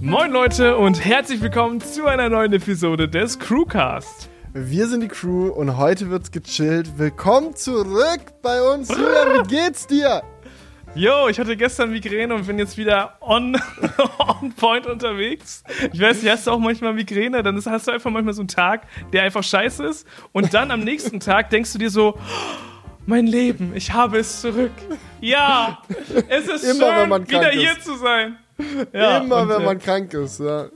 Moin Leute und herzlich willkommen zu einer neuen Episode des Crewcast. Wir sind die Crew und heute wird's gechillt. Willkommen zurück bei uns. Julian, wie geht's dir? Yo, ich hatte gestern Migräne und bin jetzt wieder on, on point unterwegs. Ich weiß nicht, hast du auch manchmal Migräne? Dann hast du einfach manchmal so einen Tag, der einfach scheiße ist. Und dann am nächsten Tag denkst du dir so, mein Leben, ich habe es zurück. Ja, es ist Immer, schön, wieder hier ist. zu sein. Ja, immer und, wenn man äh, krank ist, ja.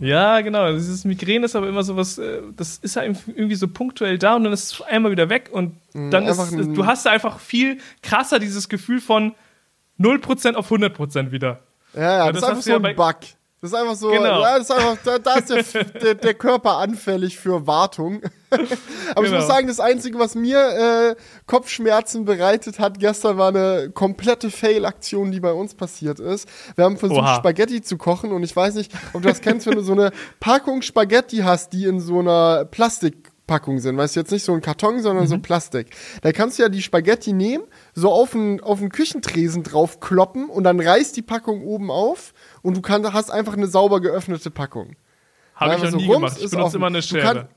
Ja, genau. Dieses Migräne ist aber immer so was, äh, das ist ja irgendwie so punktuell da und dann ist es einmal wieder weg und mhm, dann ist, du hast da einfach viel krasser dieses Gefühl von 0% auf 100% wieder. Ja, ja, das, das ist einfach so ein Bug. Das ist einfach so, genau. ja, das ist einfach, da, da ist der, der, der, Körper anfällig für Wartung. Aber genau. ich muss genau. sagen, das Einzige, was mir äh, Kopfschmerzen bereitet hat gestern, war eine komplette Fail-Aktion, die bei uns passiert ist. Wir haben versucht, Oha. Spaghetti zu kochen und ich weiß nicht, ob du das kennst, wenn du so eine Packung Spaghetti hast, die in so einer Plastik Packung sind. Weißt du, jetzt nicht so ein Karton, sondern mhm. so Plastik. Da kannst du ja die Spaghetti nehmen, so auf den, auf den Küchentresen drauf kloppen und dann reißt die Packung oben auf und du kann, hast einfach eine sauber geöffnete Packung. Habe ich noch so nie gemacht. Ich benutze immer eine Schere. Kann,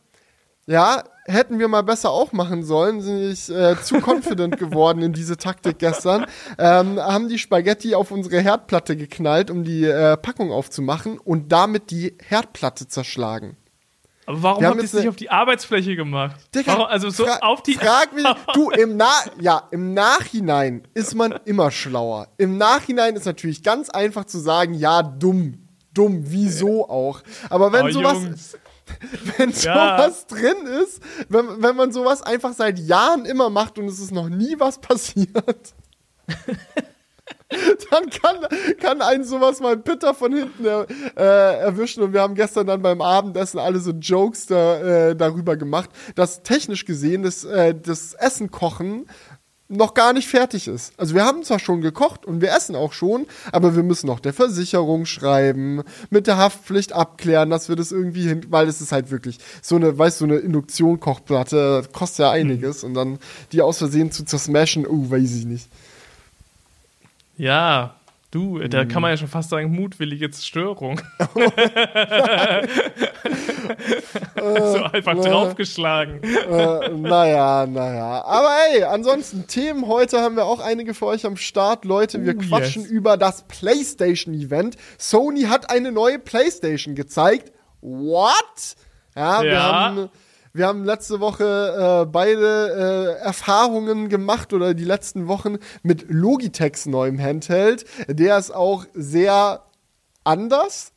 ja, hätten wir mal besser auch machen sollen, sind ich äh, zu confident geworden in diese Taktik gestern. Ähm, haben die Spaghetti auf unsere Herdplatte geknallt, um die äh, Packung aufzumachen und damit die Herdplatte zerschlagen. Aber warum habt ihr es nicht auf die Arbeitsfläche gemacht? Digga, warum, also so auf die. Frag mich, du, im, Na ja, im Nachhinein ist man immer schlauer. Im Nachhinein ist natürlich ganz einfach zu sagen, ja, dumm. Dumm, wieso auch. Aber wenn oh, sowas. Jungs. Wenn sowas ja. drin ist, wenn, wenn man sowas einfach seit Jahren immer macht und es ist noch nie was passiert. dann kann, kann einen sowas mal bitter von hinten äh, erwischen. Und wir haben gestern dann beim Abendessen alle so Jokes da, äh, darüber gemacht, dass technisch gesehen das, äh, das Essen kochen noch gar nicht fertig ist. Also wir haben zwar schon gekocht und wir essen auch schon, aber wir müssen noch der Versicherung schreiben, mit der Haftpflicht abklären, dass wir das irgendwie hin, weil es ist halt wirklich so eine, weißt du, so eine Induktion-Kochplatte, kostet ja einiges mhm. und dann die aus Versehen zu zersmashen, oh, weiß ich nicht. Ja, du, mhm. da kann man ja schon fast sagen, mutwillige Zerstörung. so einfach äh, draufgeschlagen. Äh, naja, naja. Aber ey, ansonsten, Themen heute haben wir auch einige für euch am Start. Leute, wir uh, quatschen yes. über das PlayStation-Event. Sony hat eine neue PlayStation gezeigt. What? Ja, ja. wir haben wir haben letzte Woche äh, beide äh, Erfahrungen gemacht oder die letzten Wochen mit Logitechs neuem Handheld. Der ist auch sehr anders.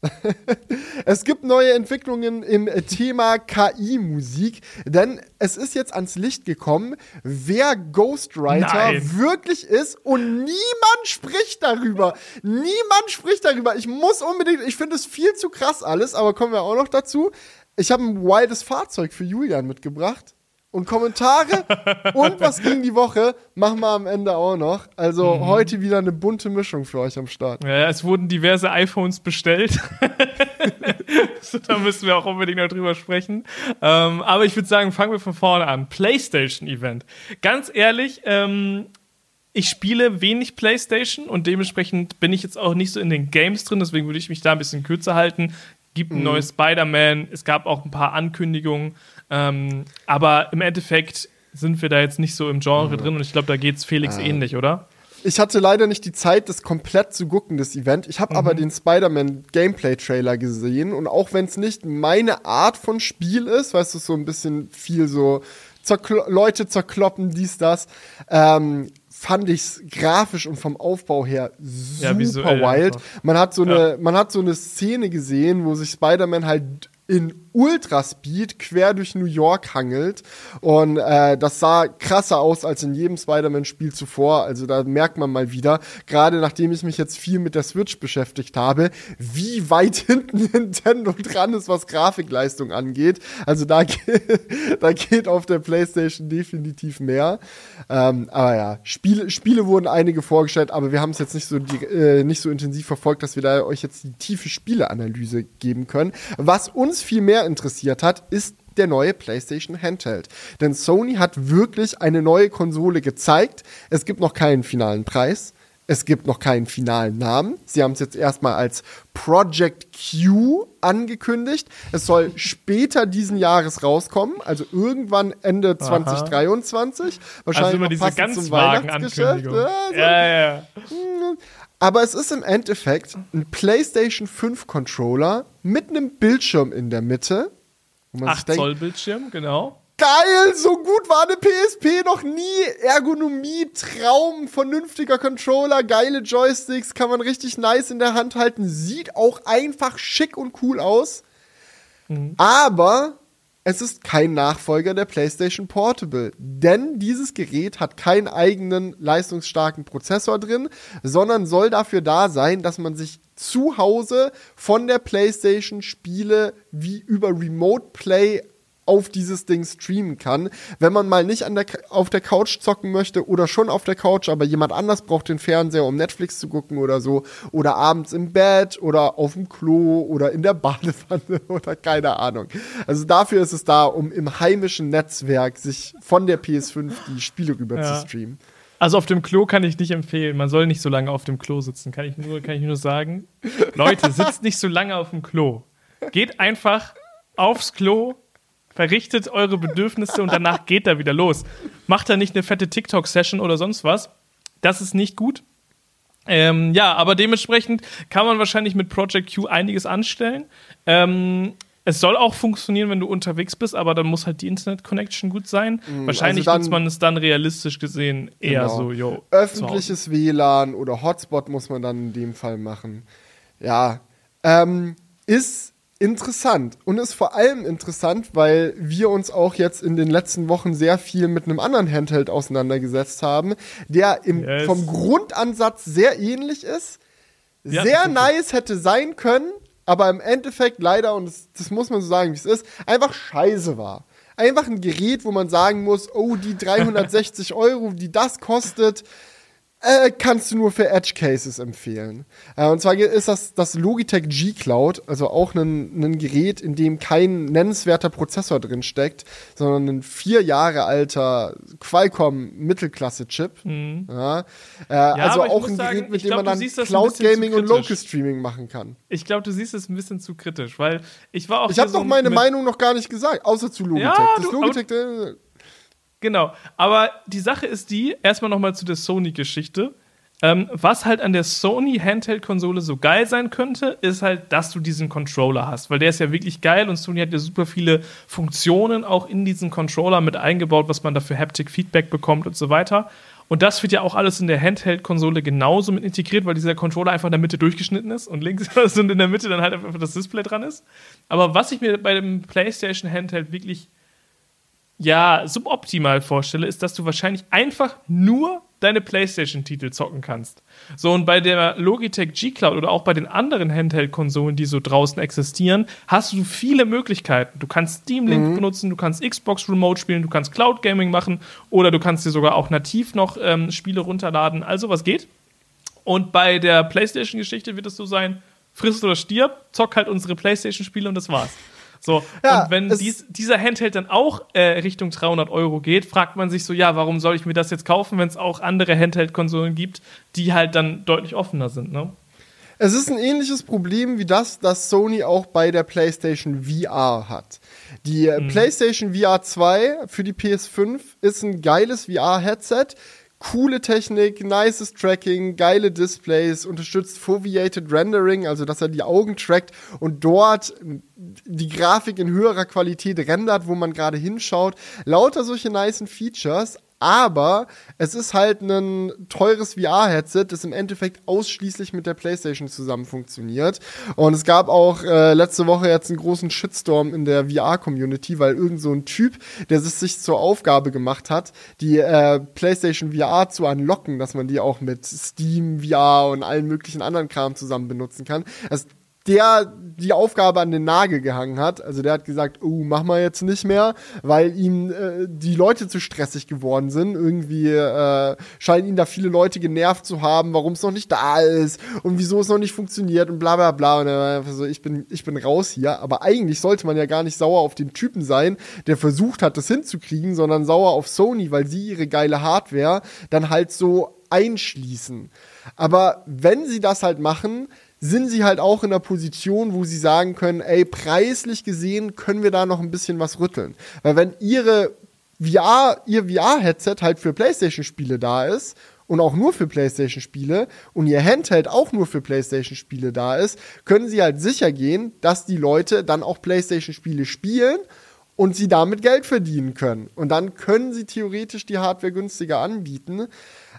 es gibt neue Entwicklungen im Thema KI-Musik, denn es ist jetzt ans Licht gekommen, wer Ghostwriter Nein. wirklich ist und niemand spricht darüber. niemand spricht darüber. Ich muss unbedingt, ich finde es viel zu krass alles, aber kommen wir auch noch dazu. Ich habe ein wildes Fahrzeug für Julian mitgebracht. Und Kommentare und was ging die Woche machen wir am Ende auch noch. Also mhm. heute wieder eine bunte Mischung für euch am Start. Ja, es wurden diverse iPhones bestellt. so, da müssen wir auch unbedingt noch drüber sprechen. Ähm, aber ich würde sagen, fangen wir von vorne an. PlayStation Event. Ganz ehrlich, ähm, ich spiele wenig PlayStation und dementsprechend bin ich jetzt auch nicht so in den Games drin, deswegen würde ich mich da ein bisschen kürzer halten gibt ein mhm. neues Spider-Man, es gab auch ein paar Ankündigungen, ähm, aber im Endeffekt sind wir da jetzt nicht so im Genre mhm. drin und ich glaube, da geht es Felix äh. ähnlich, oder? Ich hatte leider nicht die Zeit, das komplett zu gucken, das Event. Ich habe mhm. aber den Spider-Man Gameplay-Trailer gesehen und auch wenn es nicht meine Art von Spiel ist, weißt du, so ein bisschen viel so zerkl Leute zerkloppen, dies, das, ähm, fand ich es grafisch und vom Aufbau her super ja, wild. Man hat so eine, man hat so eine Szene gesehen, wo sich Spider-Man halt in Ultraspeed quer durch New York hangelt. Und äh, das sah krasser aus als in jedem Spider-Man-Spiel zuvor. Also da merkt man mal wieder, gerade nachdem ich mich jetzt viel mit der Switch beschäftigt habe, wie weit hinten Nintendo dran ist, was Grafikleistung angeht. Also da, da geht auf der PlayStation definitiv mehr. Ähm, aber ja, Spiele, Spiele wurden einige vorgestellt, aber wir haben es jetzt nicht so, die, äh, nicht so intensiv verfolgt, dass wir da euch jetzt die tiefe Spieleanalyse geben können. Was uns viel mehr interessiert hat, ist der neue PlayStation Handheld. Denn Sony hat wirklich eine neue Konsole gezeigt. Es gibt noch keinen finalen Preis. Es gibt noch keinen finalen Namen. Sie haben es jetzt erstmal als Project Q angekündigt. Es soll später diesen Jahres rauskommen, also irgendwann Ende 2023. Wahrscheinlich also immer diese ganz zum Weihnachtsgeschäft. Ja, so. ja, ja. Aber es ist im Endeffekt ein PlayStation 5 Controller mit einem Bildschirm in der Mitte. 8 Zoll Bildschirm, genau geil, so gut war eine PSP noch nie. Ergonomie, Traum, vernünftiger Controller, geile Joysticks, kann man richtig nice in der Hand halten, sieht auch einfach schick und cool aus. Mhm. Aber es ist kein Nachfolger der PlayStation Portable, denn dieses Gerät hat keinen eigenen leistungsstarken Prozessor drin, sondern soll dafür da sein, dass man sich zu Hause von der PlayStation Spiele wie über Remote Play auf dieses Ding streamen kann. Wenn man mal nicht an der, auf der Couch zocken möchte oder schon auf der Couch, aber jemand anders braucht den Fernseher, um Netflix zu gucken oder so, oder abends im Bett oder auf dem Klo oder in der Badewanne oder keine Ahnung. Also dafür ist es da, um im heimischen Netzwerk sich von der PS5 die Spiele rüber ja. zu streamen. Also auf dem Klo kann ich nicht empfehlen. Man soll nicht so lange auf dem Klo sitzen. Kann ich nur, kann ich nur sagen. Leute, sitzt nicht so lange auf dem Klo. Geht einfach aufs Klo, verrichtet eure Bedürfnisse und danach geht er wieder los. Macht da nicht eine fette TikTok-Session oder sonst was. Das ist nicht gut. Ähm, ja, aber dementsprechend kann man wahrscheinlich mit Project Q einiges anstellen. Ähm, es soll auch funktionieren, wenn du unterwegs bist, aber dann muss halt die Internet-Connection gut sein. Mhm, Wahrscheinlich also nutzt man es dann realistisch gesehen eher genau. so, yo. Öffentliches WLAN oder Hotspot muss man dann in dem Fall machen. Ja. Ähm, ist interessant und ist vor allem interessant, weil wir uns auch jetzt in den letzten Wochen sehr viel mit einem anderen Handheld auseinandergesetzt haben, der im, yes. vom Grundansatz sehr ähnlich ist, ja, sehr nice hätte sein können, aber im Endeffekt leider, und das, das muss man so sagen, wie es ist, einfach scheiße war. Einfach ein Gerät, wo man sagen muss, oh, die 360 Euro, die das kostet, äh, kannst du nur für Edge Cases empfehlen. Äh, und zwar ist das das Logitech G Cloud, also auch ein, Gerät, in dem kein nennenswerter Prozessor drin steckt, sondern ein vier Jahre alter Qualcomm Mittelklasse-Chip. Mhm. Ja, äh, ja, also auch ein sagen, Gerät, mit dem glaub, man dann Cloud Gaming und Local Streaming machen kann. Ich glaube, du siehst es ein bisschen zu kritisch, weil ich war auch. Ich habe doch meine Meinung noch gar nicht gesagt, außer zu Logitech. Ja, das du, Logitech. Genau. Aber die Sache ist die, erstmal nochmal zu der Sony-Geschichte. Ähm, was halt an der Sony Handheld-Konsole so geil sein könnte, ist halt, dass du diesen Controller hast. Weil der ist ja wirklich geil und Sony hat ja super viele Funktionen auch in diesen Controller mit eingebaut, was man da für Haptic-Feedback bekommt und so weiter. Und das wird ja auch alles in der Handheld-Konsole genauso mit integriert, weil dieser Controller einfach in der Mitte durchgeschnitten ist und links und in der Mitte dann halt einfach das Display dran ist. Aber was ich mir bei dem PlayStation Handheld wirklich ja suboptimal vorstelle, ist, dass du wahrscheinlich einfach nur deine PlayStation-Titel zocken kannst. So, und bei der Logitech G Cloud oder auch bei den anderen Handheld-Konsolen, die so draußen existieren, hast du viele Möglichkeiten. Du kannst Steam Link mhm. benutzen, du kannst Xbox Remote spielen, du kannst Cloud Gaming machen oder du kannst dir sogar auch nativ noch ähm, Spiele runterladen. Also, was geht? Und bei der PlayStation-Geschichte wird es so sein: frisst oder stirb, zock halt unsere PlayStation-Spiele und das war's. So, ja, und wenn dies, dieser Handheld dann auch äh, Richtung 300 Euro geht, fragt man sich so, ja, warum soll ich mir das jetzt kaufen, wenn es auch andere Handheld-Konsolen gibt, die halt dann deutlich offener sind, ne? Es ist ein ähnliches Problem wie das, das Sony auch bei der PlayStation VR hat. Die äh, mhm. PlayStation VR 2 für die PS5 ist ein geiles VR-Headset, coole Technik, nices Tracking, geile Displays, unterstützt Foveated Rendering, also dass er die Augen trackt und dort die Grafik in höherer Qualität rendert, wo man gerade hinschaut. Lauter solche nicen Features, aber es ist halt ein teures VR-Headset, das im Endeffekt ausschließlich mit der PlayStation zusammen funktioniert. Und es gab auch äh, letzte Woche jetzt einen großen Shitstorm in der VR-Community, weil irgend so ein Typ, der es sich zur Aufgabe gemacht hat, die äh, PlayStation VR zu unlocken, dass man die auch mit Steam VR und allen möglichen anderen Kram zusammen benutzen kann. Das der die Aufgabe an den Nagel gehangen hat. Also der hat gesagt, oh, mach mal jetzt nicht mehr, weil ihm äh, die Leute zu stressig geworden sind. Irgendwie äh, scheinen ihn da viele Leute genervt zu haben, warum es noch nicht da ist und wieso es noch nicht funktioniert und bla bla bla. Und er war einfach so, ich bin, ich bin raus hier. Aber eigentlich sollte man ja gar nicht sauer auf den Typen sein, der versucht hat, das hinzukriegen, sondern sauer auf Sony, weil sie ihre geile Hardware dann halt so einschließen. Aber wenn sie das halt machen, sind sie halt auch in der Position, wo sie sagen können, ey, preislich gesehen können wir da noch ein bisschen was rütteln. Weil wenn ihre VR, ihr VR-Headset halt für PlayStation-Spiele da ist und auch nur für PlayStation-Spiele und ihr Handheld auch nur für PlayStation-Spiele da ist, können sie halt sicher gehen, dass die Leute dann auch PlayStation-Spiele spielen und sie damit Geld verdienen können. Und dann können sie theoretisch die Hardware günstiger anbieten.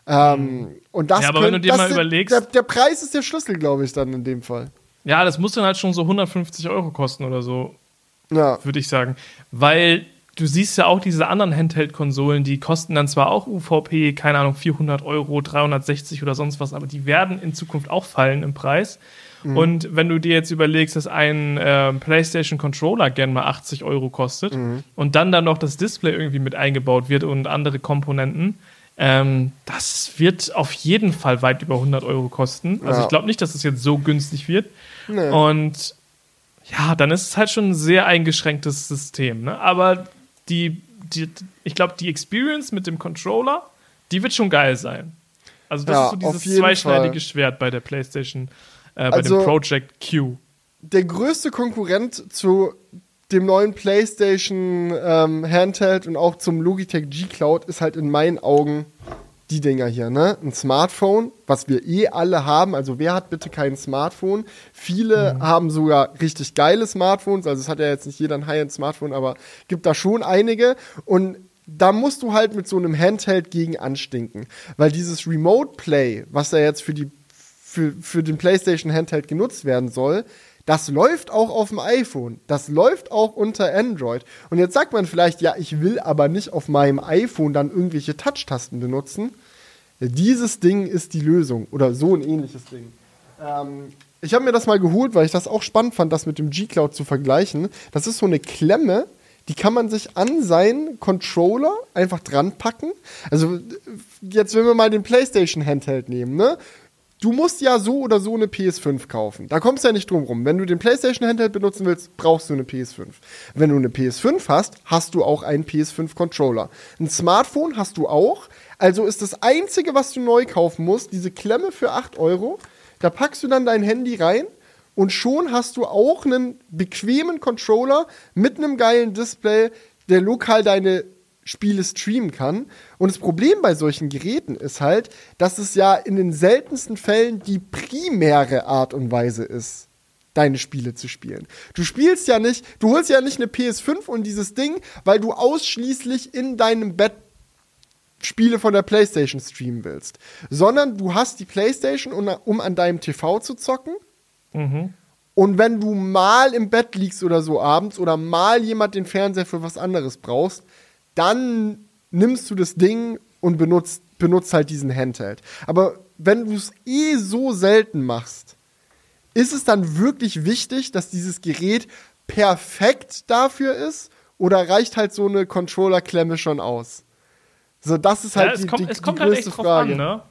Ähm, und das Ja, aber können, wenn du dir mal der, überlegst- Der, der Preis ist der Schlüssel, glaube ich, dann in dem Fall. Ja, das muss dann halt schon so 150 Euro kosten oder so, Ja. würde ich sagen. Weil du siehst ja auch diese anderen Handheld-Konsolen, die kosten dann zwar auch UVP, keine Ahnung, 400 Euro, 360 oder sonst was, aber die werden in Zukunft auch fallen im Preis. Und wenn du dir jetzt überlegst, dass ein äh, PlayStation-Controller gern mal 80 Euro kostet und dann dann noch das Display irgendwie mit eingebaut wird und andere Komponenten, ähm, das wird auf jeden Fall weit über 100 Euro kosten. Also Ja. ich glaube nicht, dass es jetzt so günstig wird. Nee. Und ja, dann ist es halt schon ein sehr eingeschränktes System. Ne? Aber die, die ich glaube, die Experience mit dem Controller, die wird schon geil sein. Also das Ja, ist so dieses zweischneidige Fall. Schwert bei der PlayStation, äh, bei Also- dem Project Q. der größte Konkurrent zu dem neuen PlayStation ähm, Handheld und auch zum Logitech G Cloud ist halt in meinen Augen die Dinger hier, ne? Ein Smartphone, was wir eh alle haben. Also wer hat bitte kein Smartphone? Viele haben sogar richtig geile Smartphones. Also es hat ja jetzt nicht jeder ein High-End-Smartphone, aber gibt da schon einige. Und da musst du halt mit so einem Handheld gegen anstinken. Weil dieses Remote Play, was da jetzt für die für, für den PlayStation Handheld genutzt werden soll, das läuft auch auf dem iPhone. Das läuft auch unter Android. Und jetzt sagt man vielleicht, ja, ich will aber nicht auf meinem iPhone dann irgendwelche Touch-Tasten benutzen. Dieses Ding ist die Lösung. Oder so ein ähnliches Ding. Ähm, ich habe mir das mal geholt, weil ich das auch spannend fand, das mit dem G-Cloud zu vergleichen. Das ist so eine Klemme, die kann man sich an seinen Controller einfach dran packen. Also jetzt, wenn wir mal den PlayStation Handheld nehmen, ne? Du musst ja so oder so eine PS5 kaufen. Da kommst du ja nicht drum rum. Wenn du den PlayStation Handheld benutzen willst, brauchst du eine PS5. Wenn du eine PS5 hast, hast du auch einen PS5 Controller. Ein Smartphone hast du auch. Also ist das einzige, was du neu kaufen musst, diese Klemme für 8 Euro. Da packst du dann dein Handy rein und schon hast du auch einen bequemen Controller mit einem geilen Display, der lokal deine Spiele streamen kann. Und das Problem bei solchen Geräten ist halt, dass es ja in den seltensten Fällen die primäre Art und Weise ist, deine Spiele zu spielen. Du spielst ja nicht, du holst ja nicht eine PS5 und dieses Ding, weil du ausschließlich in deinem Bett Spiele von der PlayStation streamen willst, sondern du hast die PlayStation, um, an deinem TV zu zocken. Und wenn du mal im Bett liegst oder so abends oder mal jemand den Fernseher für was anderes brauchst, dann nimmst du das Ding und benutzt, benutzt halt diesen Handheld. Aber wenn du es eh so selten machst, ist es dann wirklich wichtig, dass dieses Gerät perfekt dafür ist? Oder reicht halt so eine Controller-Klemme schon aus? So, das ist halt ja, es die, kommt, die, es kommt die halt größte echt drauf Frage. an, ne?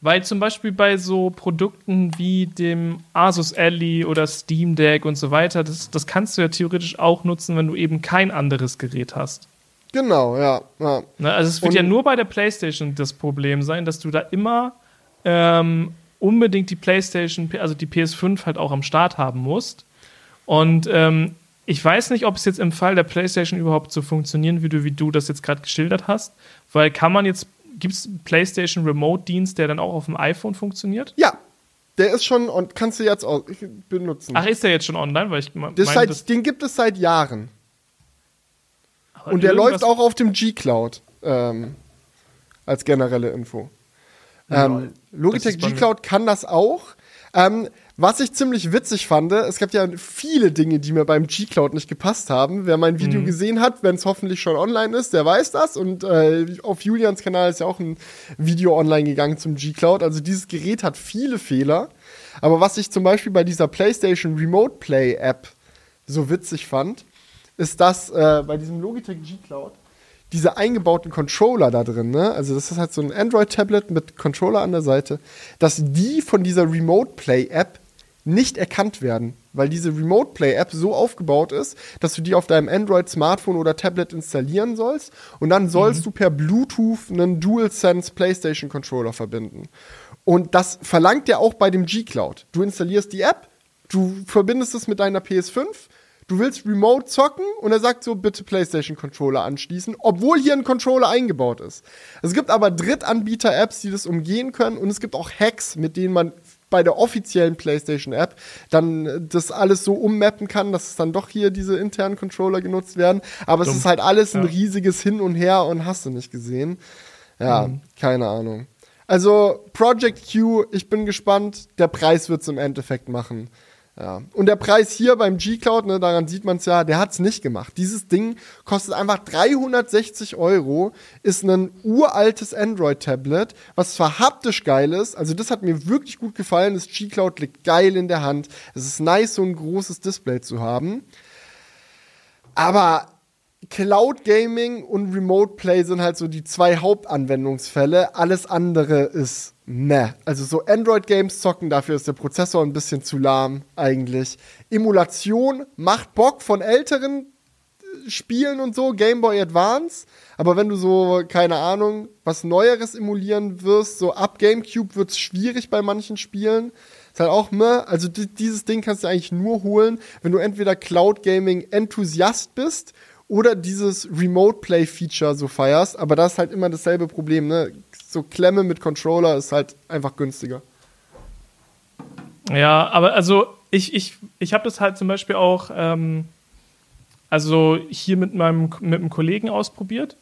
Weil zum Beispiel bei so Produkten wie dem Asus Ally oder Steam Deck und so weiter, das, das kannst du ja theoretisch auch nutzen, wenn du eben kein anderes Gerät hast. Genau, ja. ja. Ne? Also es wird Und- ja nur bei der PlayStation das Problem sein, dass du da immer ähm, unbedingt die PlayStation, also die PS5 halt auch am Start haben musst. Und ähm, ich weiß nicht, ob es jetzt im Fall der PlayStation überhaupt so funktionieren würde, wie du das jetzt gerade geschildert hast. Weil kann man jetzt, gibt es einen PlayStation Remote-Dienst, der dann auch auf dem iPhone funktioniert? Ja, der ist schon und kannst du jetzt auch benutzen. Ach, ist der jetzt schon online? Weil ich me- das meine, seit, den gibt es seit Jahren. Und der irgendwas- läuft auch auf dem G-Cloud. Ähm, als generelle Info. Ähm, Logitech G-Cloud kann das auch. Ähm, was ich ziemlich witzig fand, es gab ja viele Dinge, die mir beim G-Cloud nicht gepasst haben. Wer mein Mhm. Video gesehen hat, wenn es hoffentlich schon online ist, der weiß das. Und äh, auf Julians Kanal ist ja auch ein Video online gegangen zum G-Cloud. Also dieses Gerät hat viele Fehler. Aber was ich zum Beispiel bei dieser PlayStation Remote Play App so witzig fand, ist, dass äh, bei diesem Logitech G-Cloud diese eingebauten Controller da drin, ne? Also das ist halt so ein Android-Tablet mit Controller an der Seite, dass die von dieser Remote Play-App nicht erkannt werden, weil diese Remote Play-App so aufgebaut ist, dass du die auf deinem Android-Smartphone oder Tablet installieren sollst und dann sollst du per Bluetooth einen DualSense PlayStation-Controller verbinden. Und das verlangt er auch bei dem G-Cloud. Du installierst die App, du verbindest es mit deiner PS5, du willst remote zocken und er sagt so, bitte PlayStation Controller anschließen, obwohl hier ein Controller eingebaut ist. Es gibt aber Drittanbieter-Apps, die das umgehen können und es gibt auch Hacks, mit denen man bei der offiziellen PlayStation-App dann das alles so ummappen kann, dass es dann doch hier diese internen Controller genutzt werden. Aber Dumm. es ist halt alles ein ja. riesiges Hin und Her und hast du nicht gesehen. Ja, mhm. keine Ahnung. Also Project Q, ich bin gespannt. Der Preis wird es im Endeffekt machen. Ja. Und der Preis hier beim G-Cloud, ne, daran sieht man es ja, der hat es nicht gemacht. Dieses Ding kostet einfach 360 Euro, ist ein uraltes Android-Tablet, was zwar haptisch geil ist, also das hat mir wirklich gut gefallen, das G-Cloud liegt geil in der Hand. Es ist nice, so ein großes Display zu haben. Aber Cloud Gaming und Remote Play sind halt so die zwei Hauptanwendungsfälle. Alles andere ist meh. Also so Android-Games zocken, dafür ist der Prozessor ein bisschen zu lahm eigentlich. Emulation macht Bock von älteren äh, Spielen und so, Game Boy Advance. Aber wenn du so, keine Ahnung, was Neueres emulieren wirst, so ab GameCube wird es schwierig bei manchen Spielen. Ist halt auch meh. Also dieses Ding kannst du eigentlich nur holen, wenn du entweder Cloud Gaming Enthusiast bist oder dieses Remote Play Feature so feierst, aber das ist halt immer dasselbe Problem, ne? So Klemme mit Controller ist halt einfach günstiger. Ja, aber also ich, ich, ich habe das halt zum Beispiel auch, ähm, also hier mit meinem mit einem Kollegen ausprobiert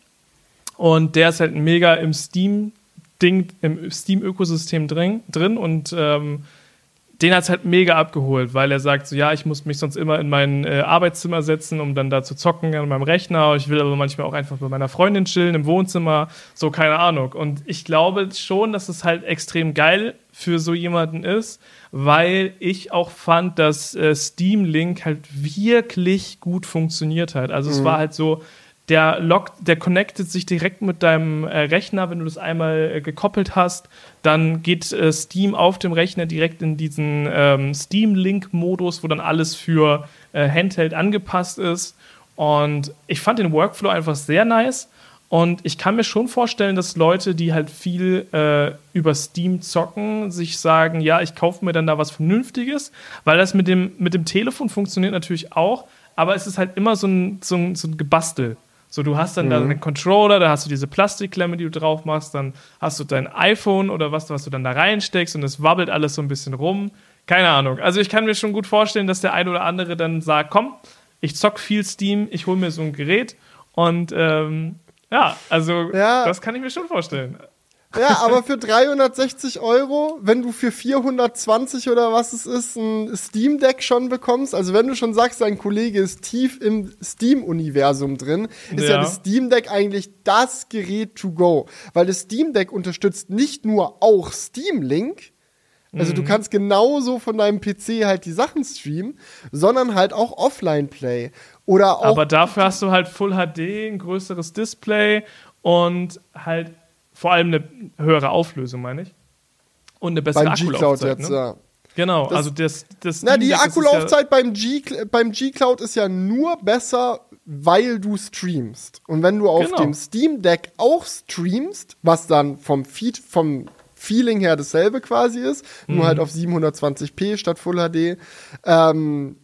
und der ist halt mega im Steam Ding, im Steam-Ökosystem drin, drin und ähm, den hat es halt mega abgeholt, weil er sagt so, ja, ich muss mich sonst immer in mein äh, Arbeitszimmer setzen, um dann da zu zocken an meinem Rechner. Ich will aber manchmal auch einfach bei meiner Freundin chillen im Wohnzimmer, so keine Ahnung. Und ich glaube schon, dass es halt extrem geil für so jemanden ist, weil ich auch fand, dass äh, Steam Link halt wirklich gut funktioniert hat. Also mhm. es war halt so, der lockt, der connectet sich direkt mit deinem äh, Rechner, wenn du das einmal äh, gekoppelt hast. Dann geht äh, Steam auf dem Rechner direkt in diesen ähm, Steam-Link-Modus, wo dann alles für äh, Handheld angepasst ist. Und ich fand den Workflow einfach sehr nice. Und ich kann mir schon vorstellen, dass Leute, die halt viel äh, über Steam zocken, sich sagen, ja, ich kaufe mir dann da was Vernünftiges, weil das mit dem, mit dem Telefon funktioniert natürlich auch, aber es ist halt immer so ein, so ein, so ein Gebastel. So, du hast dann mhm. da einen Controller, da hast du diese Plastikklemme, die du drauf machst, dann hast du dein iPhone oder was, was du dann da reinsteckst und es wabbelt alles so ein bisschen rum. Keine Ahnung. Also ich kann mir schon gut vorstellen, dass der ein oder andere dann sagt, komm, ich zock viel Steam, ich hole mir so ein Gerät und ähm, ja, also ja. das kann ich mir schon vorstellen. Ja, aber für 360 Euro, wenn du für 420 oder was es ist, ein Steam Deck schon bekommst, also wenn du schon sagst, dein Kollege ist tief im Steam-Universum drin, ist ja. ja das Steam Deck eigentlich das Gerät to go. Weil das Steam Deck unterstützt nicht nur auch Steam Link, also mhm. du kannst genauso von deinem PC halt die Sachen streamen, sondern halt auch Offline-Play. Oder auch Aber dafür hast du halt Full HD, ein größeres Display und halt vor allem eine höhere Auflösung, meine ich. Und eine bessere Beim Akkulaufzeit. Jetzt, ne? ja. Genau, das, also das, das Na, die Akkulaufzeit ja beim, G, beim G-Cloud ist ja nur besser, weil du streamst. Und wenn du auf genau. dem Steam Deck auch streamst, was dann vom Feed, vom Feeling her dasselbe quasi ist, mhm. nur halt auf 720p statt Full HD, ähm,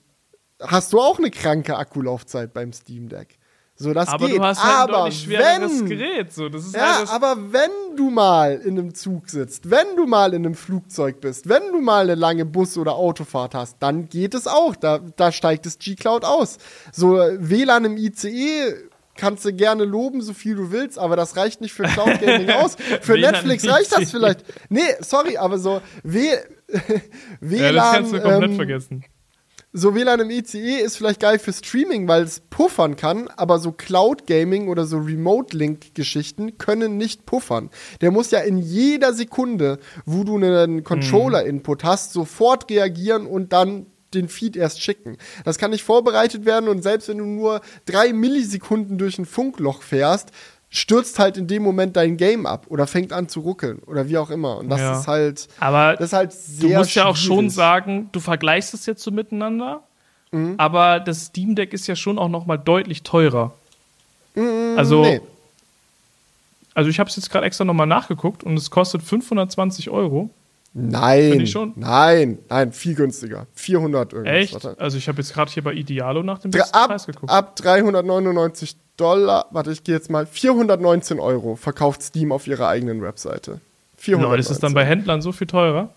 hast du auch eine kranke Akkulaufzeit beim Steam Deck. So, das aber geht. du hast halt aber ein schwereres wenn, Gerät. So. Das ist ja, halt aber wenn du mal in einem Zug sitzt, wenn du mal in einem Flugzeug bist, wenn du mal eine lange Bus- oder Autofahrt hast, dann geht es auch. Da, da steigt das G-Cloud aus. So, WLAN im ICE kannst du gerne loben, so viel du willst, aber das reicht nicht für Cloud Gaming aus. Für Netflix reicht das vielleicht. Nee, sorry, aber so w WLAN. Ja, das kannst du komplett ähm, vergessen so WLAN im ICE ist vielleicht geil für Streaming, weil es puffern kann, aber so Cloud Gaming oder so Remote Link Geschichten können nicht puffern. Der muss ja in jeder Sekunde, wo du einen Controller Input hast, sofort reagieren und dann den Feed erst schicken. Das kann nicht vorbereitet werden und selbst wenn du nur drei Millisekunden durch ein Funkloch fährst, stürzt halt in dem Moment dein Game ab oder fängt an zu ruckeln oder wie auch immer. Und das ja. ist halt, aber das ist halt sehr Du musst schwierig. ja auch schon sagen, du vergleichst es jetzt so miteinander, mhm. aber das Steam Deck ist ja schon auch noch mal deutlich teurer. Mhm, also, nee. also ich habe es jetzt gerade extra noch mal nachgeguckt und es kostet 520 Euro. Nein, nein, nein, viel günstiger. 400 irgendwas. Echt? Warte. Also ich habe jetzt gerade hier bei Idealo nach dem besten ab, Preis geguckt. Ab 399 Dollar, warte, ich gehe jetzt mal, 419 Euro verkauft Steam auf ihrer eigenen Webseite. 419. ist es dann bei Händlern so viel teurer?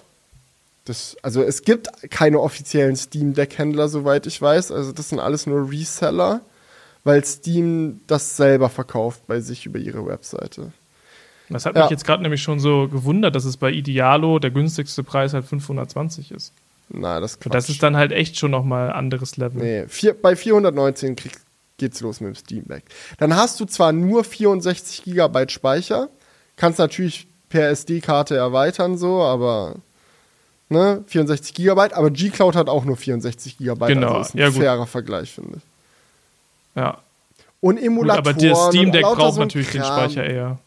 Das, also es gibt keine offiziellen Steam Deck Händler, soweit ich weiß. Also das sind alles nur Reseller, weil Steam das selber verkauft bei sich über ihre Webseite. Das hat ja. mich jetzt gerade nämlich schon so gewundert, dass es bei Idealo der günstigste Preis halt 520 ist. Na, das Quatsch. Das ist dann halt echt schon nochmal ein anderes Level. Nee, vier, bei 419 krieg, geht's los mit dem Steam Deck. Dann hast du zwar nur 64 GB Speicher, kannst natürlich per SD-Karte erweitern, so, aber ne, 64 GB, aber G-Cloud hat auch nur 64 GB. Genau, also ist ein ja, fairer gut. Vergleich, finde ich. Ja. Und Emulatoren. Gut, aber der Steam Deck braucht so natürlich Kram. den Speicher eher.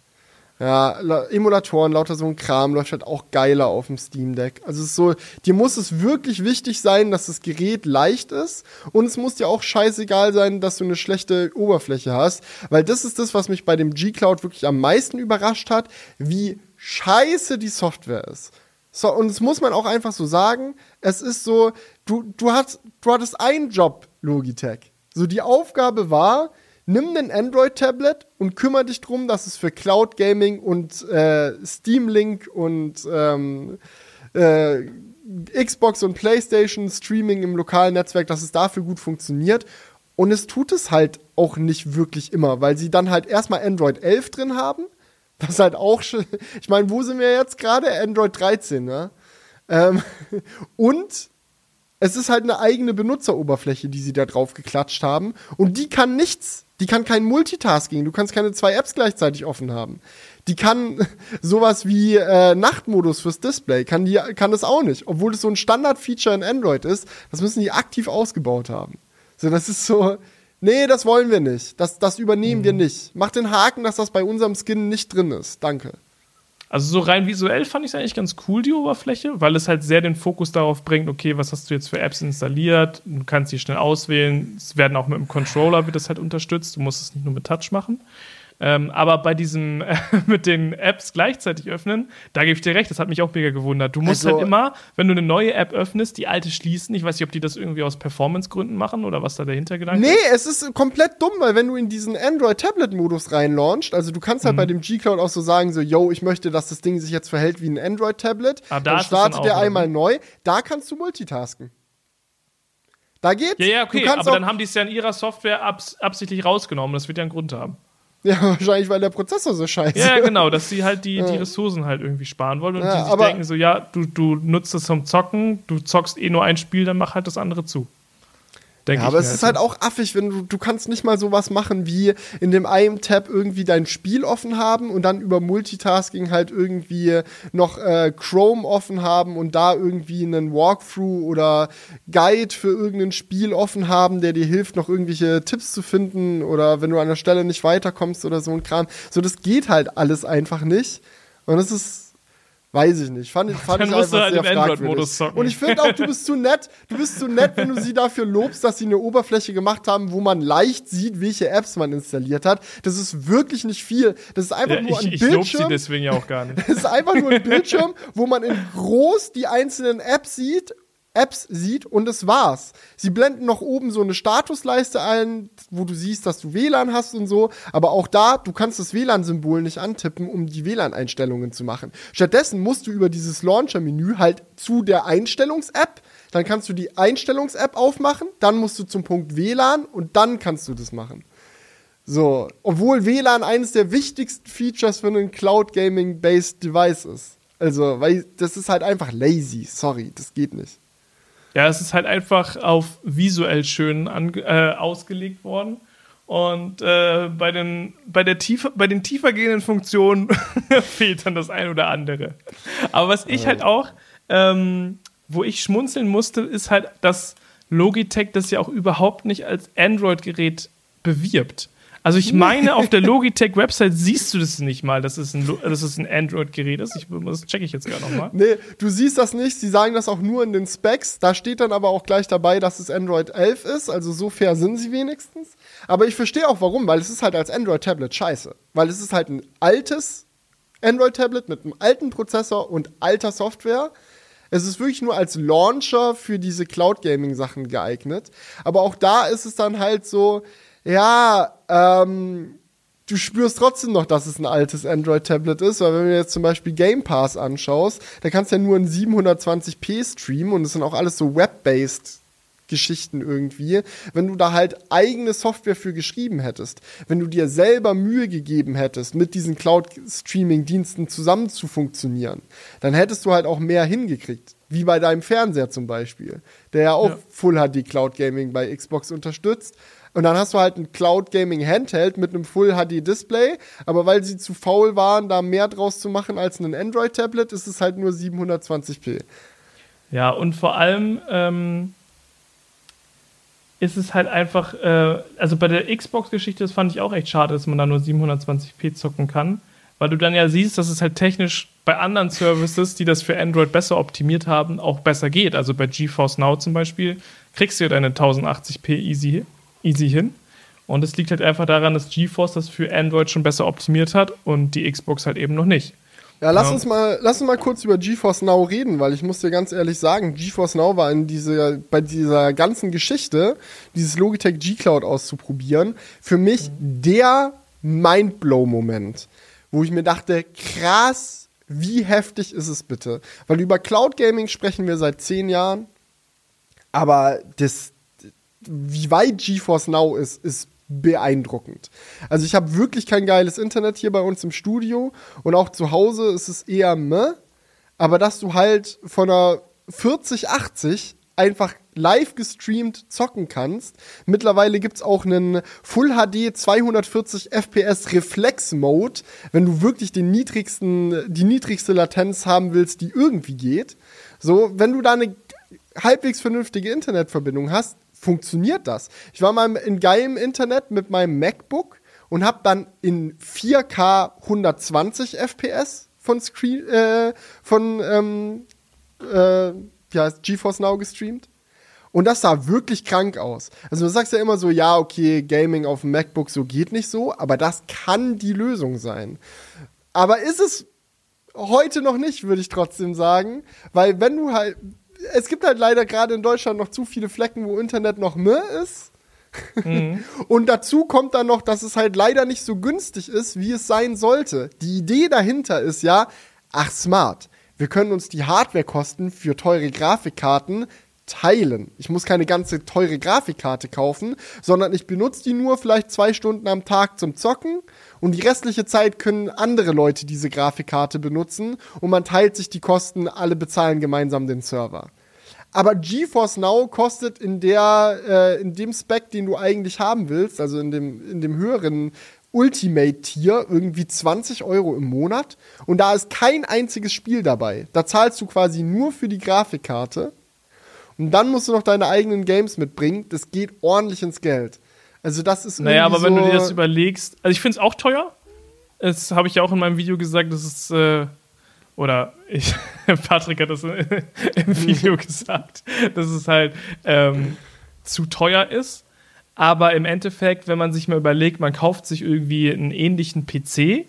Ja, Emulatoren, lauter so ein Kram läuft halt auch geiler auf dem Steam Deck. Also es ist so, dir muss es wirklich wichtig sein, dass das Gerät leicht ist und es muss dir auch scheißegal sein, dass du eine schlechte Oberfläche hast, weil das ist das, was mich bei dem G-Cloud wirklich am meisten überrascht hat, wie scheiße die Software ist. So, und das muss man auch einfach so sagen, es ist so, du, du, hast, du hattest einen Job, Logitech. So, die Aufgabe war, nimm ein Android-Tablet und kümmere dich darum, dass es für Cloud Gaming und äh, Steam Link und ähm, äh, Xbox und PlayStation Streaming im lokalen Netzwerk, dass es dafür gut funktioniert. Und es tut es halt auch nicht wirklich immer, weil sie dann halt erstmal Android 11 drin haben. Was halt auch schon. Ich meine, wo sind wir jetzt gerade? Android 13, ne? Ähm, und es ist halt eine eigene Benutzeroberfläche, die sie da drauf geklatscht haben. Und die kann nichts. Die kann kein Multitasking. Du kannst keine zwei Apps gleichzeitig offen haben. Die kann sowas wie äh, Nachtmodus fürs Display. Kann, die, kann das auch nicht. Obwohl das so ein Standard-Feature in Android ist. Das müssen die aktiv ausgebaut haben. So, das ist so. Nee, das wollen wir nicht. Das, das übernehmen mhm. wir nicht. Mach den Haken, dass das bei unserem Skin nicht drin ist. Danke. Also so rein visuell fand ich es eigentlich ganz cool, die Oberfläche, weil es halt sehr den Fokus darauf bringt, okay, was hast du jetzt für Apps installiert, du kannst die schnell auswählen, es werden auch mit dem Controller wird das halt unterstützt, du musst es nicht nur mit Touch machen. Ähm, aber bei diesem äh, mit den Apps gleichzeitig öffnen, da gebe ich dir recht, das hat mich auch mega gewundert. Du musst also, halt immer, wenn du eine neue App öffnest, die alte schließen. Ich weiß nicht, ob die das irgendwie aus Performance-Gründen machen oder was da dahinter gedankt nee, ist. Nee, es ist komplett dumm, weil wenn du in diesen Android-Tablet-Modus reinlaunchst, also du kannst halt mhm. bei dem G-Cloud auch so sagen, so, yo, ich möchte, dass das Ding sich jetzt verhält wie ein Android-Tablet. Ah, da dann startet der einmal neu. Da kannst du multitasken. Da geht's. Ja, ja, okay, aber dann haben die es ja in ihrer Software abs absichtlich rausgenommen. Das wird ja einen Grund haben. Ja, wahrscheinlich, weil der Prozessor so scheiße ist. Ja, genau, dass sie halt die, ja. die Ressourcen halt irgendwie sparen wollen und ja, die sich denken so, ja, du, du nutzt es zum Zocken, du zockst eh nur ein Spiel, dann mach halt das andere zu. Denke ja, aber es ist halt auch affig, wenn du, du kannst nicht mal sowas machen wie in dem einen Tab irgendwie dein Spiel offen haben und dann über Multitasking halt irgendwie noch äh, Chrome offen haben und da irgendwie einen Walkthrough oder Guide für irgendein Spiel offen haben, der dir hilft, noch irgendwelche Tipps zu finden oder wenn du an der Stelle nicht weiterkommst oder so ein Kram. So, das geht halt alles einfach nicht. Und das ist Weiß ich nicht. Fand, fand Dann ich musst einfach du halt sehr im Android-Modus zocken. Und ich finde auch, du bist zu nett. Du bist zu nett, wenn du sie dafür lobst, dass sie eine Oberfläche gemacht haben, wo man leicht sieht, welche Apps man installiert hat. Das ist wirklich nicht viel. Das ist einfach ja, nur ein ich, Bildschirm. Ich lob sie deswegen ja auch gar nicht. Das ist einfach nur ein Bildschirm, wo man in groß die einzelnen Apps sieht Apps sieht und das war's. Sie blenden noch oben so eine Statusleiste ein, wo du siehst, dass du WLAN hast und so, aber auch da, du kannst das WLAN-Symbol nicht antippen, um die WLAN-Einstellungen zu machen. Stattdessen musst du über dieses Launcher-Menü halt zu der Einstellungs-App, dann kannst du die Einstellungs-App aufmachen, dann musst du zum Punkt WLAN und dann kannst du das machen. So, obwohl WLAN eines der wichtigsten Features für ein Cloud Gaming-based Device ist. Also, weil das ist halt einfach lazy. Sorry, das geht nicht. Ja, es ist halt einfach auf visuell schön äh, ausgelegt worden. Und äh, bei, den, bei, der tiefer, bei den tiefergehenden Funktionen fehlt dann das ein oder andere. Aber was ich halt auch, ähm, wo ich schmunzeln musste, ist halt, dass Logitech das ja auch überhaupt nicht als Android-Gerät bewirbt. Also ich meine, auf der Logitech-Website siehst du das nicht mal, dass es ein, dass ein Android-Gerät ist. Ich, das checke ich jetzt gerade nochmal. Nee, du siehst das nicht. Sie sagen das auch nur in den Specs. Da steht dann aber auch gleich dabei, dass es Android 11 ist. Also so fair sind sie wenigstens. Aber ich verstehe auch warum, weil es ist halt als Android-Tablet scheiße. Weil es ist halt ein altes Android-Tablet mit einem alten Prozessor und alter Software. Es ist wirklich nur als Launcher für diese Cloud-Gaming-Sachen geeignet. Aber auch da ist es dann halt so, ja, ähm, du spürst trotzdem noch, dass es ein altes Android-Tablet ist, weil wenn du jetzt zum Beispiel Game Pass anschaust, da kannst du ja nur in 720p streamen und es sind auch alles so web-based Geschichten irgendwie, wenn du da halt eigene Software für geschrieben hättest, wenn du dir selber Mühe gegeben hättest, mit diesen Cloud-Streaming-Diensten zusammen zu funktionieren, dann hättest du halt auch mehr hingekriegt. Wie bei deinem Fernseher zum Beispiel, der ja auch ja. Full HD Cloud Gaming bei Xbox unterstützt. Und dann hast du halt ein Cloud Gaming Handheld mit einem Full HD Display, aber weil sie zu faul waren, da mehr draus zu machen als ein Android Tablet, ist es halt nur 720p. Ja, und vor allem, ähm, ist es halt einfach, äh, also bei der Xbox-Geschichte, das fand ich auch echt schade, dass man da nur 720p zocken kann, weil du dann ja siehst, dass es halt technisch bei anderen Services, die das für Android besser optimiert haben, auch besser geht. Also bei GeForce Now zum Beispiel kriegst du ja deine 1080p easy, easy hin. Und es liegt halt einfach daran, dass GeForce das für Android schon besser optimiert hat und die Xbox halt eben noch nicht. Ja, lass ja. uns mal, lass uns mal kurz über GeForce Now reden, weil ich muss dir ganz ehrlich sagen, GeForce Now war in diese, bei dieser ganzen Geschichte, dieses Logitech G Cloud auszuprobieren, für mich mhm. der Mindblow-Moment, wo ich mir dachte, krass, wie heftig ist es bitte? Weil über Cloud Gaming sprechen wir seit zehn Jahren, aber das, wie weit GeForce Now ist, ist beeindruckend. Also ich habe wirklich kein geiles Internet hier bei uns im Studio und auch zu Hause ist es eher meh, aber dass du halt von einer 4080 einfach live gestreamt zocken kannst. Mittlerweile gibt es auch einen Full HD 240 FPS Reflex Mode, wenn du wirklich den niedrigsten, die niedrigste Latenz haben willst, die irgendwie geht. So, wenn du da eine halbwegs vernünftige Internetverbindung hast, funktioniert das. Ich war mal in geilem Internet mit meinem MacBook und habe dann in 4K 120 FPS von Screen äh, von ähm, äh, ja, GeForce Now gestreamt. Und das sah wirklich krank aus. Also du sagst ja immer so, ja, okay, Gaming auf dem MacBook so geht nicht so, aber das kann die Lösung sein. Aber ist es heute noch nicht, würde ich trotzdem sagen, weil wenn du halt, es gibt halt leider gerade in Deutschland noch zu viele Flecken, wo Internet noch mehr ist. Mhm. Und dazu kommt dann noch, dass es halt leider nicht so günstig ist, wie es sein sollte. Die Idee dahinter ist ja, ach smart, wir können uns die Hardwarekosten für teure Grafikkarten teilen. Ich muss keine ganze teure Grafikkarte kaufen, sondern ich benutze die nur vielleicht zwei Stunden am Tag zum Zocken und die restliche Zeit können andere Leute diese Grafikkarte benutzen und man teilt sich die Kosten, alle bezahlen gemeinsam den Server. Aber GeForce Now kostet in der, äh, in dem Spec, den du eigentlich haben willst, also in dem, in dem höheren Ultimate-Tier, irgendwie 20 Euro im Monat. Und da ist kein einziges Spiel dabei. Da zahlst du quasi nur für die Grafikkarte. Und dann musst du noch deine eigenen Games mitbringen. Das geht ordentlich ins Geld. Also das ist Naja, aber so wenn du dir das überlegst, also ich finde es auch teuer. Das habe ich ja auch in meinem Video gesagt, das ist, äh, oder ich, Patrick hat das im Video gesagt, dass es halt ähm, zu teuer ist. Aber im Endeffekt, wenn man sich mal überlegt, man kauft sich irgendwie einen ähnlichen PC,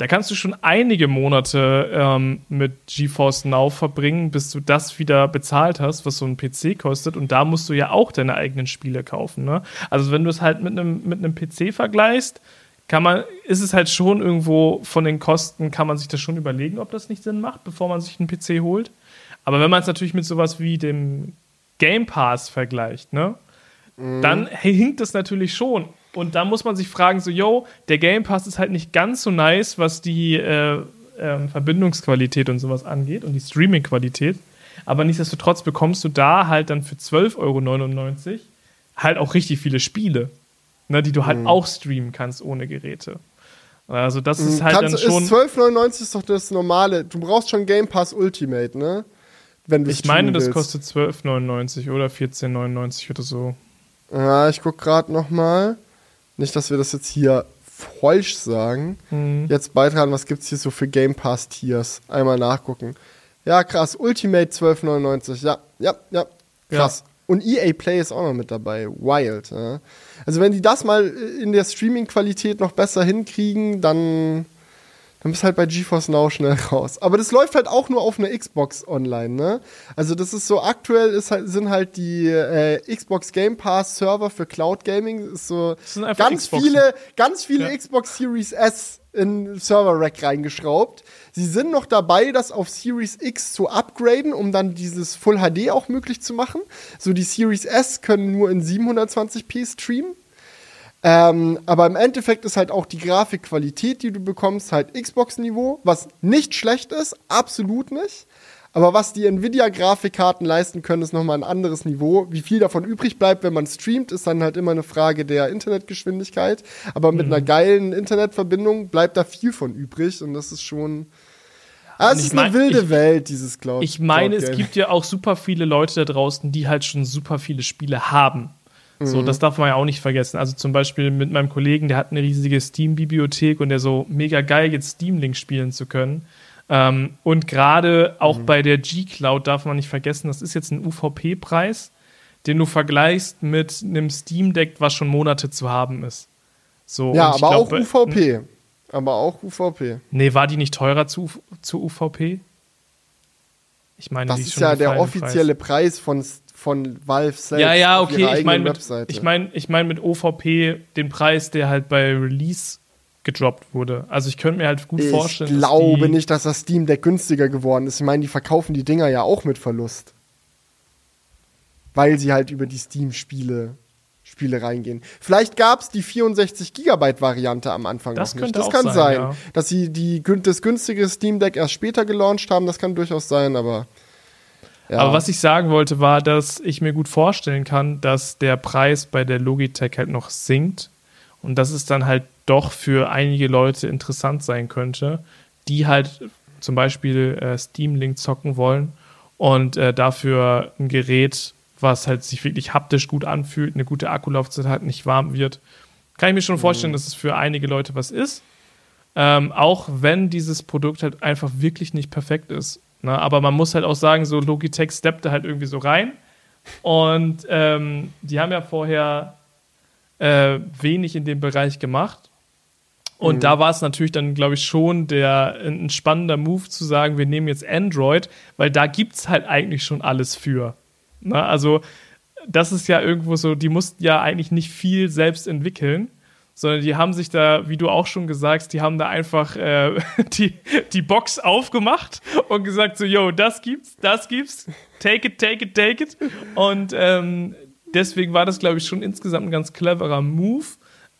da kannst du schon einige Monate ähm, mit GeForce Now verbringen, bis du das wieder bezahlt hast, was so ein PC kostet. Und da musst du ja auch deine eigenen Spiele kaufen. Ne? Also wenn du es halt mit einem mit einem PC vergleichst, kann man, ist es halt schon irgendwo von den Kosten, kann man sich das schon überlegen, ob das nicht Sinn macht, bevor man sich einen PC holt. Aber wenn man es natürlich mit sowas wie dem Game Pass vergleicht, ne, mhm. dann hinkt es natürlich schon. Und da muss man sich fragen, so, yo, der Game Pass ist halt nicht ganz so nice, was die äh, äh, Verbindungsqualität und sowas angeht und die Streaming-Qualität. Aber nichtsdestotrotz bekommst du da halt dann für 12,99 Euro halt auch richtig viele Spiele, ne, die du halt mhm. auch streamen kannst ohne Geräte. Also das ist mhm. halt Kannst, dann schon. 12,99 ist doch das normale. Du brauchst schon Game Pass Ultimate, ne? Wenn du ich meine, das kostet 12,99 oder 14,99 oder so. Ja, ich guck gerade noch mal. Nicht, dass wir das jetzt hier falsch sagen. Mhm. Jetzt beitragen, was gibt es hier so für Game Pass Tiers? Einmal nachgucken. Ja, krass. Ultimate 12,99. Ja, ja, ja. Krass. Ja. Und EA Play ist auch noch mit dabei. Wild. Ja. Also, wenn die das mal in der Streaming-Qualität noch besser hinkriegen, dann, dann bist du halt bei GeForce Now schnell raus. Aber das läuft halt auch nur auf einer Xbox online, ne? Also das ist so, aktuell ist halt, sind halt die äh, Xbox Game Pass Server für Cloud Gaming, ist so ganz Xboxen. viele, ganz viele ja. Xbox Series S in Server Rack reingeschraubt. Sie sind noch dabei, das auf Series X zu upgraden, um dann dieses Full HD auch möglich zu machen. So die Series S können nur in 720p streamen. Ähm, aber im Endeffekt ist halt auch die Grafikqualität, die du bekommst, halt Xbox-Niveau, was nicht schlecht ist, absolut nicht. Aber was die Nvidia-Grafikkarten leisten können, ist nochmal ein anderes Niveau. Wie viel davon übrig bleibt, wenn man streamt, ist dann halt immer eine Frage der Internetgeschwindigkeit. Aber mit mhm. einer geilen Internetverbindung bleibt da viel von übrig und das ist schon. Ah, es ist eine wilde ich, Welt, dieses Cloud. Ich meine, es gibt ja auch super viele Leute da draußen, die halt schon super viele Spiele haben. So, mhm. das darf man ja auch nicht vergessen. Also zum Beispiel mit meinem Kollegen, der hat eine riesige Steam-Bibliothek und der so mega geil, jetzt Steam-Link spielen zu können. Ähm, und gerade auch mhm. bei der G-Cloud darf man nicht vergessen, das ist jetzt ein UVP-Preis, den du vergleichst mit einem Steam Deck, was schon Monate zu haben ist. So, ja, aber glaub, auch UVP. Aber auch UVP. Nee, war die nicht teurer zu, zu UVP? Ich meine, das ist ja der offizielle Preis, Preis von von Valve selbst. Ja, ja, okay. Ich meine mit, ich mein, ich mein mit OVP den Preis, der halt bei Release gedroppt wurde. Also ich könnte mir halt gut ich vorstellen. Ich glaube dass nicht, dass das Steam Deck günstiger geworden ist. Ich meine, die verkaufen die Dinger ja auch mit Verlust. Weil sie halt über die Steam-Spiele Spiele reingehen. Vielleicht gab es die 64 Gigabyte Variante am Anfang das noch nicht. Das kann sein, sein ja. dass sie die, das günstige Steam Deck erst später gelauncht haben. Das kann durchaus sein, aber ja. Aber was ich sagen wollte, war, dass ich mir gut vorstellen kann, dass der Preis bei der Logitech halt noch sinkt und dass es dann halt doch für einige Leute interessant sein könnte, die halt zum Beispiel äh, Steam Link zocken wollen und äh, dafür ein Gerät, was halt sich wirklich haptisch gut anfühlt, eine gute Akkulaufzeit hat, nicht warm wird. Kann ich mir schon mhm. vorstellen, dass es für einige Leute was ist. Ähm, auch wenn dieses Produkt halt einfach wirklich nicht perfekt ist. Ne? Aber man muss halt auch sagen, so Logitech steppte halt irgendwie so rein. Und ähm, die haben ja vorher äh, wenig in dem Bereich gemacht. Und mhm. da war es natürlich dann, glaube ich, schon der, ein spannender Move zu sagen, wir nehmen jetzt Android, weil da gibt es halt eigentlich schon alles für. Ne? Also, das ist ja irgendwo so, die mussten ja eigentlich nicht viel selbst entwickeln sondern die haben sich da, wie du auch schon gesagt, die haben da einfach äh, die, die Box aufgemacht und gesagt so, yo, das gibt's, das gibt's, take it, take it, take it. Und ähm, deswegen war das, glaube ich, schon insgesamt ein ganz cleverer Move.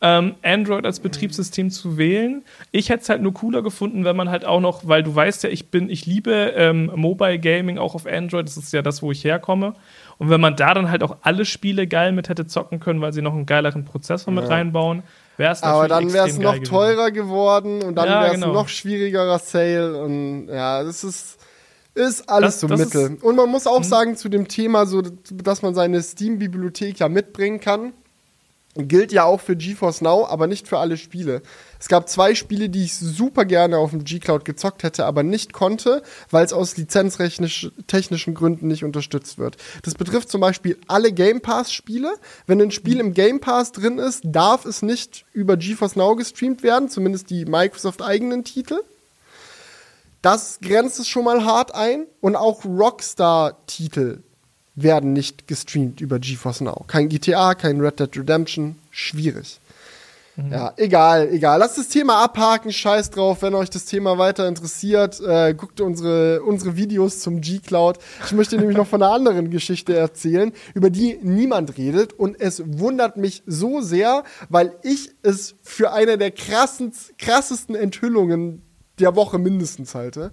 Ähm, Android als Betriebssystem zu wählen. Ich hätte es halt nur cooler gefunden, wenn man halt auch noch, weil du weißt ja, ich bin, ich liebe ähm, Mobile Gaming auch auf Android, das ist ja das, wo ich herkomme. Und wenn man da dann halt auch alle Spiele geil mit hätte zocken können, weil sie noch einen geileren Prozessor ja. mit reinbauen, wäre es Aber dann wäre es noch teurer geworden und dann ja, wäre es genau. noch schwierigerer Sale und ja, das ist ist alles das, so das Mittel. Ist, und man muss auch hm. sagen zu dem Thema, so, dass man seine Steam-Bibliothek ja mitbringen kann gilt ja auch für GeForce Now, aber nicht für alle Spiele. Es gab zwei Spiele, die ich super gerne auf dem G-Cloud gezockt hätte, aber nicht konnte, weil es aus lizenztechnischen Gründen nicht unterstützt wird. Das betrifft zum Beispiel alle Game Pass-Spiele. Wenn ein Spiel im Game Pass drin ist, darf es nicht über GeForce Now gestreamt werden, zumindest die Microsoft-eigenen Titel. Das grenzt es schon mal hart ein. Und auch Rockstar-Titel werden nicht gestreamt über GeForce Now. Kein GTA, kein Red Dead Redemption, schwierig. Mhm. Ja, egal, egal. Lasst das Thema abhaken, scheiß drauf. Wenn euch das Thema weiter interessiert, äh, guckt unsere, unsere Videos zum G-Cloud. Ich möchte nämlich noch von einer anderen Geschichte erzählen, über die niemand redet. Und es wundert mich so sehr, weil ich es für eine der krassen, krassesten Enthüllungen der Woche mindestens halte.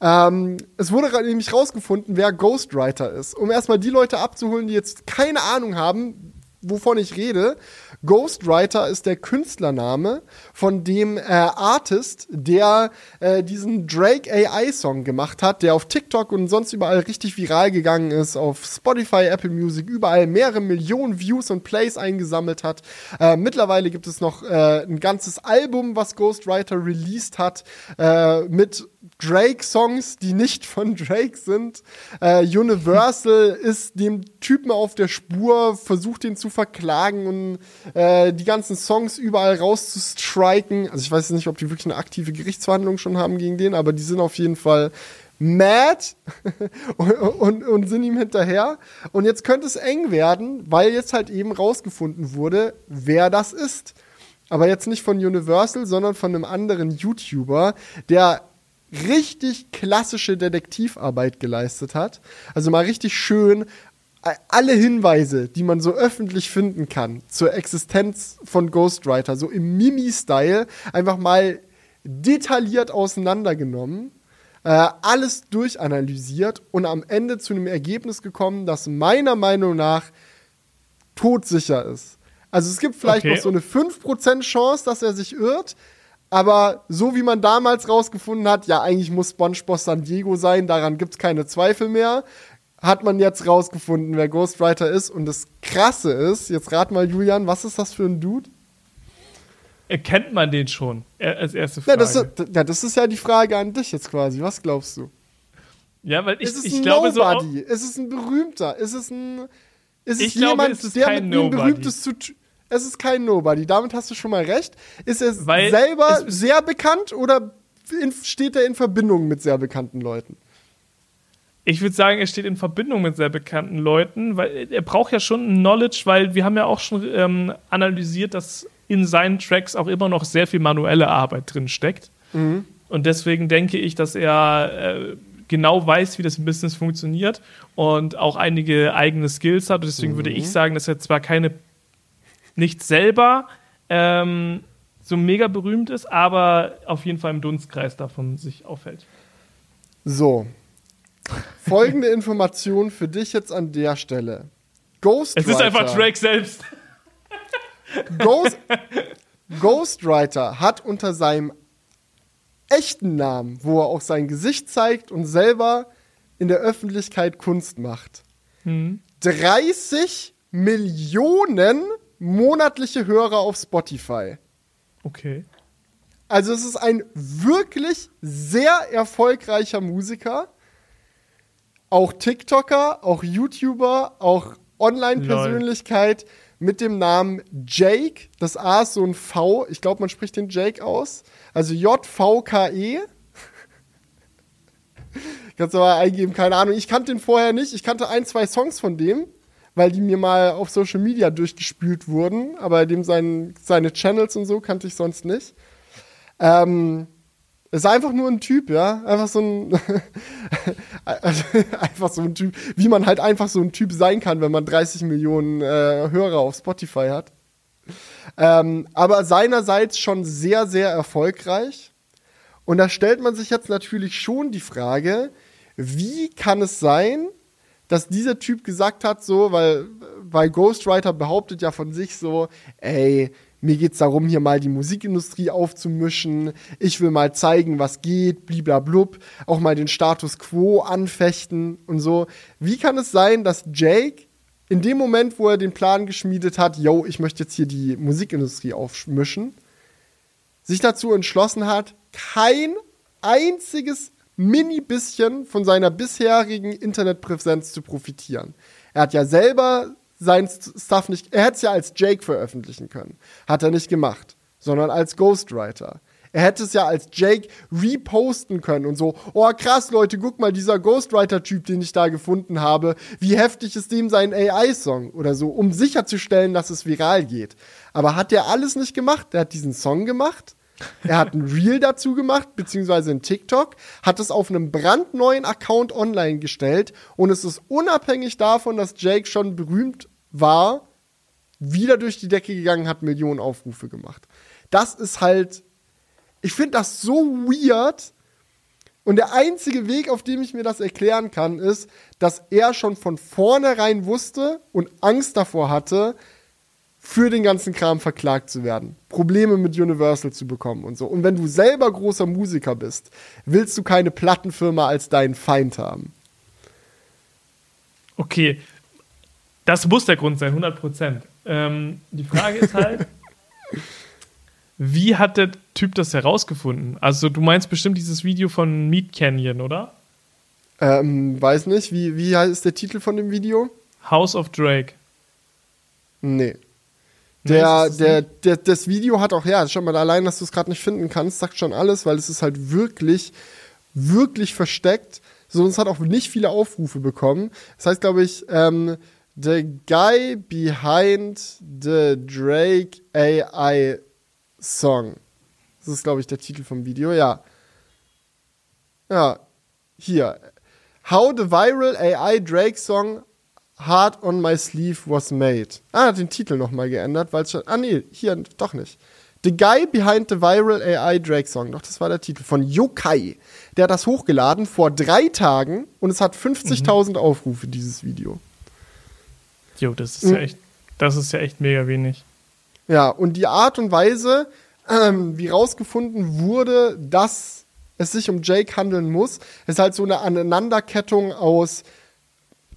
Ähm, es wurde nämlich rausgefunden, wer Ghostwriter ist. Um erstmal die Leute abzuholen, die jetzt keine Ahnung haben, wovon ich rede. Ghostwriter ist der Künstlername von dem äh, Artist, der äh, diesen Drake AI Song gemacht hat, der auf TikTok und sonst überall richtig viral gegangen ist, auf Spotify, Apple Music, überall mehrere Millionen Views und Plays eingesammelt hat. Äh, mittlerweile gibt es noch äh, ein ganzes Album, was Ghostwriter released hat, äh, mit Drake-Songs, die nicht von Drake sind. Äh, Universal ist dem Typen auf der Spur, versucht ihn zu verklagen und äh, die ganzen Songs überall rauszustriken. Also ich weiß nicht, ob die wirklich eine aktive Gerichtsverhandlung schon haben gegen den, aber die sind auf jeden Fall mad und, und, und sind ihm hinterher. Und jetzt könnte es eng werden, weil jetzt halt eben rausgefunden wurde, wer das ist. Aber jetzt nicht von Universal, sondern von einem anderen YouTuber, der richtig klassische Detektivarbeit geleistet hat. Also mal richtig schön alle Hinweise, die man so öffentlich finden kann zur Existenz von Ghostwriter, so im Mimi-Style, einfach mal detailliert auseinandergenommen, äh, alles durchanalysiert und am Ende zu einem Ergebnis gekommen, das meiner Meinung nach todsicher ist. Also es gibt vielleicht okay. noch so eine 5% Chance, dass er sich irrt, aber so wie man damals rausgefunden hat, ja, eigentlich muss SpongeBob San Diego sein, daran gibt es keine Zweifel mehr hat man jetzt rausgefunden, wer Ghostwriter ist. Und das Krasse ist, jetzt rat mal, Julian, was ist das für ein Dude? Erkennt man den schon? Als erste Frage. Ja das, ist, ja, das ist ja die Frage an dich jetzt quasi. Was glaubst du? Ja, weil ich, ist es ich ein glaube Nobody? so. Ist es ein berühmter? Ist es ein. Ist es Ich glaube, jemand, es ist der kein mit Nobody. berühmtes zu tu- Es ist kein Nobody. Damit hast du schon mal recht. Ist er Weil selber es- sehr bekannt oder steht er in Verbindung mit sehr bekannten Leuten? Ich würde sagen, er steht in Verbindung mit sehr bekannten Leuten, weil er braucht ja schon Knowledge, weil wir haben ja auch schon ähm, analysiert, dass in seinen Tracks auch immer noch sehr viel manuelle Arbeit drin steckt. Und deswegen denke ich, dass er äh, genau weiß, wie das Business funktioniert und auch einige eigene Skills hat. Und deswegen würde ich sagen, dass er zwar keine, nicht selber ähm, so mega berühmt ist, aber auf jeden Fall im Dunstkreis davon sich aufhält. So. Folgende Information für dich jetzt an der Stelle. Ghostwriter. Es ist einfach Drake selbst. Ghost, Ghostwriter hat unter seinem echten Namen, wo er auch sein Gesicht zeigt und selber in der Öffentlichkeit Kunst macht, 30 Millionen monatliche Hörer auf Spotify. Okay. Also es ist ein wirklich sehr erfolgreicher Musiker. Auch TikToker, auch YouTuber, auch Online-Persönlichkeit mit dem Namen Jake. Das A ist so ein V. Ich glaube, man spricht den Jake aus. Also J-V-K-E. Kannst du mal eingeben, keine Ahnung. Ich kannte den vorher nicht. Ich kannte ein, zwei Songs von dem, weil die mir mal auf Social Media durchgespült wurden. Aber dem sein, seine Channels und so kannte ich sonst nicht. Ähm, ist einfach nur ein Typ, ja. Einfach so ein. einfach so ein Typ, wie man halt einfach so ein Typ sein kann, wenn man 30 Millionen äh, Hörer auf Spotify hat. Ähm, aber seinerseits schon sehr, sehr erfolgreich. Und da stellt man sich jetzt natürlich schon die Frage, wie kann es sein, dass dieser Typ gesagt hat, so, weil, weil Ghostwriter behauptet ja von sich so, ey, mir geht's darum, hier mal die Musikindustrie aufzumischen, ich will mal zeigen, was geht, bliblablub, auch mal den Status quo anfechten und so. Wie kann es sein, dass Jake in dem Moment, wo er den Plan geschmiedet hat, yo, ich möchte jetzt hier die Musikindustrie aufmischen, sich dazu entschlossen hat, kein einziges Mini-bisschen von seiner bisherigen Internetpräsenz zu profitieren. Er hat ja selber sein Stuff nicht, er hätte es ja als Jake veröffentlichen können. Hat er nicht gemacht, sondern als Ghostwriter. Er hätte es ja als Jake reposten können und so, oh krass, Leute, guck mal, dieser Ghostwriter-Typ, den ich da gefunden habe, wie heftig ist dem sein AI-Song oder so, um sicherzustellen, dass es viral geht. Aber hat der alles nicht gemacht? Der hat diesen Song gemacht, er hat ein Reel dazu gemacht, beziehungsweise ein TikTok, hat es auf einem brandneuen Account online gestellt und es ist unabhängig davon, dass Jake schon berühmt war, wieder durch die Decke gegangen hat, Millionen Aufrufe gemacht. Das ist halt, ich finde das so weird. Und der einzige Weg, auf dem ich mir das erklären kann, ist, dass er schon von vornherein wusste und Angst davor hatte, für den ganzen Kram verklagt zu werden, Probleme mit Universal zu bekommen und so. Und wenn du selber großer Musiker bist, willst du keine Plattenfirma als deinen Feind haben. Okay, das muss der Grund sein, 100 Prozent. Ähm, die Frage ist halt, wie hat der Typ das herausgefunden? Also du meinst bestimmt dieses Video von Meat Canyon, oder? Ähm, weiß nicht, wie, wie ist der Titel von dem Video? House of Drake. Nee. Der, der, der, das Video hat auch, ja, schon mal allein, dass du es gerade nicht finden kannst, sagt schon alles, weil es ist halt wirklich, wirklich versteckt. So, es hat auch nicht viele Aufrufe bekommen. Das heißt, glaube ich, ähm, The Guy Behind the Drake AI Song. Das ist, glaube ich, der Titel vom Video, ja. Ja, hier. How the viral AI Drake Song Heart on My Sleeve was made. Ah, hat den Titel nochmal geändert, weil es schon. Ah, nee, hier doch nicht. The Guy Behind the Viral AI Drake Song. Doch, das war der Titel von Yokai. Der hat das hochgeladen vor drei Tagen und es hat 50.000 mhm. Aufrufe, dieses Video. Jo, das ist mhm. ja echt, das ist ja echt mega wenig. Ja, und die Art und Weise, ähm, wie rausgefunden wurde, dass es sich um Jake handeln muss, ist halt so eine Aneinanderkettung aus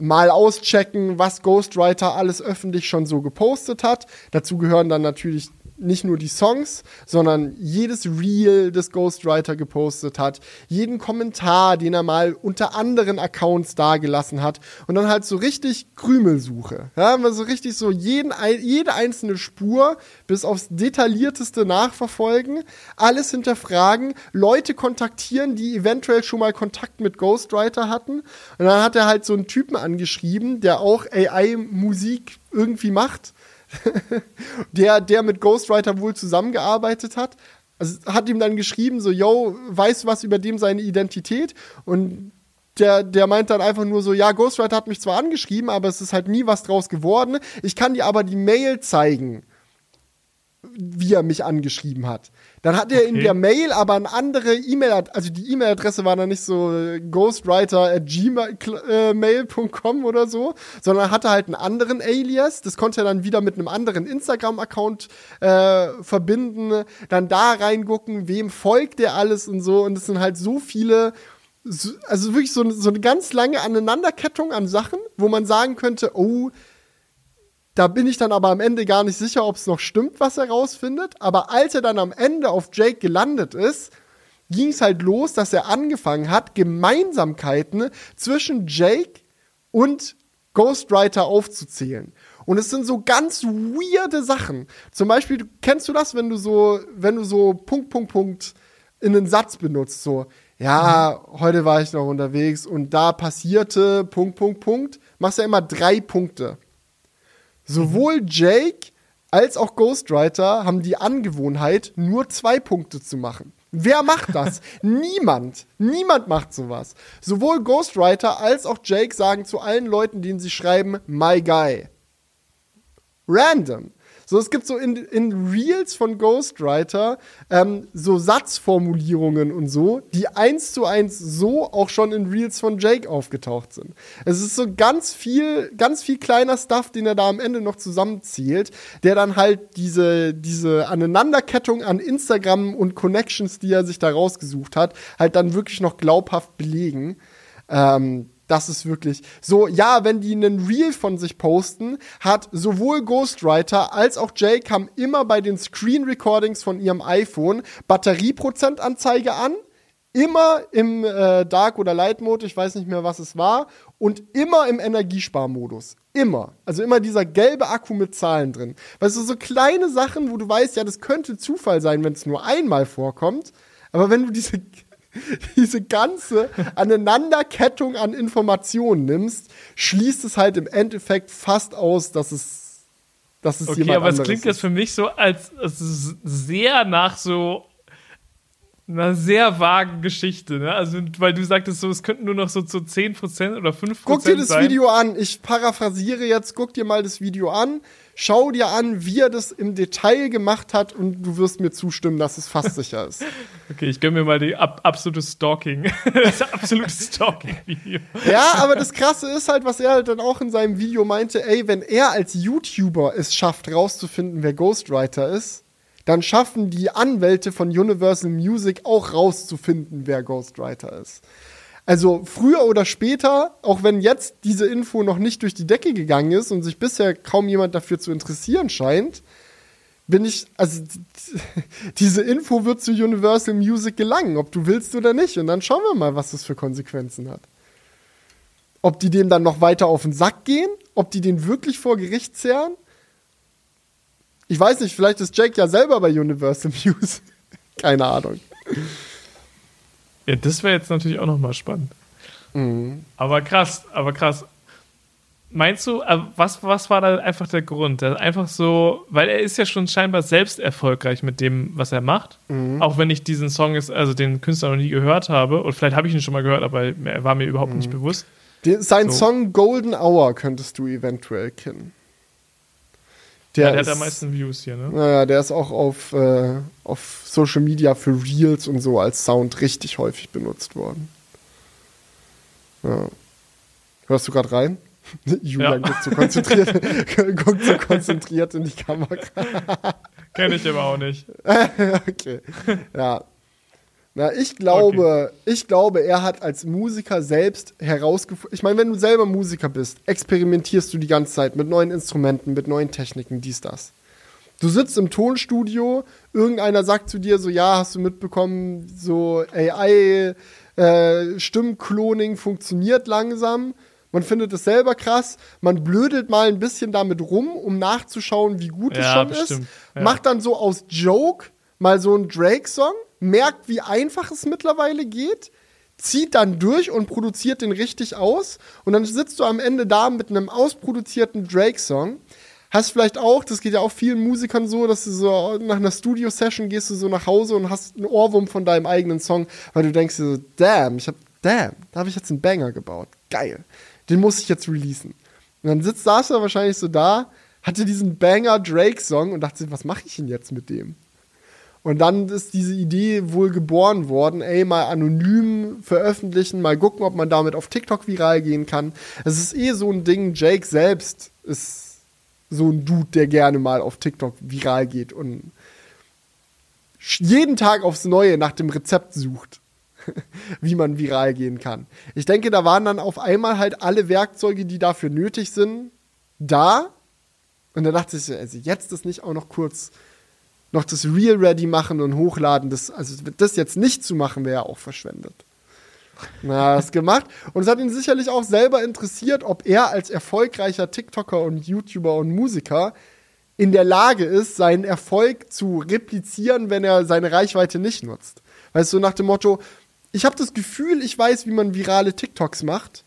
mal auschecken, was Ghostwriter alles öffentlich schon so gepostet hat. Dazu gehören dann natürlich nicht nur die Songs, sondern jedes Reel, das Ghostwriter gepostet hat, jeden Kommentar, den er mal unter anderen Accounts dagelassen hat und dann halt so richtig Krümelsuche. Ja, so richtig so jeden, jede einzelne Spur bis aufs detaillierteste nachverfolgen, alles hinterfragen, Leute kontaktieren, die eventuell schon mal Kontakt mit Ghostwriter hatten und dann hat er halt so einen Typen angeschrieben, der auch AI-Musik irgendwie macht der, der mit Ghostwriter wohl zusammengearbeitet hat. Also hat ihm dann geschrieben, so, yo, weißt du was über dem seine Identität? Und der, der meint dann einfach nur so, ja, Ghostwriter hat mich zwar angeschrieben, aber es ist halt nie was draus geworden. Ich kann dir aber die Mail zeigen wie er mich angeschrieben hat. Dann hat er okay. in der Mail aber eine andere E-Mail, also die E-Mail-Adresse war dann nicht so ghostwriter at gmail.com oder so, sondern hatte halt einen anderen Alias. Das konnte er dann wieder mit einem anderen Instagram-Account äh, verbinden, dann da reingucken, wem folgt der alles und so. Und es sind halt so viele also wirklich so, so eine ganz lange Aneinanderkettung an Sachen, wo man sagen könnte, oh, da bin ich dann aber am Ende gar nicht sicher, ob es noch stimmt, was er rausfindet. Aber als er dann am Ende auf Jake gelandet ist, ging es halt los, dass er angefangen hat, Gemeinsamkeiten zwischen Jake und Ghostwriter aufzuzählen. Und es sind so ganz weirde Sachen. Zum Beispiel, kennst du das, wenn du so, wenn du so Punkt, Punkt, Punkt in einen Satz benutzt, so, ja, heute war ich noch unterwegs und da passierte Punkt, Punkt, Punkt, machst du ja immer drei Punkte. Sowohl Jake als auch Ghostwriter haben die Angewohnheit, nur zwei Punkte zu machen. Wer macht das? Niemand. Niemand macht sowas. Sowohl Ghostwriter als auch Jake sagen zu allen Leuten, denen sie schreiben, my guy. Random. So, es gibt so in, in Reels von Ghostwriter ähm, so Satzformulierungen und so, die eins zu eins so auch schon in Reels von Jake aufgetaucht sind. Es ist so ganz viel, ganz viel kleiner Stuff, den er da am Ende noch zusammenzählt, der dann halt diese, diese Aneinanderkettung an Instagram und Connections, die er sich da rausgesucht hat, halt dann wirklich noch glaubhaft belegen. Ähm, das ist wirklich so, ja, wenn die einen Reel von sich posten, hat sowohl Ghostwriter als auch Jake haben immer bei den Screen Recordings von ihrem iPhone Batterieprozentanzeige an, immer im äh, Dark- oder Light-Mode, ich weiß nicht mehr, was es war, und immer im Energiesparmodus. Immer. Also immer dieser gelbe Akku mit Zahlen drin. Weißt du, so kleine Sachen, wo du weißt, ja, das könnte Zufall sein, wenn es nur einmal vorkommt. Aber wenn du diese diese ganze Aneinanderkettung an Informationen nimmst, schließt es halt im Endeffekt fast aus, dass es, dass es okay, jemand aber es klingt jetzt für mich so, als, als sehr nach so einer sehr vagen Geschichte, ne? Also, weil du sagtest so, es könnten nur noch so zu 10% oder 5% Guck dir das sein. Video an. Ich paraphrasiere jetzt, guck dir mal das Video an. Schau dir an, wie er das im Detail gemacht hat und du wirst mir zustimmen, dass es fast sicher ist. Okay, ich gönne mir mal die ab absolute Stalking. das absolute Stalking-Video. Ja, aber das Krasse ist halt, was er halt dann auch in seinem Video meinte, ey, wenn er als YouTuber es schafft, rauszufinden, wer Ghostwriter ist, dann schaffen die Anwälte von Universal Music auch rauszufinden, wer Ghostwriter ist. Also früher oder später, auch wenn jetzt diese Info noch nicht durch die Decke gegangen ist und sich bisher kaum jemand dafür zu interessieren scheint, bin ich, also diese Info wird zu Universal Music gelangen, ob du willst oder nicht. Und dann schauen wir mal, was das für Konsequenzen hat. Ob die dem dann noch weiter auf den Sack gehen, ob die den wirklich vor Gericht zerren Ich weiß nicht, vielleicht ist Jake ja selber bei Universal Music. Keine Ahnung. Ja, das wäre jetzt natürlich auch nochmal spannend. Mhm. Aber krass, aber krass. Meinst du, äh, was, was war da einfach der Grund? Einfach so, weil er ist ja schon scheinbar selbst erfolgreich mit dem, was er macht. Mhm. Auch wenn ich diesen Song, ist, also den Künstler noch nie gehört habe. Und vielleicht habe ich ihn schon mal gehört, aber er war mir überhaupt Mhm. nicht bewusst. Den, sein So. Song Golden Hour könntest du eventuell kennen. Der, Der, der ist, hat am meisten Views hier, ne? Naja, der ist auch auf, äh, auf Social Media für Reels und so als Sound richtig häufig benutzt worden. Ja. Hörst du gerade rein? Julian Ja. guckt so konzentriert, guckt so konzentriert in die Kamera. Kenne ich aber auch nicht. okay. Ja. Na, ich glaube, ich glaube, er hat als Musiker selbst herausgefunden. Ich meine, wenn du selber Musiker bist, experimentierst du die ganze Zeit mit neuen Instrumenten, mit neuen Techniken, dies, das. Du sitzt im Tonstudio, irgendeiner sagt zu dir so, ja, hast du mitbekommen, so AI äh, Stimmkloning funktioniert langsam. Man findet es selber krass. Man blödelt mal ein bisschen damit rum, um nachzuschauen, wie gut es Ja, schon bestimmt. ist. Ja. Macht dann so aus Joke mal so einen Drake-Song, merkt, wie einfach es mittlerweile geht, zieht dann durch und produziert den richtig aus. Und dann sitzt du am Ende da mit einem ausproduzierten Drake-Song. Hast vielleicht auch, das geht ja auch vielen Musikern so, dass du so nach einer Studio-Session gehst du so nach Hause und hast einen Ohrwurm von deinem eigenen Song, weil du denkst dir so, damn, ich hab, damn, da habe ich jetzt einen Banger gebaut. Geil. Den muss ich jetzt releasen. Und dann sitzt, saß er wahrscheinlich so da, hatte diesen Banger Drake-Song und dachte was mache ich denn jetzt mit dem? Und dann ist diese Idee wohl geboren worden, ey, mal anonym veröffentlichen, mal gucken, ob man damit auf TikTok viral gehen kann. Es ist eh so ein Ding, Jake selbst ist so ein Dude, der gerne mal auf TikTok viral geht und jeden Tag aufs Neue nach dem Rezept sucht, wie man viral gehen kann. Ich denke, da waren dann auf einmal halt alle Werkzeuge, die dafür nötig sind, da. Und dann dachte ich, so, also jetzt ist nicht auch noch kurz noch das Real Ready machen und hochladen. Das, also das jetzt nicht zu machen, wäre ja auch verschwendet. Na, das gemacht. Und es hat ihn sicherlich auch selber interessiert, ob er als erfolgreicher TikToker und YouTuber und Musiker in der Lage ist, seinen Erfolg zu replizieren, wenn er seine Reichweite nicht nutzt. Weißt du, nach dem Motto, ich habe das Gefühl, ich weiß, wie man virale TikToks macht.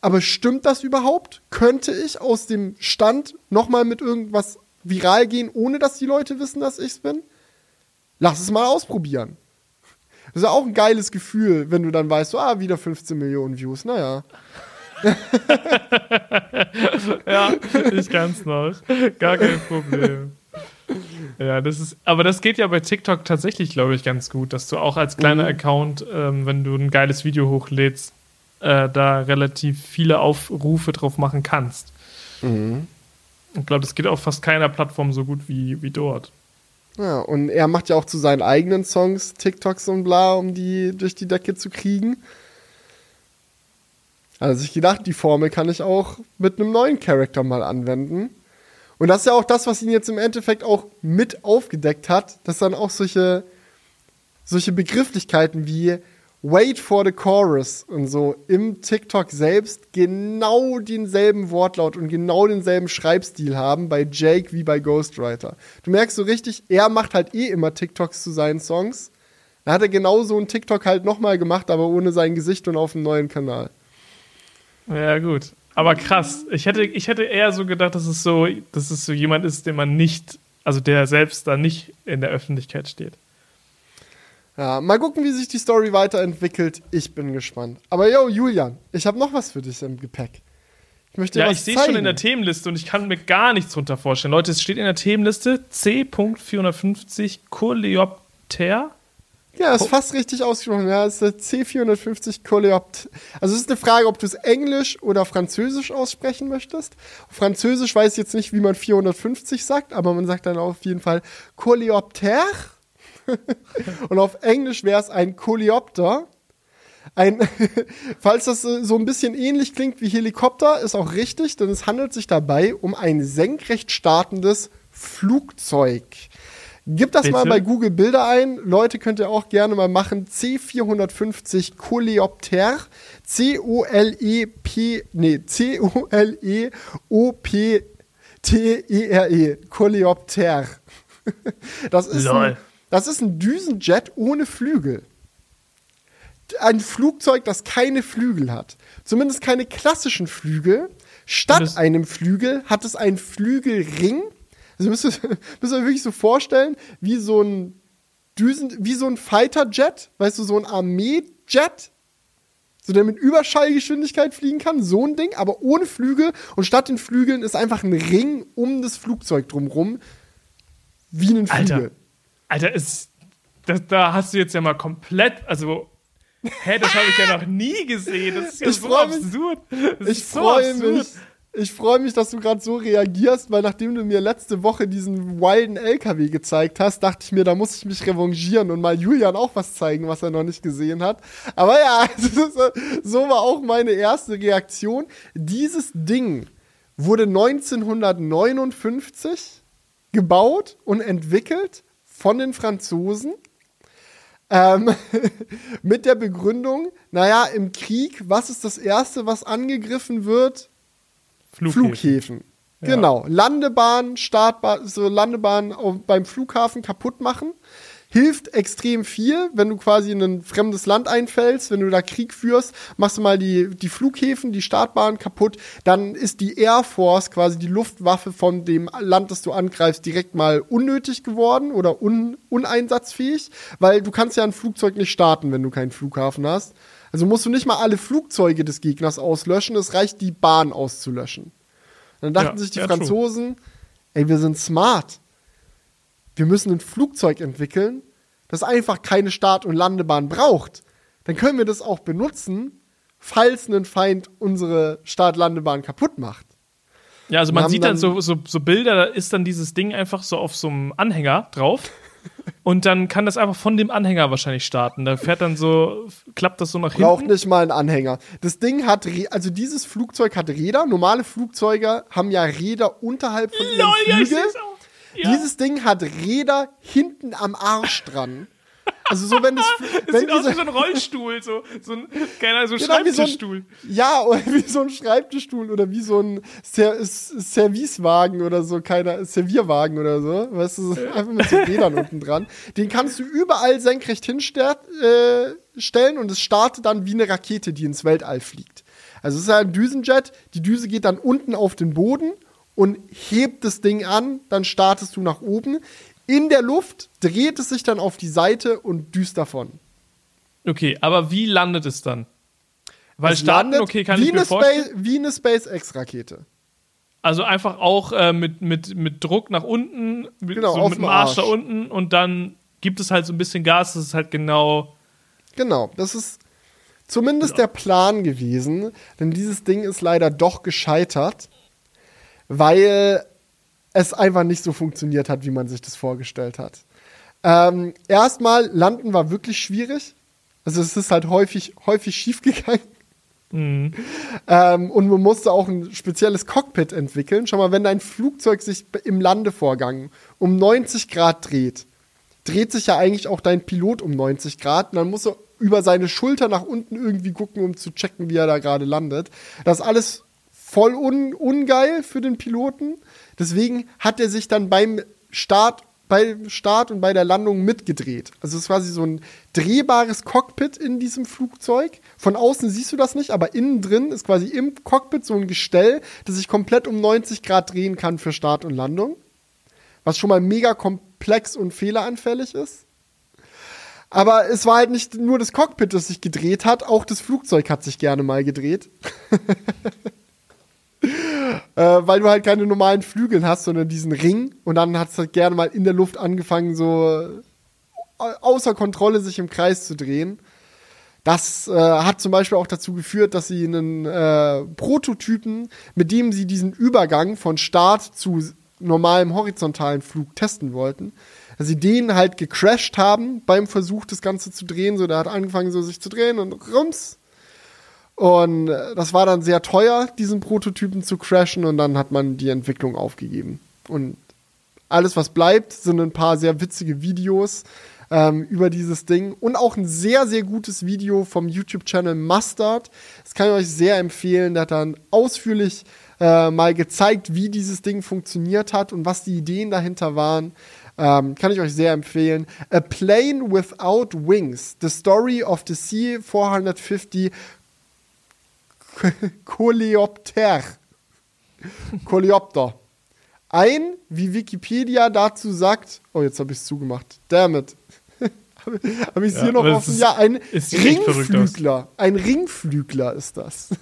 Aber stimmt das überhaupt? Könnte ich aus dem Stand nochmal mit irgendwas viral gehen, ohne dass die Leute wissen, dass ich's bin? Lass es mal ausprobieren. Das ist ja auch ein geiles Gefühl, wenn du dann weißt, so, ah, wieder 15 Millionen Views. Naja. Ja, ich kann's noch. Gar kein Problem. Ja, das ist, aber das geht ja bei TikTok tatsächlich, glaube ich, ganz gut, dass du auch als kleiner Mhm. Account, ähm, wenn du ein geiles Video hochlädst, äh, da relativ viele Aufrufe drauf machen kannst. Mhm. Ich glaube, das geht auf fast keiner Plattform so gut wie, wie dort. Ja, und er macht ja auch zu seinen eigenen Songs TikToks und bla, um die durch die Decke zu kriegen. Also ich gedacht, die Formel kann ich auch mit einem neuen Charakter mal anwenden. Und das ist ja auch das, was ihn jetzt im Endeffekt auch mit aufgedeckt hat, dass dann auch solche, solche Begrifflichkeiten wie Wait for the Chorus und so im TikTok selbst genau denselben Wortlaut und genau denselben Schreibstil haben bei Jake wie bei Ghostwriter. Du merkst so richtig, er macht halt eh immer TikToks zu seinen Songs. Dann hat er genau so einen TikTok halt nochmal gemacht, aber ohne sein Gesicht und auf einem neuen Kanal. Ja, gut. Aber krass. Ich hätte, ich hätte eher so gedacht, dass es so, dass es so jemand ist, den man nicht, also der selbst da nicht in der Öffentlichkeit steht. Ja, mal gucken, wie sich die Story weiterentwickelt. Ich bin gespannt. Aber yo, Julian, ich habe noch was für dich im Gepäck. Ich möchte dir Ja, was ich sehe schon in der Themenliste und ich kann mir gar nichts drunter vorstellen. Leute, es steht in der Themenliste C.450 Coleopter. Ja, ist fast richtig ausgesprochen. Ja, ist der C450 Coleopt. Also es ist eine Frage, ob du es Englisch oder Französisch aussprechen möchtest. Französisch weiß ich jetzt nicht, wie man 450 sagt, aber man sagt dann auf jeden Fall Coleopter. Und auf Englisch wäre es ein Coleopter. Ein, falls das so ein bisschen ähnlich klingt wie Helikopter, ist auch richtig, denn es handelt sich dabei um ein senkrecht startendes Flugzeug. Gib das mal Bitte? bei Google Bilder ein. Leute, könnt ihr auch gerne mal machen. C450 Coleopter. C-O-L-E-P, nee, C-O-L-E-O-P T-E-R-E, Coleopter. Das ist, Lol. ein, das ist ein Düsenjet ohne Flügel. Ein Flugzeug, das keine Flügel hat. Zumindest keine klassischen Flügel. Statt einem Flügel hat es einen Flügelring. Also müsst ihr, müsst ihr wirklich so vorstellen, wie so ein Düsen, wie so ein Fighter-Jet, weißt du, so ein Armee-Jet, so der mit Überschallgeschwindigkeit fliegen kann, so ein Ding, aber ohne Flügel und statt den Flügeln ist einfach ein Ring um das Flugzeug drumrum, wie ein Flügel. Alter. Alter, ist, das, da hast du jetzt ja mal komplett, also, hä, das habe ich ja noch nie gesehen. Das ist ja Ich so absurd. Das Ich so freue mich. Ich freue mich, dass du gerade so reagierst, weil nachdem du mir letzte Woche diesen wilden LKW gezeigt hast, dachte ich mir, da muss ich mich revanchieren und mal Julian auch was zeigen, was er noch nicht gesehen hat. Aber ja, so war auch meine erste Reaktion. Dieses Ding wurde 1959 gebaut und entwickelt von den Franzosen. Ähm, mit der Begründung, naja, im Krieg, was ist das Erste, was angegriffen wird? Flughäfen. Flughäfen. Ja. Genau. Landebahn, Startbahn, so Landebahn beim Flughafen kaputt machen. Hilft extrem viel, wenn du quasi in ein fremdes Land einfällst, wenn du da Krieg führst, machst du mal die, die Flughäfen, die Startbahn kaputt, dann ist die Air Force, quasi die Luftwaffe von dem Land, das du angreifst, direkt mal unnötig geworden oder un, uneinsatzfähig, weil du kannst ja ein Flugzeug nicht starten, wenn du keinen Flughafen hast. Also musst du nicht mal alle Flugzeuge des Gegners auslöschen, es reicht, die Bahn auszulöschen. Dann dachten Ja, sich die ja, true. Franzosen, ey, wir sind smart. Wir müssen ein Flugzeug entwickeln, das einfach keine Start- und Landebahn braucht. Dann können wir das auch benutzen, falls ein Feind unsere Start-Landebahn kaputt macht. Ja, also man sieht dann dann- so, so, so Bilder, da ist dann dieses Ding einfach so auf so einem Anhänger drauf. Und dann kann das einfach von dem Anhänger wahrscheinlich starten. Da fährt dann so, klappt das so nach Braucht hinten. nicht mal einen Anhänger. Das Ding hat, also dieses Flugzeug hat Räder. Normale Flugzeuge haben ja Räder unterhalb von ihren Lol, ja, ich Flügeln. seh's auch. Ja. Dieses Ding hat Räder hinten am Arsch dran. Also so, wenn das wenn sieht aus wie so ein Rollstuhl, so, so ein, keine Ahnung, so ein Genau, wie so ein- Schreibtischstuhl. ja, oder wie so ein Schreibtischstuhl oder wie so ein Ser Servicewagen oder so, keiner, Servierwagen oder so, weißt du, so einfach mit so Rädern unten dran. Den kannst du überall senkrecht hinstellen äh, und es startet dann wie eine Rakete, die ins Weltall fliegt. Also es ist ja ein Düsenjet, die Düse geht dann unten auf den Boden und hebt das Ding an, dann startest du nach oben. In der Luft dreht es sich dann auf die Seite und düst davon. Okay, aber wie landet es dann? Weil Es starten, landet okay, kann wie ich mir eine vorstellen. Space, Wie eine SpaceX-Rakete. Also einfach auch äh, mit, mit, mit Druck nach unten, mit, Genau, so mit dem dem Arsch, da Arsch. unten und dann gibt es halt so ein bisschen Gas, das ist halt genau. Genau, das ist zumindest der Plan gewesen, denn dieses Ding ist leider doch gescheitert, weil es einfach nicht so funktioniert hat, wie man sich das vorgestellt hat. Ähm, erstmal, landen war wirklich schwierig. Also es ist halt häufig, häufig schief gegangen. Mhm. Ähm, und man musste auch ein spezielles Cockpit entwickeln. Schau mal, wenn dein Flugzeug sich im Landevorgang um 90 Grad dreht, dreht sich ja eigentlich auch dein Pilot um 90 Grad. Und dann muss er über seine Schulter nach unten irgendwie gucken, um zu checken, wie er da gerade landet. Das alles voll un ungeil für den Piloten. Deswegen hat er sich dann beim Start, beim Start und bei der Landung mitgedreht. Also es ist quasi so ein drehbares Cockpit in diesem Flugzeug. Von außen siehst du das nicht, aber innen drin ist quasi im Cockpit so ein Gestell, das sich komplett um 90 Grad drehen kann für Start und Landung. Was schon mal mega komplex und fehleranfällig ist. Aber es war halt nicht nur das Cockpit, das sich gedreht hat, auch das Flugzeug hat sich gerne mal gedreht. äh, weil du halt keine normalen Flügel hast, sondern diesen Ring. Und dann hat es halt gerne mal in der Luft angefangen, so äh, außer Kontrolle sich im Kreis zu drehen. Das äh, hat zum Beispiel auch dazu geführt, dass sie einen äh, Prototypen, mit dem sie diesen Übergang von Start zu normalem horizontalen Flug testen wollten, dass sie den halt gecrashed haben beim Versuch, das Ganze zu drehen. So, der hat angefangen, so sich zu drehen und rums. Und äh, das war dann sehr teuer, diesen Prototypen zu crashen und dann hat man die Entwicklung aufgegeben. Und alles, was bleibt, sind ein paar sehr witzige Videos ähm, über dieses Ding und auch ein sehr, sehr gutes Video vom YouTube-Channel Mustard. Das kann ich euch sehr empfehlen. Der hat dann ausführlich äh, mal gezeigt, wie dieses Ding funktioniert hat und was die Ideen dahinter waren. Ähm, kann ich euch sehr empfehlen. A Plane Without Wings, The Story of the C-450 Coleopter. Coleopter. Ein, wie Wikipedia dazu sagt, oh, jetzt habe ich es zugemacht. Damit. habe ich es Ja, hier noch offen? ist- ja, ein. Ringflügler. Ein Ringflügler ist das.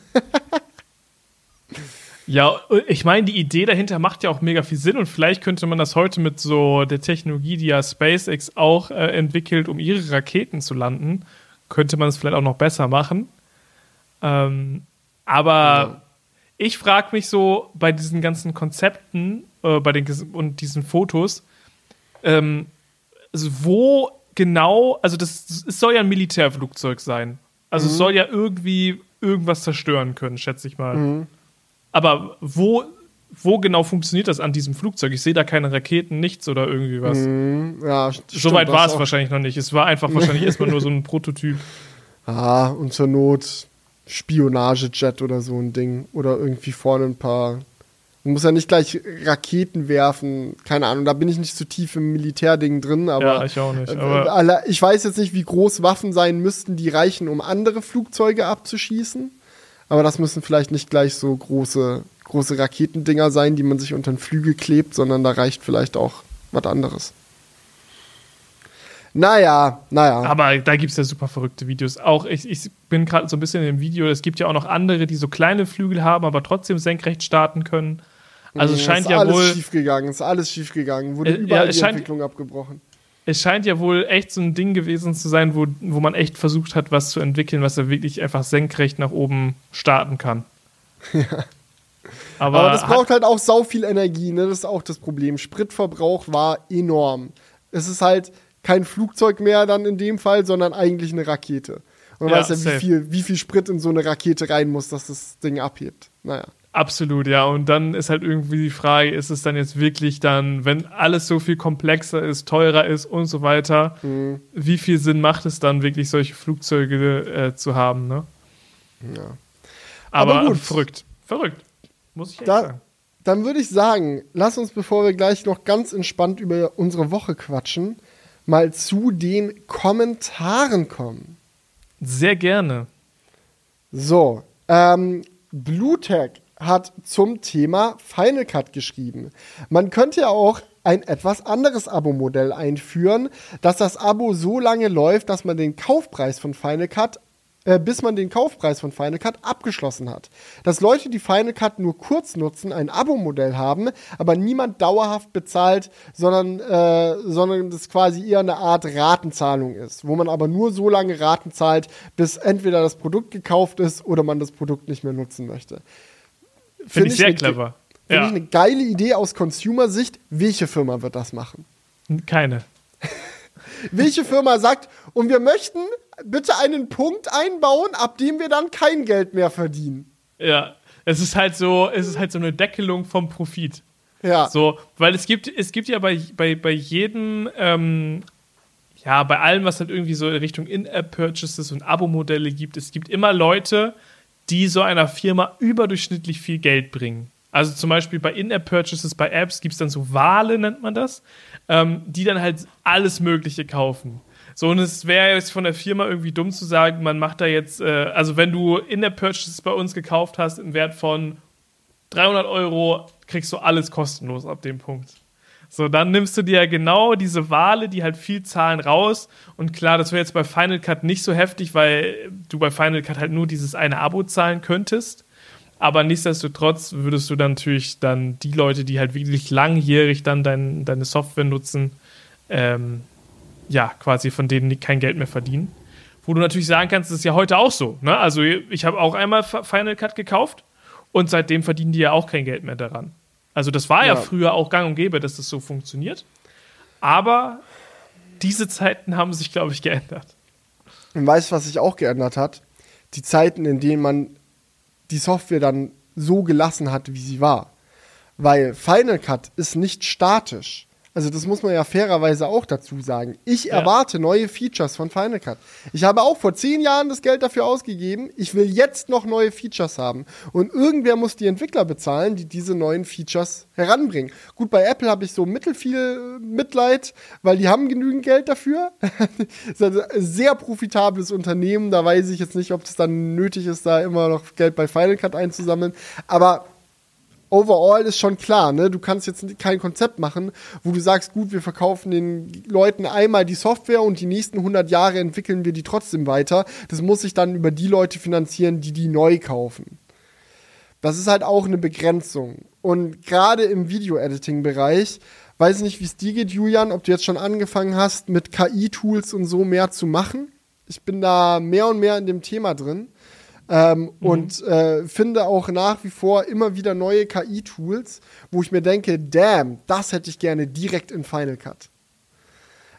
Ja, ich meine, die Idee dahinter macht ja auch mega viel Sinn und vielleicht könnte man das heute mit so der Technologie, die ja SpaceX auch äh, entwickelt, um ihre Raketen zu landen, könnte man es vielleicht auch noch besser machen. Ähm, aber ich frage mich so bei diesen ganzen Konzepten äh, bei den, und diesen Fotos, ähm, also wo genau, also das, es soll ja ein Militärflugzeug sein. Also es soll ja irgendwie irgendwas zerstören können, schätze ich mal. Aber wo, wo genau funktioniert das an diesem Flugzeug? Ich sehe da keine Raketen, nichts oder irgendwie was. Ja, st- So stimmt, weit das war es wahrscheinlich noch nicht. Es war einfach wahrscheinlich erstmal nur so ein Prototyp. Ah, und zur Not Spionagejet oder so ein Ding. Oder irgendwie vorne ein paar. Man muss ja nicht gleich Raketen werfen. Keine Ahnung, da bin ich nicht so tief im Militärding drin, aber. ja, ich auch nicht. äh, Aber ich weiß jetzt nicht, wie groß Waffen sein müssten, die reichen, um andere Flugzeuge abzuschießen. Aber das müssen vielleicht nicht gleich so große, große Raketendinger sein, die man sich unter den Flügel klebt, sondern da reicht vielleicht auch was anderes. Naja, naja. Aber da gibt es ja super verrückte Videos. Auch ich, ich bin gerade so ein bisschen im Video. Es gibt ja auch noch andere, die so kleine Flügel haben, aber trotzdem senkrecht starten können. Also es Ja, scheint ist ja alles wohl, schief gegangen, ist alles schief gegangen, wurde Äh, ja, überall es die scheint- Entwicklung abgebrochen. es scheint ja wohl echt so ein Ding gewesen zu sein, wo, wo man echt versucht hat, was zu entwickeln, was er wirklich einfach senkrecht nach oben starten kann. Aber, Aber das braucht halt auch sau viel Energie, ne? Das ist auch das Problem. Spritverbrauch war enorm. Es ist halt kein Flugzeug mehr dann in dem Fall, sondern eigentlich eine Rakete. Und man Ja, weiß ja, wie viel, wie viel Sprit in so eine Rakete rein muss, dass das Ding abhebt. Naja. Absolut, ja. Und dann ist halt irgendwie die Frage, ist es dann jetzt wirklich dann, wenn alles so viel komplexer ist, teurer ist und so weiter, Mhm. wie viel Sinn macht es dann wirklich, solche Flugzeuge äh, zu haben, ne? Ja. Aber, Aber gut. verrückt. Verrückt. Muss ich Da, sagen. dann würde ich sagen, lass uns, bevor wir gleich noch ganz entspannt über unsere Woche quatschen, mal zu den Kommentaren kommen. Sehr gerne. So, ähm, Bluetech hat zum Thema Final Cut geschrieben. Man könnte ja auch ein etwas anderes Abo-Modell einführen, dass das Abo so lange läuft, dass man den Kaufpreis von Final Cut äh, bis man den Kaufpreis von Final Cut abgeschlossen hat. Dass Leute, die Final Cut nur kurz nutzen, ein Abo-Modell haben, aber niemand dauerhaft bezahlt, sondern, äh, sondern das quasi eher eine Art Ratenzahlung ist, wo man aber nur so lange Raten zahlt, bis entweder das Produkt gekauft ist oder man das Produkt nicht mehr nutzen möchte. Finde ich sehr eine- clever. Finde Ja, ich eine geile Idee aus Consumer-Sicht. Welche Firma wird das machen? keine. Welche Firma sagt, und wir möchten bitte einen Punkt einbauen, ab dem wir dann kein Geld mehr verdienen? Ja, es ist halt so, es ist halt so eine Deckelung vom Profit. Ja. So, weil es gibt, es gibt ja bei, bei, bei jedem, ähm, ja, bei allem, was halt irgendwie so in Richtung In-App-Purchases und Abo-Modelle gibt, es gibt immer Leute, die so einer Firma überdurchschnittlich viel Geld bringen. Also zum Beispiel bei In-App-Purchases, bei Apps gibt es dann so Wale, nennt man das, ähm, die dann halt alles Mögliche kaufen. So, und es wäre jetzt von der Firma irgendwie dumm zu sagen, man macht da jetzt, äh, also wenn du In-App-Purchases bei uns gekauft hast im Wert von 300 Euro kriegst du alles kostenlos ab dem Punkt. So, dann nimmst du dir ja genau diese Wale, die halt viel zahlen, raus. Und klar, das wäre jetzt bei Final Cut nicht so heftig, weil du bei Final Cut halt nur dieses eine Abo zahlen könntest. Aber nichtsdestotrotz würdest du dann natürlich dann die Leute, die halt wirklich langjährig dann dein, deine Software nutzen, ähm, ja, quasi von denen die kein Geld mehr verdienen. Wo du natürlich sagen kannst, das ist ja heute auch so. Ne? Also ich habe auch einmal Final Cut gekauft und seitdem verdienen die ja auch kein Geld mehr daran. Also das war ja, Ja. früher auch gang und gäbe, dass das so funktioniert. Aber diese Zeiten haben sich, glaube ich, geändert. Und weißt du, was sich auch geändert hat? Die Zeiten, in denen man die Software dann so gelassen hat, wie sie war. Weil Final Cut ist nicht statisch. Also das muss man ja fairerweise auch dazu sagen. Ich ja. erwarte neue Features von Final Cut. Ich habe auch vor zehn Jahren das Geld dafür ausgegeben. Ich will jetzt noch neue Features haben. Und irgendwer muss die Entwickler bezahlen, die diese neuen Features heranbringen. Gut, bei Apple habe ich so mittelfiel Mitleid, weil die haben genügend Geld dafür. das ist ein sehr profitables Unternehmen. Da weiß ich jetzt nicht, ob es dann nötig ist, da immer noch Geld bei Final Cut einzusammeln. Aber overall ist schon klar, ne? Du kannst jetzt kein Konzept machen, wo du sagst, gut, wir verkaufen den Leuten einmal die Software und die nächsten 100 Jahre entwickeln wir die trotzdem weiter. Das muss sich dann über die Leute finanzieren, die die neu kaufen. Das ist halt auch eine Begrenzung. Und gerade im Video-Editing-Bereich, weiß nicht, wie es dir geht, Julian, ob du jetzt schon angefangen hast, mit KI-Tools und so mehr zu machen. Ich bin da mehr und mehr in dem Thema drin. Ähm, mhm. Und äh, finde auch nach wie vor immer wieder neue KI-Tools, wo ich mir denke, damn, das hätte ich gerne direkt in Final Cut.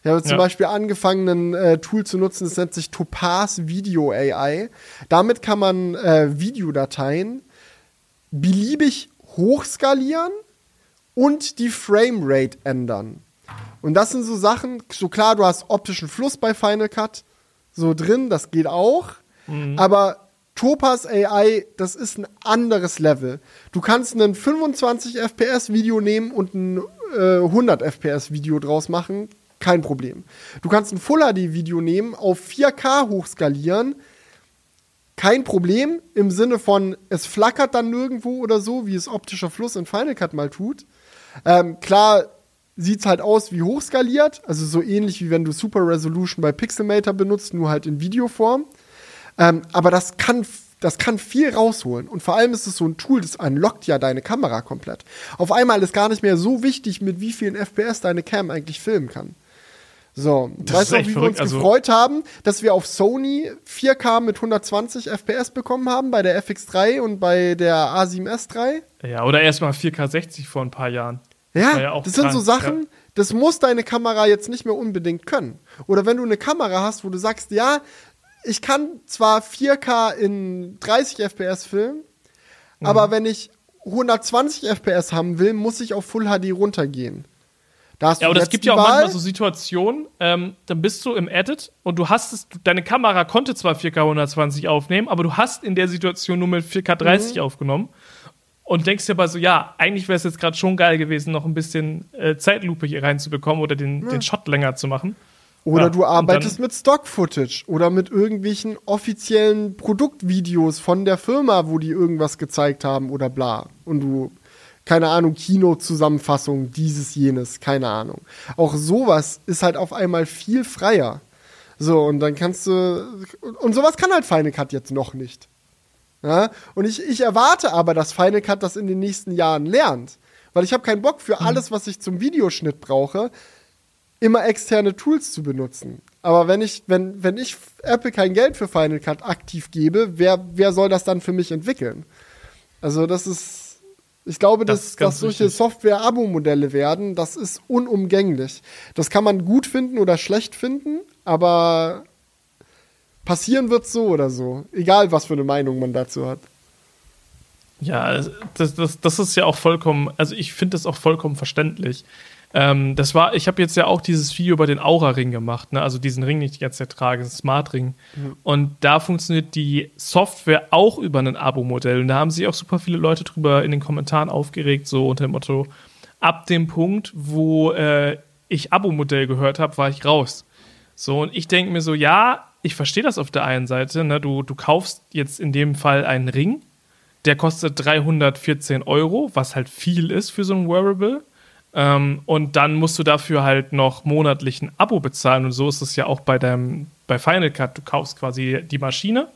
Ich habe ja. zum Beispiel angefangen, ein äh, Tool zu nutzen, das nennt sich Topaz Video AI. Damit kann man äh, Videodateien beliebig hochskalieren und die Framerate ändern. Und das sind so Sachen, so klar, du hast optischen Fluss bei Final Cut so drin, das geht auch. Mhm. Aber Topaz AI, das ist ein anderes Level. Du kannst ein 25 FPS Video nehmen und ein äh, 100 FPS Video draus machen, kein Problem. Du kannst ein Full HD Video nehmen, auf 4K hochskalieren, kein Problem im Sinne von es flackert dann nirgendwo oder so, wie es optischer Fluss in Final Cut mal tut. Ähm, klar sieht es halt aus wie hochskaliert, also so ähnlich wie wenn du Super Resolution bei Pixelmator benutzt, nur halt in Videoform. Ähm, aber das kann, das kann viel rausholen. Und vor allem ist es so ein Tool, das unlockt ja deine Kamera komplett. Auf einmal ist gar nicht mehr so wichtig, mit wie vielen FPS deine Cam eigentlich filmen kann. So, das weißt du, wie wir uns also gefreut haben, dass wir auf Sony 4K mit 120 FPS bekommen haben bei der FX3 und bei der A7S3? Ja, oder erstmal 4K 60 vor ein paar Jahren. Ja, ja das sind so Sachen, ja. das muss deine Kamera jetzt nicht mehr unbedingt können. Oder wenn du eine Kamera hast, wo du sagst, ja, ich kann zwar 4K in 30 FPS filmen, mhm. aber wenn ich 120 FPS haben will, muss ich auf Full HD runtergehen. Da hast ja, aber es gibt ja auch Wahl. manchmal so Situationen, ähm, dann bist du im Edit und du hast es, deine Kamera konnte zwar 4K 120 aufnehmen, aber du hast in der Situation nur mit 4K 30 mhm. aufgenommen und denkst dir aber so, ja, eigentlich wäre es jetzt gerade schon geil gewesen, noch ein bisschen äh, Zeitlupe hier reinzubekommen oder den, ja. den Shot länger zu machen. Oder ja, du arbeitest mit Stock-Footage oder mit irgendwelchen offiziellen Produktvideos von der Firma, wo die irgendwas gezeigt haben oder bla. Und du, keine Ahnung, Kino-Zusammenfassung, dieses, jenes, keine Ahnung. Auch sowas ist halt auf einmal viel freier. So, und dann kannst du. Und sowas kann halt Final Cut jetzt noch nicht. Ja? Und ich, ich erwarte aber, dass Final Cut das in den nächsten Jahren lernt. Weil ich habe keinen Bock für mhm. alles, was ich zum Videoschnitt brauche, immer externe Tools zu benutzen. Aber wenn ich, wenn, wenn ich Apple kein Geld für Final Cut aktiv gebe, wer, wer soll das dann für mich entwickeln? Also, das ist, ich glaube, das dass, dass solche Software-Abo-Modelle werden, das ist unumgänglich. Das kann man gut finden oder schlecht finden, aber passieren wird so oder so. Egal, was für eine Meinung man dazu hat. Ja, das, das, das ist ja auch vollkommen, also ich finde das auch vollkommen verständlich. Ähm, das war, ich habe jetzt ja auch dieses Video über den Aura-Ring gemacht, ne? also diesen Ring, den ich die ganze Zeit trage, das Smart-Ring. Mhm. Und da funktioniert die Software auch über ein Abo-Modell. Und da haben sich auch super viele Leute drüber in den Kommentaren aufgeregt, so unter dem Motto, ab dem Punkt, wo äh, ich Abo-Modell gehört habe, war ich raus. So, und ich denke mir so, ja, ich verstehe das auf der einen Seite, ne? du, du kaufst jetzt in dem Fall einen Ring, der kostet 314 Euro, was halt viel ist für so ein Wearable. Ähm, und dann musst du dafür halt noch monatlich ein Abo bezahlen. Und so ist es ja auch bei deinem, bei Final Cut. Du kaufst quasi die Maschine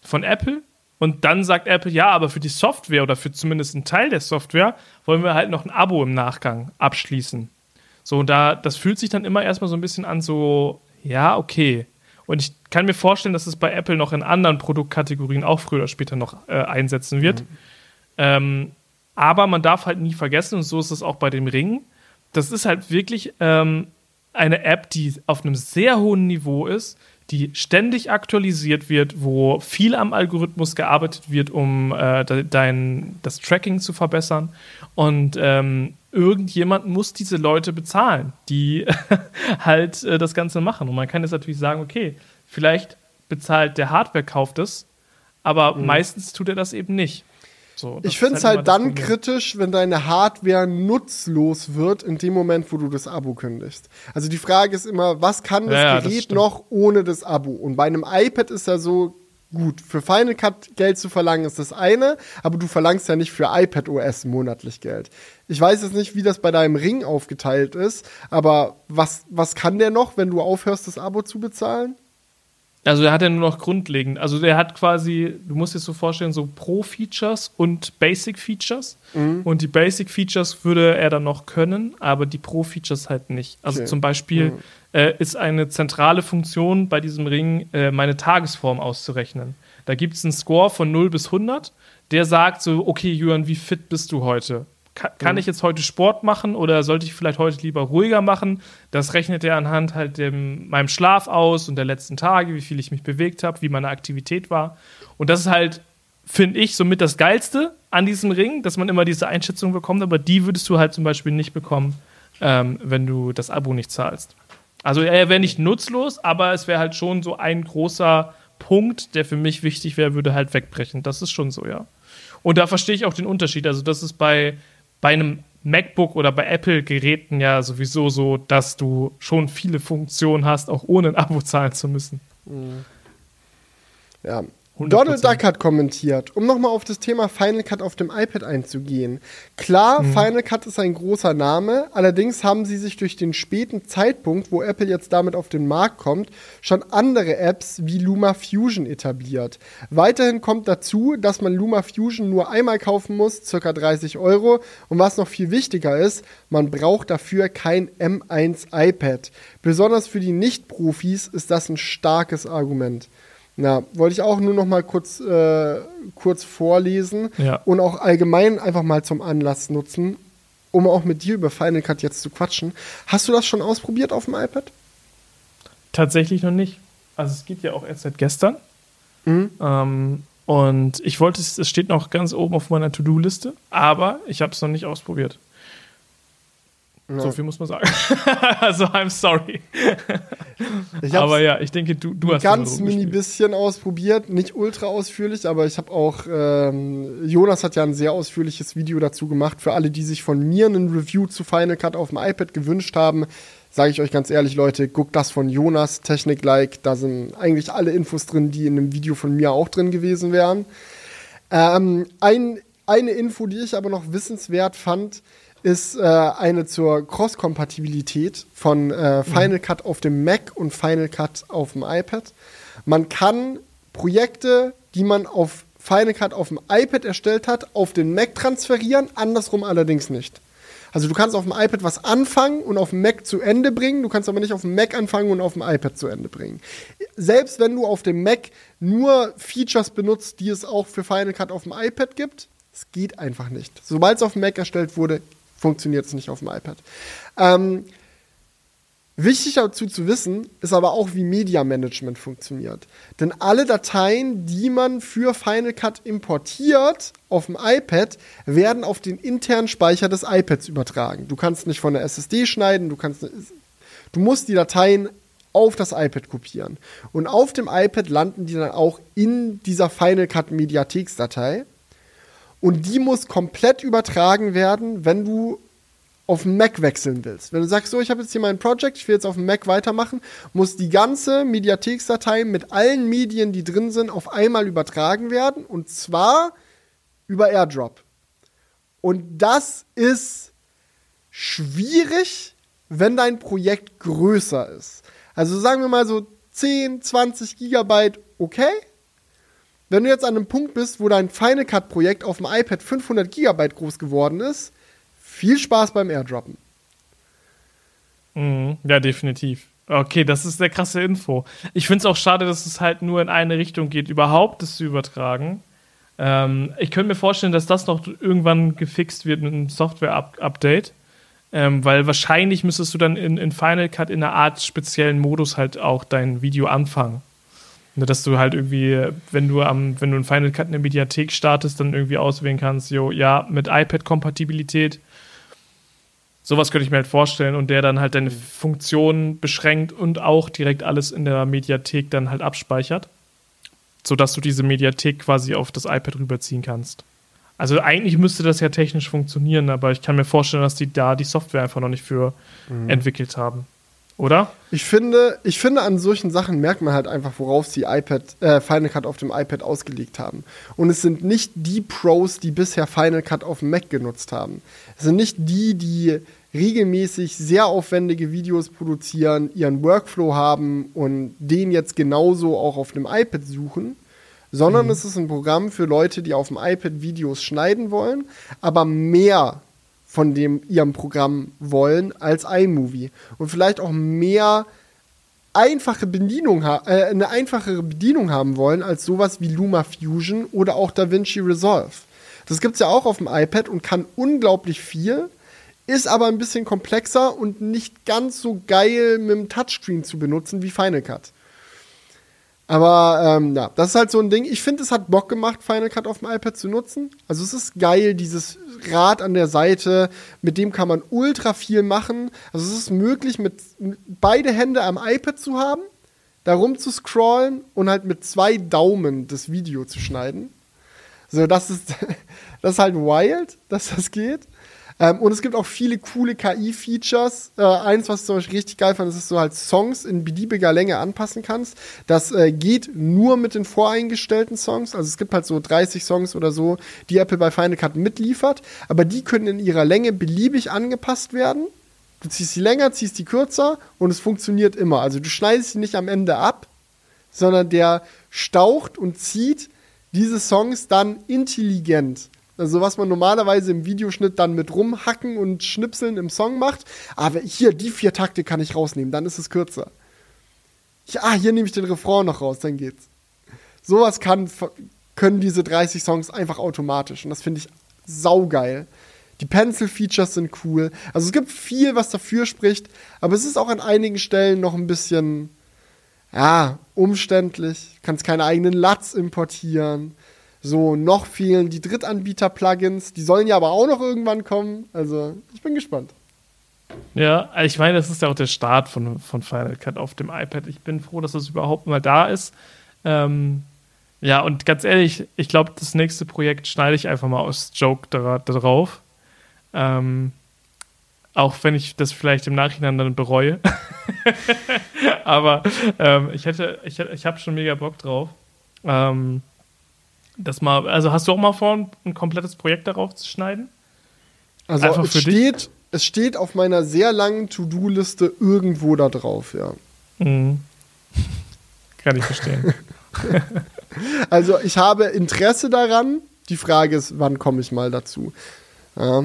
von Apple und dann sagt Apple, ja, aber für die Software oder für zumindest einen Teil der Software wollen wir halt noch ein Abo im Nachgang abschließen. So, und da, das fühlt sich dann immer erstmal so ein bisschen an, so, ja, okay. Und ich kann mir vorstellen, dass es bei Apple noch in anderen Produktkategorien auch früher oder später noch äh, einsetzen wird. Mhm. Ähm, aber man darf halt nie vergessen, und so ist es auch bei dem Ring, das ist halt wirklich ähm, eine App, die auf einem sehr hohen Niveau ist, die ständig aktualisiert wird, wo viel am Algorithmus gearbeitet wird, um äh, dein, das Tracking zu verbessern. Und ähm, irgendjemand muss diese Leute bezahlen, die halt äh, das Ganze machen. Und man kann jetzt natürlich sagen, okay, vielleicht bezahlt der Hardware-Kauf das, aber mhm. meistens tut er das eben nicht. So, ich finde es halt, halt dann kritisch, wenn deine Hardware nutzlos wird in dem Moment, wo du das Abo kündigst. Also die Frage ist immer, was kann das ja, Gerät das noch ohne das Abo? Und bei einem iPad ist ja so, gut, für Final Cut Geld zu verlangen ist das eine, aber du verlangst ja nicht für iPad OS monatlich Geld. Ich weiß jetzt nicht, wie das bei deinem Ring aufgeteilt ist, aber was, was kann der noch, wenn du aufhörst, das Abo zu bezahlen? Also der hat ja nur noch grundlegend. Also der hat quasi, du musst dir so vorstellen, so Pro-Features und Basic-Features. Mhm. Und die Basic-Features würde er dann noch können, aber die Pro-Features halt nicht. Also okay. zum Beispiel mhm. äh, ist eine zentrale Funktion bei diesem Ring, äh, meine Tagesform auszurechnen. Da gibt es einen Score von 0 bis 100, der sagt so, okay, Jürgen, wie fit bist du heute? Kann, ich jetzt heute Sport machen oder sollte ich vielleicht heute lieber ruhiger machen? Das rechnet er anhand halt dem, meinem Schlaf aus und der letzten Tage, wie viel ich mich bewegt habe, wie meine Aktivität war. Und das ist halt, finde ich, somit das Geilste an diesem Ring, dass man immer diese Einschätzung bekommt, aber die würdest du halt zum Beispiel nicht bekommen, ähm, wenn du das Abo nicht zahlst. Also er wäre nicht nutzlos, aber es wäre halt schon so ein großer Punkt, der für mich wichtig wäre, würde halt wegbrechen. Das ist schon so, ja. Und da verstehe ich auch den Unterschied. Also, das ist bei bei einem MacBook oder bei Apple-Geräten ja sowieso so, dass du schon viele Funktionen hast, auch ohne ein Abo zahlen zu müssen. Mhm. Ja, 100%. Donald Duck hat kommentiert, um nochmal auf das Thema Final Cut auf dem iPad einzugehen. Klar, mhm. Final Cut ist ein großer Name, allerdings haben sie sich durch den späten Zeitpunkt, wo Apple jetzt damit auf den Markt kommt, schon andere Apps wie Luma Fusion etabliert. Weiterhin kommt dazu, dass man Luma Fusion nur einmal kaufen muss, circa 30 Euro. Und was noch viel wichtiger ist, man braucht dafür kein M1 iPad. Besonders für die Nicht-Profis ist das ein starkes Argument. Ja, wollte ich auch nur noch mal kurz, äh, kurz vorlesen ja. und auch allgemein einfach mal zum Anlass nutzen, um auch mit dir über Final Cut jetzt zu quatschen. Hast du das schon ausprobiert auf dem iPad? Tatsächlich noch nicht. Also es gibt ja auch erst seit gestern. Mhm. Ähm, und ich wollte es, es steht noch ganz oben auf meiner To-Do-Liste, aber ich habe es noch nicht ausprobiert. Ja. So viel muss man sagen. also, I'm sorry. aber ja, ich denke, du, du hast ganz mini bisschen ausprobiert, nicht ultra ausführlich, aber ich habe auch, ähm, Jonas hat ja ein sehr ausführliches Video dazu gemacht. Für alle, die sich von mir einen Review zu Final Cut auf dem iPad gewünscht haben, sage ich euch ganz ehrlich, Leute, guckt das von Jonas, Technik-like. Da sind eigentlich alle Infos drin, die in einem Video von mir auch drin gewesen wären. Ähm, ein, eine Info, die ich aber noch wissenswert fand, ist äh, eine zur Cross-Kompatibilität von äh, Final mhm. Cut auf dem Mac und Final Cut auf dem iPad. Man kann Projekte, die man auf Final Cut auf dem iPad erstellt hat, auf den Mac transferieren, andersrum allerdings nicht. Also du kannst auf dem iPad was anfangen und auf dem Mac zu Ende bringen, du kannst aber nicht auf dem Mac anfangen und auf dem iPad zu Ende bringen. Selbst wenn du auf dem Mac nur Features benutzt, die es auch für Final Cut auf dem iPad gibt, es geht einfach nicht. Sobald es auf dem Mac erstellt wurde, funktioniert es nicht auf dem iPad. Ähm, wichtig dazu zu wissen ist aber auch, wie Media Management funktioniert. Denn alle Dateien, die man für Final Cut importiert auf dem iPad, werden auf den internen Speicher des iPads übertragen. Du kannst nicht von der SSD schneiden, du kannst du musst die Dateien auf das iPad kopieren. Und auf dem iPad landen die dann auch in dieser Final Cut Mediatheksdatei. Und die muss komplett übertragen werden, wenn du auf den Mac wechseln willst. Wenn du sagst, so, ich habe jetzt hier mein Projekt, ich will jetzt auf dem Mac weitermachen, muss die ganze Mediatheksdatei mit allen Medien, die drin sind, auf einmal übertragen werden. Und zwar über AirDrop. Und das ist schwierig, wenn dein Projekt größer ist. Also sagen wir mal so 10, 20 Gigabyte, okay. Wenn du jetzt an einem Punkt bist, wo dein Final Cut Projekt auf dem iPad 500 GB groß geworden ist, viel Spaß beim Airdroppen. Mhm, ja, definitiv. Okay, das ist eine krasse Info. Ich finde es auch schade, dass es halt nur in eine Richtung geht, überhaupt das zu übertragen. Ähm, ich könnte mir vorstellen, dass das noch irgendwann gefixt wird mit einem Software-Update. Ähm, weil wahrscheinlich müsstest du dann in, in Final Cut in einer Art speziellen Modus halt auch dein Video anfangen. Ne, dass du halt irgendwie, wenn du am, wenn du in Final Cut eine Mediathek startest, dann irgendwie auswählen kannst, jo, ja, mit iPad-Kompatibilität Sowas könnte ich mir halt vorstellen und der dann halt deine Funktionen beschränkt und auch direkt alles in der Mediathek dann halt abspeichert, sodass du diese Mediathek quasi auf das iPad rüberziehen kannst. Also eigentlich müsste das ja technisch funktionieren, aber ich kann mir vorstellen, dass die da die Software einfach noch nicht für mhm. entwickelt haben. Oder? Ich finde, ich finde, an solchen Sachen merkt man halt einfach, worauf sie iPad, äh, Final Cut auf dem iPad ausgelegt haben. Und es sind nicht die Pros, die bisher Final Cut auf dem Mac genutzt haben. Es sind nicht die, die regelmäßig sehr aufwendige Videos produzieren, ihren Workflow haben und den jetzt genauso auch auf dem iPad suchen, sondern mhm. es ist ein Programm für Leute, die auf dem iPad Videos schneiden wollen, aber mehr von dem ihrem Programm wollen als iMovie und vielleicht auch mehr einfache Bedienung äh, eine einfachere Bedienung haben wollen als sowas wie Luma Fusion oder auch DaVinci Resolve. Das gibt es ja auch auf dem iPad und kann unglaublich viel, ist aber ein bisschen komplexer und nicht ganz so geil mit dem Touchscreen zu benutzen wie Final Cut. Aber ähm, ja, das ist halt so ein Ding. Ich finde, es hat Bock gemacht, Final Cut auf dem iPad zu nutzen. Also es ist geil, dieses Rad an der Seite, mit dem kann man ultra viel machen. Also es ist möglich, mit beide Hände am iPad zu haben, darum zu scrollen und halt mit zwei Daumen das Video zu schneiden. So, das ist, das ist halt wild, dass das geht. Ähm, und es gibt auch viele coole KI-Features. Äh, eins, was ich zum Beispiel richtig geil fand, ist, dass du halt Songs in beliebiger Länge anpassen kannst. Das äh, geht nur mit den voreingestellten Songs. Also es gibt halt so 30 Songs oder so, die Apple bei Final Cut mitliefert. Aber die können in ihrer Länge beliebig angepasst werden. Du ziehst die länger, ziehst die kürzer und es funktioniert immer. Also du schneidest sie nicht am Ende ab, sondern der staucht und zieht diese Songs dann intelligent. Also was man normalerweise im Videoschnitt dann mit rumhacken und schnipseln im Song macht. Aber hier, die vier Takte kann ich rausnehmen, dann ist es kürzer. Ich, ah, hier nehme ich den Refrain noch raus, dann geht's. Sowas kann, können diese 30 Songs einfach automatisch. Und das finde ich saugeil. Die Pencil-Features sind cool. Also es gibt viel, was dafür spricht, aber es ist auch an einigen Stellen noch ein bisschen, ja, umständlich. Kannst keine eigenen LUTs importieren. So, noch fehlen die Drittanbieter-Plugins. Die sollen ja aber auch noch irgendwann kommen. Also, ich bin gespannt. Ja, ich meine, das ist ja auch der Start von, von Final Cut auf dem iPad. Ich bin froh, dass das überhaupt mal da ist. Ähm, ja, und ganz ehrlich, ich glaube, das nächste Projekt schneide ich einfach mal aus Joke da, da drauf. Ähm, auch wenn ich das vielleicht im Nachhinein dann bereue. Aber ähm, ich hätte, ich, ich habe schon mega Bock drauf. Ähm, das mal, also hast du auch mal vor, ein komplettes Projekt darauf zu schneiden? Also Einfach es steht, es steht auf meiner sehr langen To-Do-Liste irgendwo da drauf, ja. Mhm. Kann ich verstehen. also ich habe Interesse daran. Die Frage ist, wann komme ich mal dazu? Ja,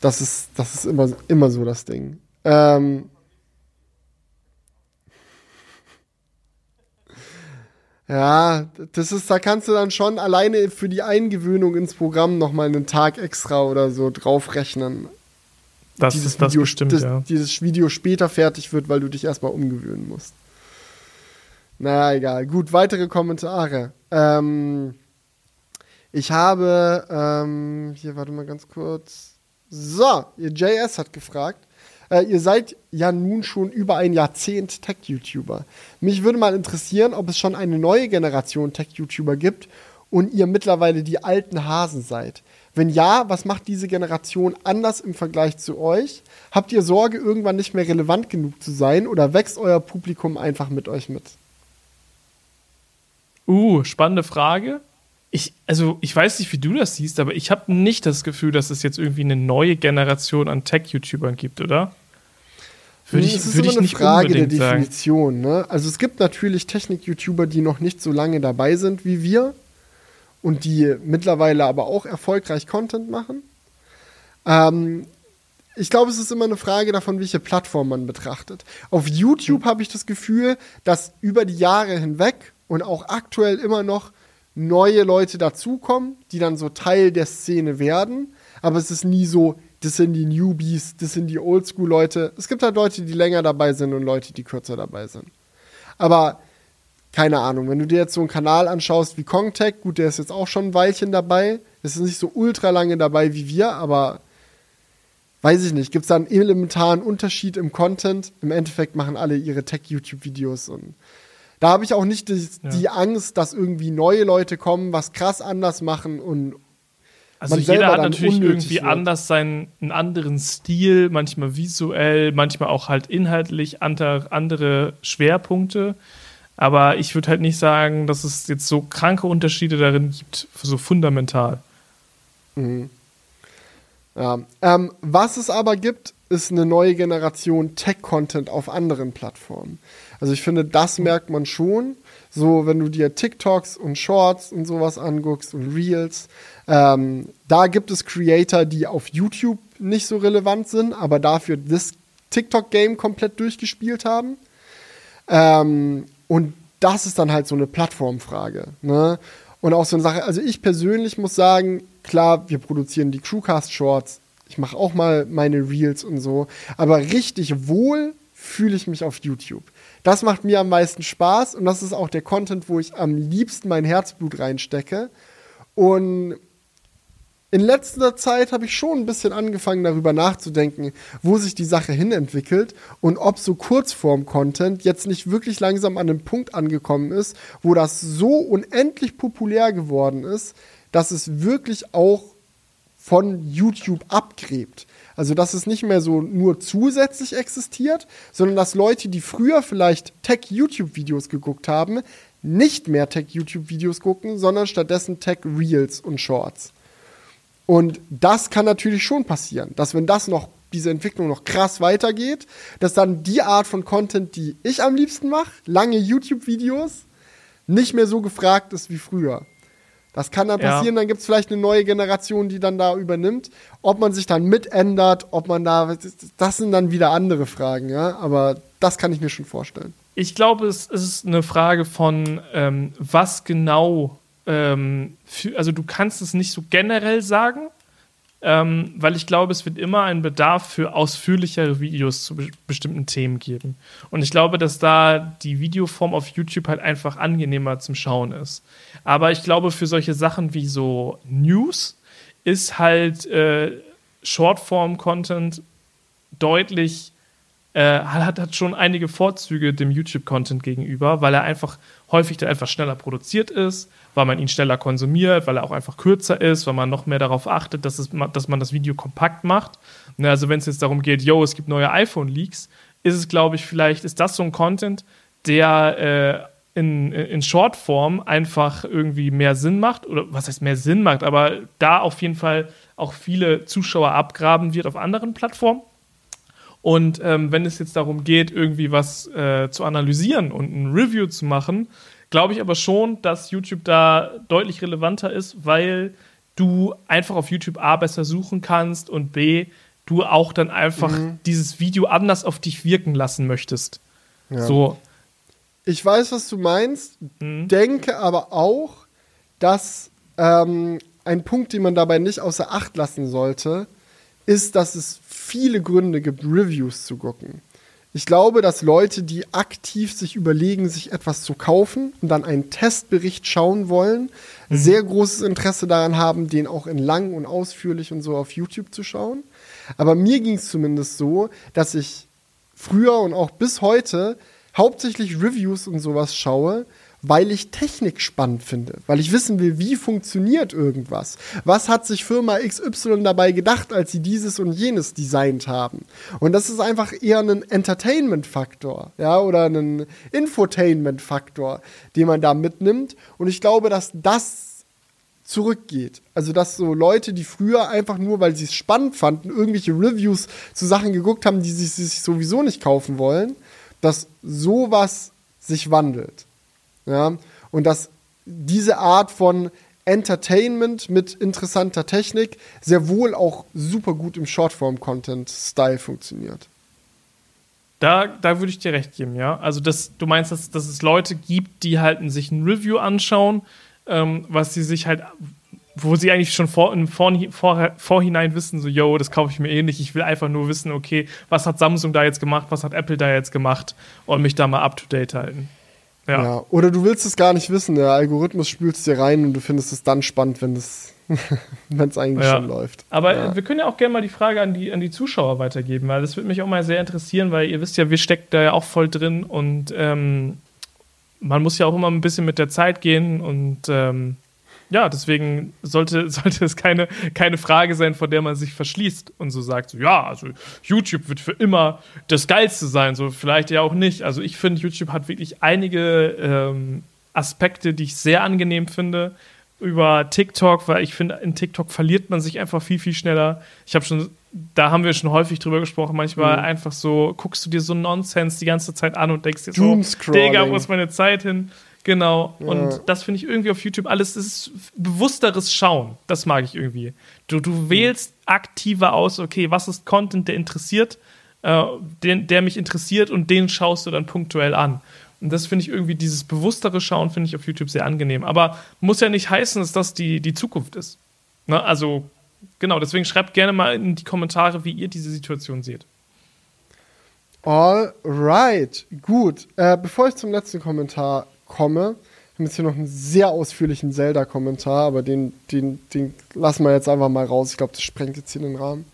das ist, das ist immer, immer so das Ding. Ähm, Ja, das ist, da kannst du dann schon alleine für die Eingewöhnung ins Programm nochmal einen Tag extra oder so draufrechnen. Das dieses ist das Video, bestimmt, das, ja. Dieses Video später fertig wird, weil du dich erstmal umgewöhnen musst. Naja, egal. Gut, weitere Kommentare. Ähm, ich habe, ähm, hier, warte mal ganz kurz. So, ihr JS hat gefragt, äh, ihr seid ja nun schon über ein Jahrzehnt Tech-YouTuber. Mich würde mal interessieren, ob es schon eine neue Generation Tech-YouTuber gibt und ihr mittlerweile die alten Hasen seid. Wenn ja, was macht diese Generation anders im Vergleich zu euch? Habt ihr Sorge, irgendwann nicht mehr relevant genug zu sein oder wächst euer Publikum einfach mit euch mit? Uh, spannende Frage. Ich, also ich weiß nicht, wie du das siehst, aber ich habe nicht das Gefühl, dass es jetzt irgendwie eine neue Generation an Tech-YouTubern gibt, oder? Würde ich, es ist immer eine Frage der Definition. Ne? Also es gibt natürlich Technik-YouTuber, die noch nicht so lange dabei sind wie wir und die mittlerweile aber auch erfolgreich Content machen. Ähm, ich glaube, es ist immer eine Frage davon, welche Plattform man betrachtet. Auf YouTube mhm. habe ich das Gefühl, dass über die Jahre hinweg und auch aktuell immer noch neue Leute dazukommen, die dann so Teil der Szene werden. Aber es ist nie so, das sind die Newbies, das sind die Oldschool-Leute. Es gibt halt Leute, die länger dabei sind und Leute, die kürzer dabei sind. Aber keine Ahnung, wenn du dir jetzt so einen Kanal anschaust wie Kongtech, gut, der ist jetzt auch schon ein Weilchen dabei. Das ist nicht so ultra lange dabei wie wir, aber weiß ich nicht, gibt es da einen elementaren Unterschied im Content? Im Endeffekt machen alle ihre Tech-YouTube-Videos und da habe ich auch nicht die, ja. die, Angst, dass irgendwie neue Leute kommen, was krass anders machen und also jeder hat natürlich irgendwie wird. anders seinen einen anderen Stil, manchmal visuell, manchmal auch halt inhaltlich andere Schwerpunkte. Aber ich würde halt nicht sagen, dass es jetzt so kranke Unterschiede darin gibt, so fundamental. Mhm. Ja. Ähm, was es aber gibt, ist eine neue Generation Tech-Content auf anderen Plattformen. Also ich finde, das merkt man schon. So, wenn du dir TikToks und Shorts und sowas anguckst und Reels, ähm, da gibt es Creator, die auf YouTube nicht so relevant sind, aber dafür das TikTok-Game komplett durchgespielt haben. Ähm, und das ist dann halt so eine Plattformfrage. Ne? Und auch so eine Sache, also ich persönlich muss sagen, klar, wir produzieren die Crewcast-Shorts, ich mache auch mal meine Reels und so, aber richtig wohl fühle ich mich auf YouTube. Das macht mir am meisten Spaß und das ist auch der Content, wo ich am liebsten mein Herzblut reinstecke. Und in letzter Zeit habe ich schon ein bisschen angefangen, darüber nachzudenken, wo sich die Sache hinentwickelt und ob so Kurzform-Content jetzt nicht wirklich langsam an einem Punkt angekommen ist, wo das so unendlich populär geworden ist, dass es wirklich auch von YouTube abgräbt. Also, dass es nicht mehr so nur zusätzlich existiert, sondern dass Leute, die früher vielleicht Tech-YouTube-Videos geguckt haben, nicht mehr Tech-YouTube-Videos gucken, sondern stattdessen Tech-Reels und Shorts. Und das kann natürlich schon passieren, dass wenn das noch, diese Entwicklung noch krass weitergeht, dass dann die Art von Content, die ich am liebsten mache, lange YouTube-Videos, nicht mehr so gefragt ist wie früher. Das kann dann passieren, ja. dann gibt es vielleicht eine neue Generation, die dann da übernimmt. Ob man sich dann mitändert, ob man da, das sind dann wieder andere Fragen, ja. Aber das kann ich mir schon vorstellen. Ich glaube, es ist eine Frage von, ähm, was genau, ähm, für, also du kannst es nicht so generell sagen, ähm, weil ich glaube, es wird immer einen Bedarf für ausführlichere Videos zu be bestimmten Themen geben. Und ich glaube, dass da die Videoform auf YouTube halt einfach angenehmer zum Schauen ist. Aber ich glaube, für solche Sachen wie so News ist halt äh, Shortform-Content deutlich äh, hat, hat schon einige Vorzüge dem YouTube-Content gegenüber, weil er einfach häufig dann einfach schneller produziert ist, weil man ihn schneller konsumiert, weil er auch einfach kürzer ist, weil man noch mehr darauf achtet, dass, es, dass man das Video kompakt macht. Ne, also wenn es jetzt darum geht, yo, es gibt neue iPhone-Leaks, ist es, glaube ich, vielleicht, ist das so ein Content, der äh, in, in Shortform einfach irgendwie mehr Sinn macht, oder was heißt mehr Sinn macht, aber da auf jeden Fall auch viele Zuschauer abgraben wird auf anderen Plattformen. Und ähm, wenn es jetzt darum geht, irgendwie was äh, zu analysieren und ein Review zu machen, glaube ich aber schon, dass YouTube da deutlich relevanter ist, weil du einfach auf YouTube A besser suchen kannst und B, du auch dann einfach mhm. dieses Video anders auf dich wirken lassen möchtest. Ja. So. Ich weiß, was du meinst, mhm. denke aber auch, dass ähm, ein Punkt, den man dabei nicht außer Acht lassen sollte, ist, dass es viele Gründe gibt, Reviews zu gucken. Ich glaube, dass Leute, die aktiv sich überlegen, sich etwas zu kaufen und dann einen Testbericht schauen wollen, mhm. sehr großes Interesse daran haben, den auch in lang und ausführlich und so auf YouTube zu schauen. Aber mir ging es zumindest so, dass ich früher und auch bis heute hauptsächlich Reviews und sowas schaue, weil ich Technik spannend finde, weil ich wissen will, wie funktioniert irgendwas. Was hat sich Firma XY dabei gedacht, als sie dieses und jenes designt haben? Und das ist einfach eher ein Entertainment-Faktor, ja, oder ein Infotainment-Faktor, den man da mitnimmt. Und ich glaube, dass das zurückgeht. Also, dass so Leute, die früher einfach nur, weil sie es spannend fanden, irgendwelche Reviews zu Sachen geguckt haben, die sie sich sowieso nicht kaufen wollen, dass sowas sich wandelt. Ja? Und dass diese Art von Entertainment mit interessanter Technik sehr wohl auch super gut im Shortform-Content-Style funktioniert. Da, da würde ich dir recht geben, ja. Also, das, du meinst, dass, dass es Leute gibt, die halt sich ein Review anschauen, ähm, was sie sich halt, wo sie eigentlich schon vor, vor, vor, Vorhinein wissen, so, yo, das kaufe ich mir eh nicht. Ich will einfach nur wissen, okay, was hat Samsung da jetzt gemacht, was hat Apple da jetzt gemacht und mich da mal up to date halten. Ja. ja. Oder du willst es gar nicht wissen, der Algorithmus spült es dir rein und du findest es dann spannend, wenn es wenn es eigentlich ja. schon läuft. Aber ja. wir können ja auch gerne mal die Frage an die, an die Zuschauer weitergeben, weil das würde mich auch mal sehr interessieren, weil ihr wisst ja, wir stecken da ja auch voll drin und ähm, man muss ja auch immer ein bisschen mit der Zeit gehen und ähm, ja, deswegen sollte, sollte es keine, keine Frage sein, vor der man sich verschließt und so sagt, so, ja, also YouTube wird für immer das Geilste sein, so vielleicht ja auch nicht. Also ich finde, YouTube hat wirklich einige ähm, Aspekte, die ich sehr angenehm finde über TikTok, weil ich finde, in TikTok verliert man sich einfach viel, viel schneller. Ich habe schon, da haben wir schon häufig drüber gesprochen, manchmal mhm. einfach so, guckst du dir so Nonsens die ganze Zeit an und denkst dir so, Digga, wo ist meine Zeit hin? Genau. Ja. Und das finde ich irgendwie auf YouTube alles, das ist bewussteres Schauen. Das mag ich irgendwie. Du, du mhm. wählst aktiver aus, okay, was ist Content, der interessiert, äh, den, der mich interessiert und den schaust du dann punktuell an. Und das finde ich irgendwie, dieses bewusstere Schauen finde ich auf YouTube sehr angenehm. Aber muss ja nicht heißen, dass das die, die Zukunft ist. Ne? Also, genau, deswegen schreibt gerne mal in die Kommentare, wie ihr diese Situation seht. Alright, gut. Äh, bevor ich zum letzten Kommentar komme, haben wir jetzt hier noch einen sehr ausführlichen Zelda-Kommentar, aber den, den, den lassen wir jetzt einfach mal raus. Ich glaube, das sprengt jetzt hier den Rahmen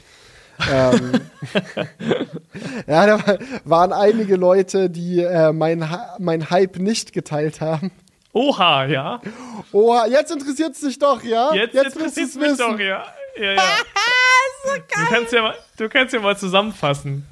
ähm, ja, da waren einige Leute, die äh, mein, mein Hype nicht geteilt haben. Oha, ja. Oha, jetzt interessiert es dich doch, ja? Jetzt, jetzt interessiert es mich doch, ja. ja, ja. so geil. Du kannst ja, mal, du kannst ja mal zusammenfassen.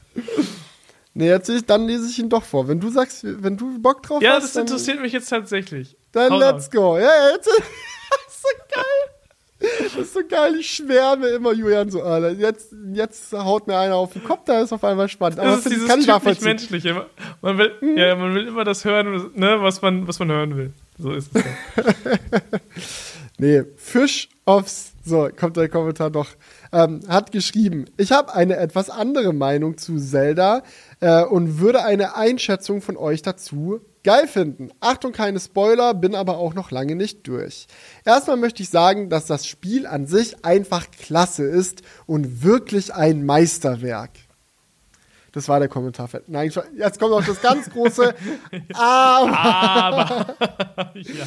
Nee, jetzt, dann lese ich ihn doch vor. Wenn du sagst, wenn du Bock drauf ja, hast. Ja, das interessiert mich jetzt tatsächlich. Dann Hau let's go. Ja, jetzt. so geil. Das ist so geil, ich schwärme immer Julian so, Alter. Jetzt, jetzt haut mir einer auf den Kopf, da ist auf einmal spannend. Aber das ist dieses kann typisch menschliche. Man will, hm? ja, man will immer das hören, ne, was, man, was man hören will. So ist es nee, Fish aufs, so, kommt der Kommentar noch, ähm, hat geschrieben, ich habe eine etwas andere Meinung zu Zelda äh, und würde eine Einschätzung von euch dazu geil finden. Achtung, keine Spoiler, bin aber auch noch lange nicht durch. Erstmal möchte ich sagen, dass das Spiel an sich einfach klasse ist und wirklich ein Meisterwerk. Das war der Kommentar. Nein, jetzt kommt noch das ganz große Aber. aber. ja.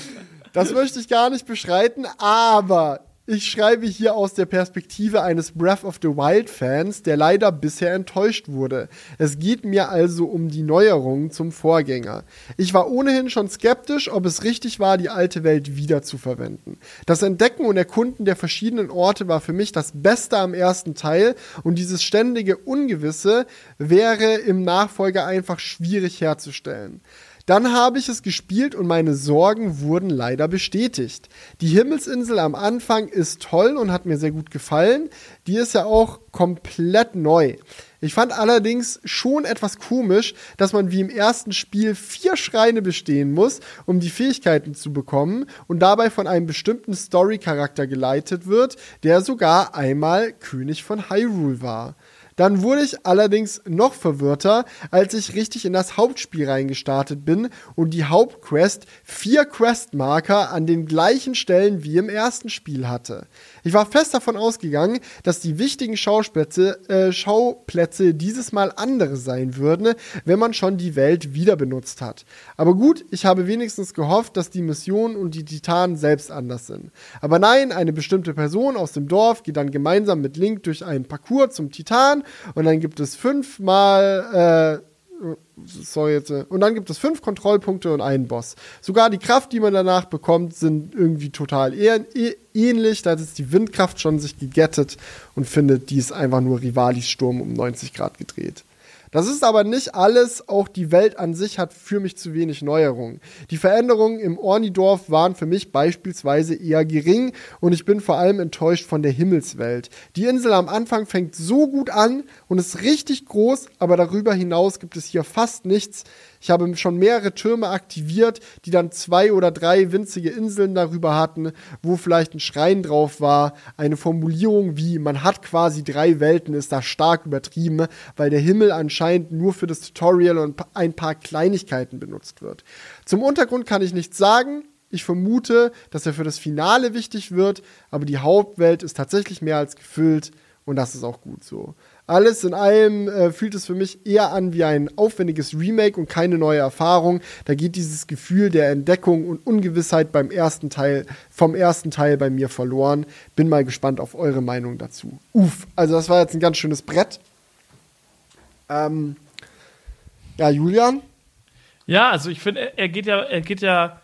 Das möchte ich gar nicht beschreiten, aber ich schreibe hier aus der Perspektive eines Breath of the Wild Fans, der leider bisher enttäuscht wurde. Es geht mir also um die Neuerungen zum Vorgänger. Ich war ohnehin schon skeptisch, ob es richtig war, die alte Welt wieder zu verwenden. Das Entdecken und Erkunden der verschiedenen Orte war für mich das Beste am ersten Teil und dieses ständige Ungewisse wäre im Nachfolger einfach schwierig herzustellen. Dann habe ich es gespielt und meine Sorgen wurden leider bestätigt. Die Himmelsinsel am Anfang ist toll und hat mir sehr gut gefallen. Die ist ja auch komplett neu. Ich fand allerdings schon etwas komisch, dass man wie im ersten Spiel vier Schreine bestehen muss, um die Fähigkeiten zu bekommen und dabei von einem bestimmten Story-Charakter geleitet wird, der sogar einmal König von Hyrule war. Dann wurde ich allerdings noch verwirrter, als ich richtig in das Hauptspiel reingestartet bin und die Hauptquest vier Questmarker an den gleichen Stellen wie im ersten Spiel hatte. Ich war fest davon ausgegangen, dass die wichtigen Schauplätze, äh, Schauplätze dieses Mal andere sein würden, wenn man schon die Welt wieder benutzt hat. Aber gut, ich habe wenigstens gehofft, dass die Missionen und die Titanen selbst anders sind. Aber nein, eine bestimmte Person aus dem Dorf geht dann gemeinsam mit Link durch einen Parcours zum Titan und dann gibt es fünfmal äh, sorry jetzt, äh, und dann gibt es fünf Kontrollpunkte und einen Boss. Sogar die Kraft, die man danach bekommt, sind irgendwie total ähnlich. Da hat jetzt die Windkraft schon sich gegettet und findet, die ist einfach nur Rivalis Sturm um 90 Grad gedreht. Das ist aber nicht alles, auch die Welt an sich hat für mich zu wenig Neuerungen. Die Veränderungen im Ornidorf waren für mich beispielsweise eher gering und ich bin vor allem enttäuscht von der Himmelswelt. Die Insel am Anfang fängt so gut an und ist richtig groß, aber darüber hinaus gibt es hier fast nichts. Ich habe schon mehrere Türme aktiviert, die dann zwei oder drei winzige Inseln darüber hatten, wo vielleicht ein Schrein drauf war. Eine Formulierung wie man hat quasi drei Welten ist da stark übertrieben, weil der Himmel anscheinend nur für das Tutorial und ein paar Kleinigkeiten benutzt wird. Zum Untergrund kann ich nichts sagen. Ich vermute, dass er für das Finale wichtig wird, aber die Hauptwelt ist tatsächlich mehr als gefüllt und das ist auch gut so. Alles in allem äh, fühlt es für mich eher an wie ein aufwendiges Remake und keine neue Erfahrung. Da geht dieses Gefühl der Entdeckung und Ungewissheit beim ersten Teil, vom ersten Teil bei mir verloren. Bin mal gespannt auf eure Meinung dazu. Uff, also das war jetzt ein ganz schönes Brett. Ähm, ja, Julian? Ja, also ich finde, er geht ja, er geht ja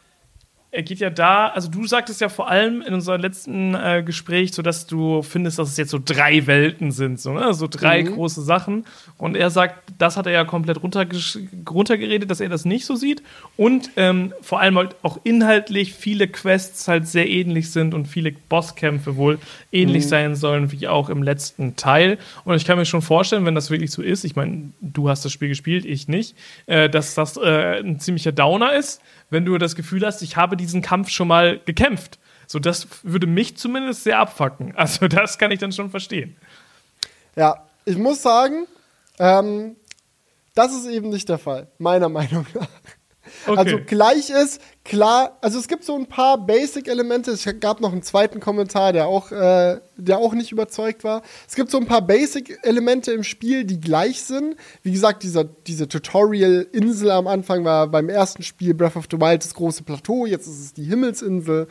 er geht ja da, also du sagtest ja vor allem in unserem letzten äh, Gespräch, so dass du findest, dass es jetzt so drei Welten sind, so, ne? so drei mhm. große Sachen. Und er sagt, das hat er ja komplett runtergeredet, dass er das nicht so sieht. Und ähm, vor allem halt auch inhaltlich viele Quests halt sehr ähnlich sind und viele Bosskämpfe wohl ähnlich mhm. sein sollen wie auch im letzten Teil. Und ich kann mir schon vorstellen, wenn das wirklich so ist, ich meine, du hast das Spiel gespielt, ich nicht, äh, dass das äh, ein ziemlicher Downer ist wenn du das Gefühl hast, ich habe diesen Kampf schon mal gekämpft. So, das würde mich zumindest sehr abfacken. Also, das kann ich dann schon verstehen. Ja, ich muss sagen, ähm, das ist eben nicht der Fall, meiner Meinung nach. Okay. Also gleich ist, klar, also es gibt so ein paar Basic-Elemente. Es gab noch einen zweiten Kommentar, der auch, äh, der auch nicht überzeugt war. Es gibt so ein paar Basic-Elemente im Spiel, die gleich sind. Wie gesagt, dieser, diese Tutorial-Insel am Anfang war beim ersten Spiel Breath of the Wild das große Plateau, jetzt ist es die Himmelsinsel.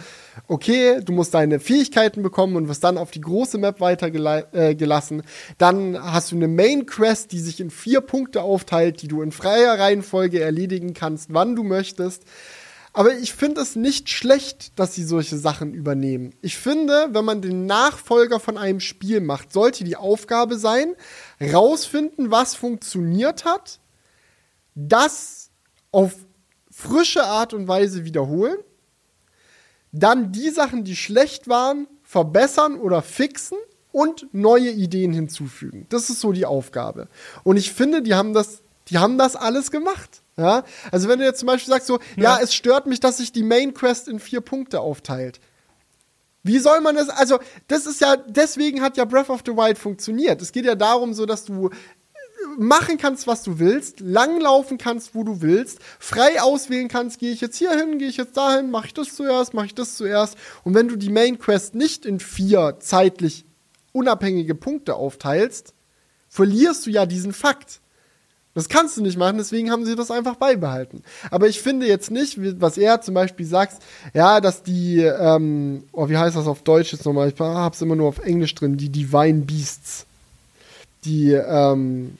Okay, du musst deine Fähigkeiten bekommen und wirst dann auf die große Map weitergelassen. Äh, dann hast du eine Main-Quest, die sich in vier Punkte aufteilt, die du in freier Reihenfolge erledigen kannst, wann du möchtest. Aber ich finde es nicht schlecht, dass sie solche Sachen übernehmen. Ich finde, wenn man den Nachfolger von einem Spiel macht, sollte die Aufgabe sein, rausfinden, was funktioniert hat, das auf frische Art und Weise wiederholen, dann die Sachen, die schlecht waren, verbessern oder fixen und neue Ideen hinzufügen. Das ist so die Aufgabe. Und ich finde, die haben das, die haben das alles gemacht. Ja? Also wenn du jetzt zum Beispiel sagst so, ja. ja, es stört mich, dass sich die Main Quest in vier Punkte aufteilt. Wie soll man das, also das ist ja, deswegen hat ja Breath of the Wild funktioniert. Es geht ja darum so, dass du machen kannst, was du willst, langlaufen kannst, wo du willst, frei auswählen kannst, gehe ich jetzt hier hin, gehe ich jetzt dahin, mache ich das zuerst, mache ich das zuerst. Und wenn du die Main Quest nicht in vier zeitlich unabhängige Punkte aufteilst, verlierst du ja diesen Fakt. Das kannst du nicht machen, deswegen haben sie das einfach beibehalten. Aber ich finde jetzt nicht, was er zum Beispiel sagt, ja, dass die, ähm, oh, wie heißt das auf Deutsch jetzt nochmal? Ich hab's immer nur auf Englisch drin, die Divine Beasts. Die, ähm,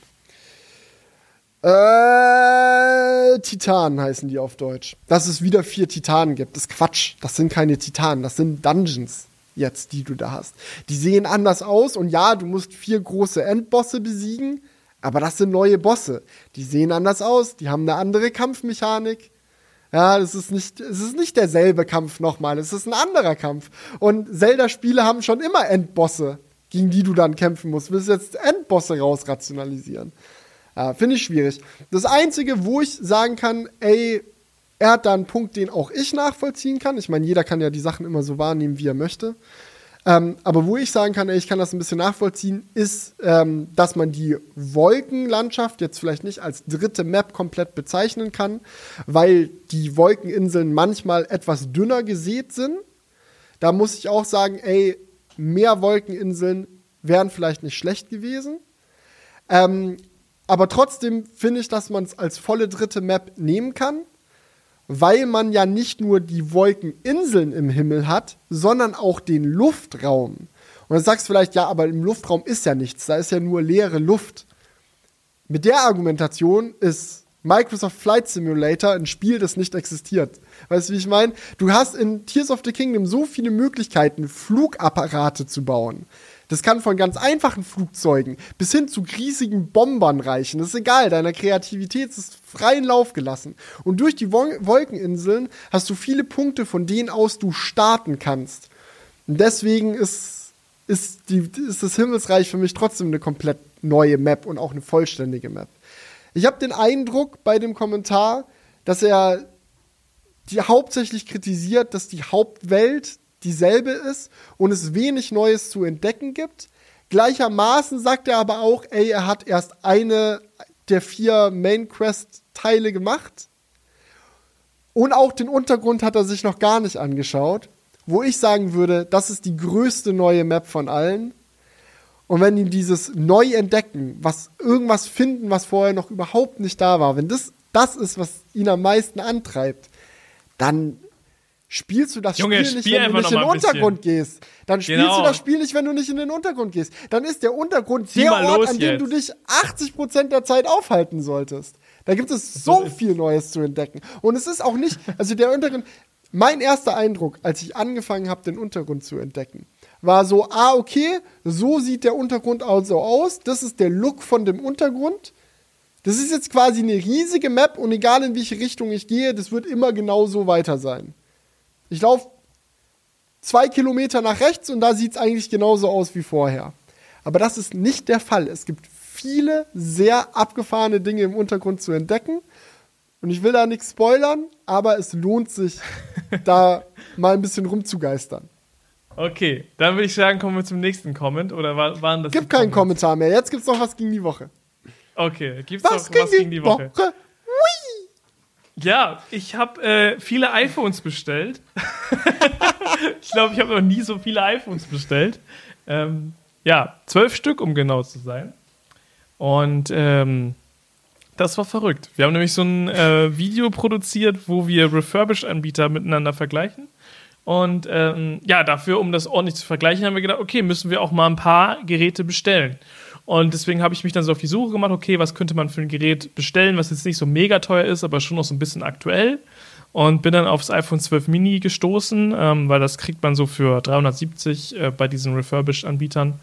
äh, Titanen heißen die auf Deutsch. Dass es wieder vier Titanen gibt, das ist Quatsch. Das sind keine Titanen, das sind Dungeons jetzt, die du da hast. Die sehen anders aus und ja, du musst vier große Endbosse besiegen aber das sind neue Bosse. Die sehen anders aus, die haben eine andere Kampfmechanik. Ja, das ist nicht, es ist nicht derselbe Kampf nochmal, es ist ein anderer Kampf. Und Zelda-Spiele haben schon immer Endbosse, gegen die du dann kämpfen musst. Du willst jetzt Endbosse rausrationalisieren. Ja, Finde ich schwierig. Das Einzige, wo ich sagen kann, ey, er hat da einen Punkt, den auch ich nachvollziehen kann. Ich meine, jeder kann ja die Sachen immer so wahrnehmen, wie er möchte. Ähm, aber wo ich sagen kann, ich kann das ein bisschen nachvollziehen, ist, ähm, dass man die Wolkenlandschaft jetzt vielleicht nicht als dritte Map komplett bezeichnen kann, weil die Wolkeninseln manchmal etwas dünner gesät sind. Da muss ich auch sagen, ey, mehr Wolkeninseln wären vielleicht nicht schlecht gewesen. Ähm, aber trotzdem finde ich, dass man es als volle dritte Map nehmen kann weil man ja nicht nur die Wolkeninseln im Himmel hat, sondern auch den Luftraum. Und dann sagst du vielleicht, ja, aber im Luftraum ist ja nichts, da ist ja nur leere Luft. Mit der Argumentation ist Microsoft Flight Simulator ein Spiel, das nicht existiert. Weißt du, wie ich meine? Du hast in Tears of the Kingdom so viele Möglichkeiten, Flugapparate zu bauen. Das kann von ganz einfachen Flugzeugen bis hin zu riesigen Bombern reichen. Das ist egal, deiner Kreativität ist freien Lauf gelassen. Und durch die Wolkeninseln hast du viele Punkte, von denen aus du starten kannst. Und deswegen ist, ist, die, ist das Himmelsreich für mich trotzdem eine komplett neue Map und auch eine vollständige Map. Ich habe den Eindruck bei dem Kommentar, dass er die hauptsächlich kritisiert, dass die Hauptwelt dieselbe ist und es wenig Neues zu entdecken gibt. Gleichermaßen sagt er aber auch, ey, er hat erst eine der vier Main Quest Teile gemacht. Und auch den Untergrund hat er sich noch gar nicht angeschaut. Wo ich sagen würde, das ist die größte neue Map von allen. Und wenn die dieses neu entdecken, was irgendwas finden, was vorher noch überhaupt nicht da war, wenn das das ist, was ihn am meisten antreibt, dann spielst du das Junge, Spiel nicht, spiel wenn du nicht in den Untergrund gehst. Dann spielst Genau. du das Spiel nicht, wenn du nicht in den Untergrund gehst. Dann ist der Untergrund Zieh der Ort, an dem jetzt. du dich 80% der Zeit aufhalten solltest. Da gibt es so viel Neues zu entdecken. Und es ist auch nicht, also der Untergrund, mein erster Eindruck, als ich angefangen habe, den Untergrund zu entdecken, war so, ah, okay, so sieht der Untergrund also aus. Das ist der Look von dem Untergrund. Das ist jetzt quasi eine riesige Map und egal in welche Richtung ich gehe, das wird immer genau so weiter sein. Ich laufe zwei Kilometer nach rechts und da sieht es eigentlich genauso aus wie vorher. Aber das ist nicht der Fall. Es gibt viele sehr abgefahrene Dinge im Untergrund zu entdecken. Und ich will da nichts spoilern, aber es lohnt sich, da mal ein bisschen rumzugeistern. Okay, dann würde ich sagen, kommen wir zum nächsten Comment. Oder war, waren das. Gibt keinen? Kommentar mehr. Jetzt gibt's noch was gegen die Woche. Okay, gibt's Was, noch was gegen die Woche? Woche? Ja, ich habe äh, viele iPhones bestellt. ich glaube, ich habe noch nie so viele iPhones bestellt. Ähm, ja, zwölf Stück, um genau zu sein. Und ähm, das war verrückt. Wir haben nämlich so ein äh, Video produziert, wo wir Refurbished-Anbieter miteinander vergleichen. Und ähm, ja, dafür, um das ordentlich zu vergleichen, haben wir gedacht, okay, müssen wir auch mal ein paar Geräte bestellen. Und deswegen habe ich mich dann so auf die Suche gemacht, okay, was könnte man für ein Gerät bestellen, was jetzt nicht so mega teuer ist, aber schon noch so ein bisschen aktuell. Und bin dann aufs iPhone 12 Mini gestoßen, ähm, weil das kriegt man so für 370 äh, bei diesen Refurbished-Anbietern.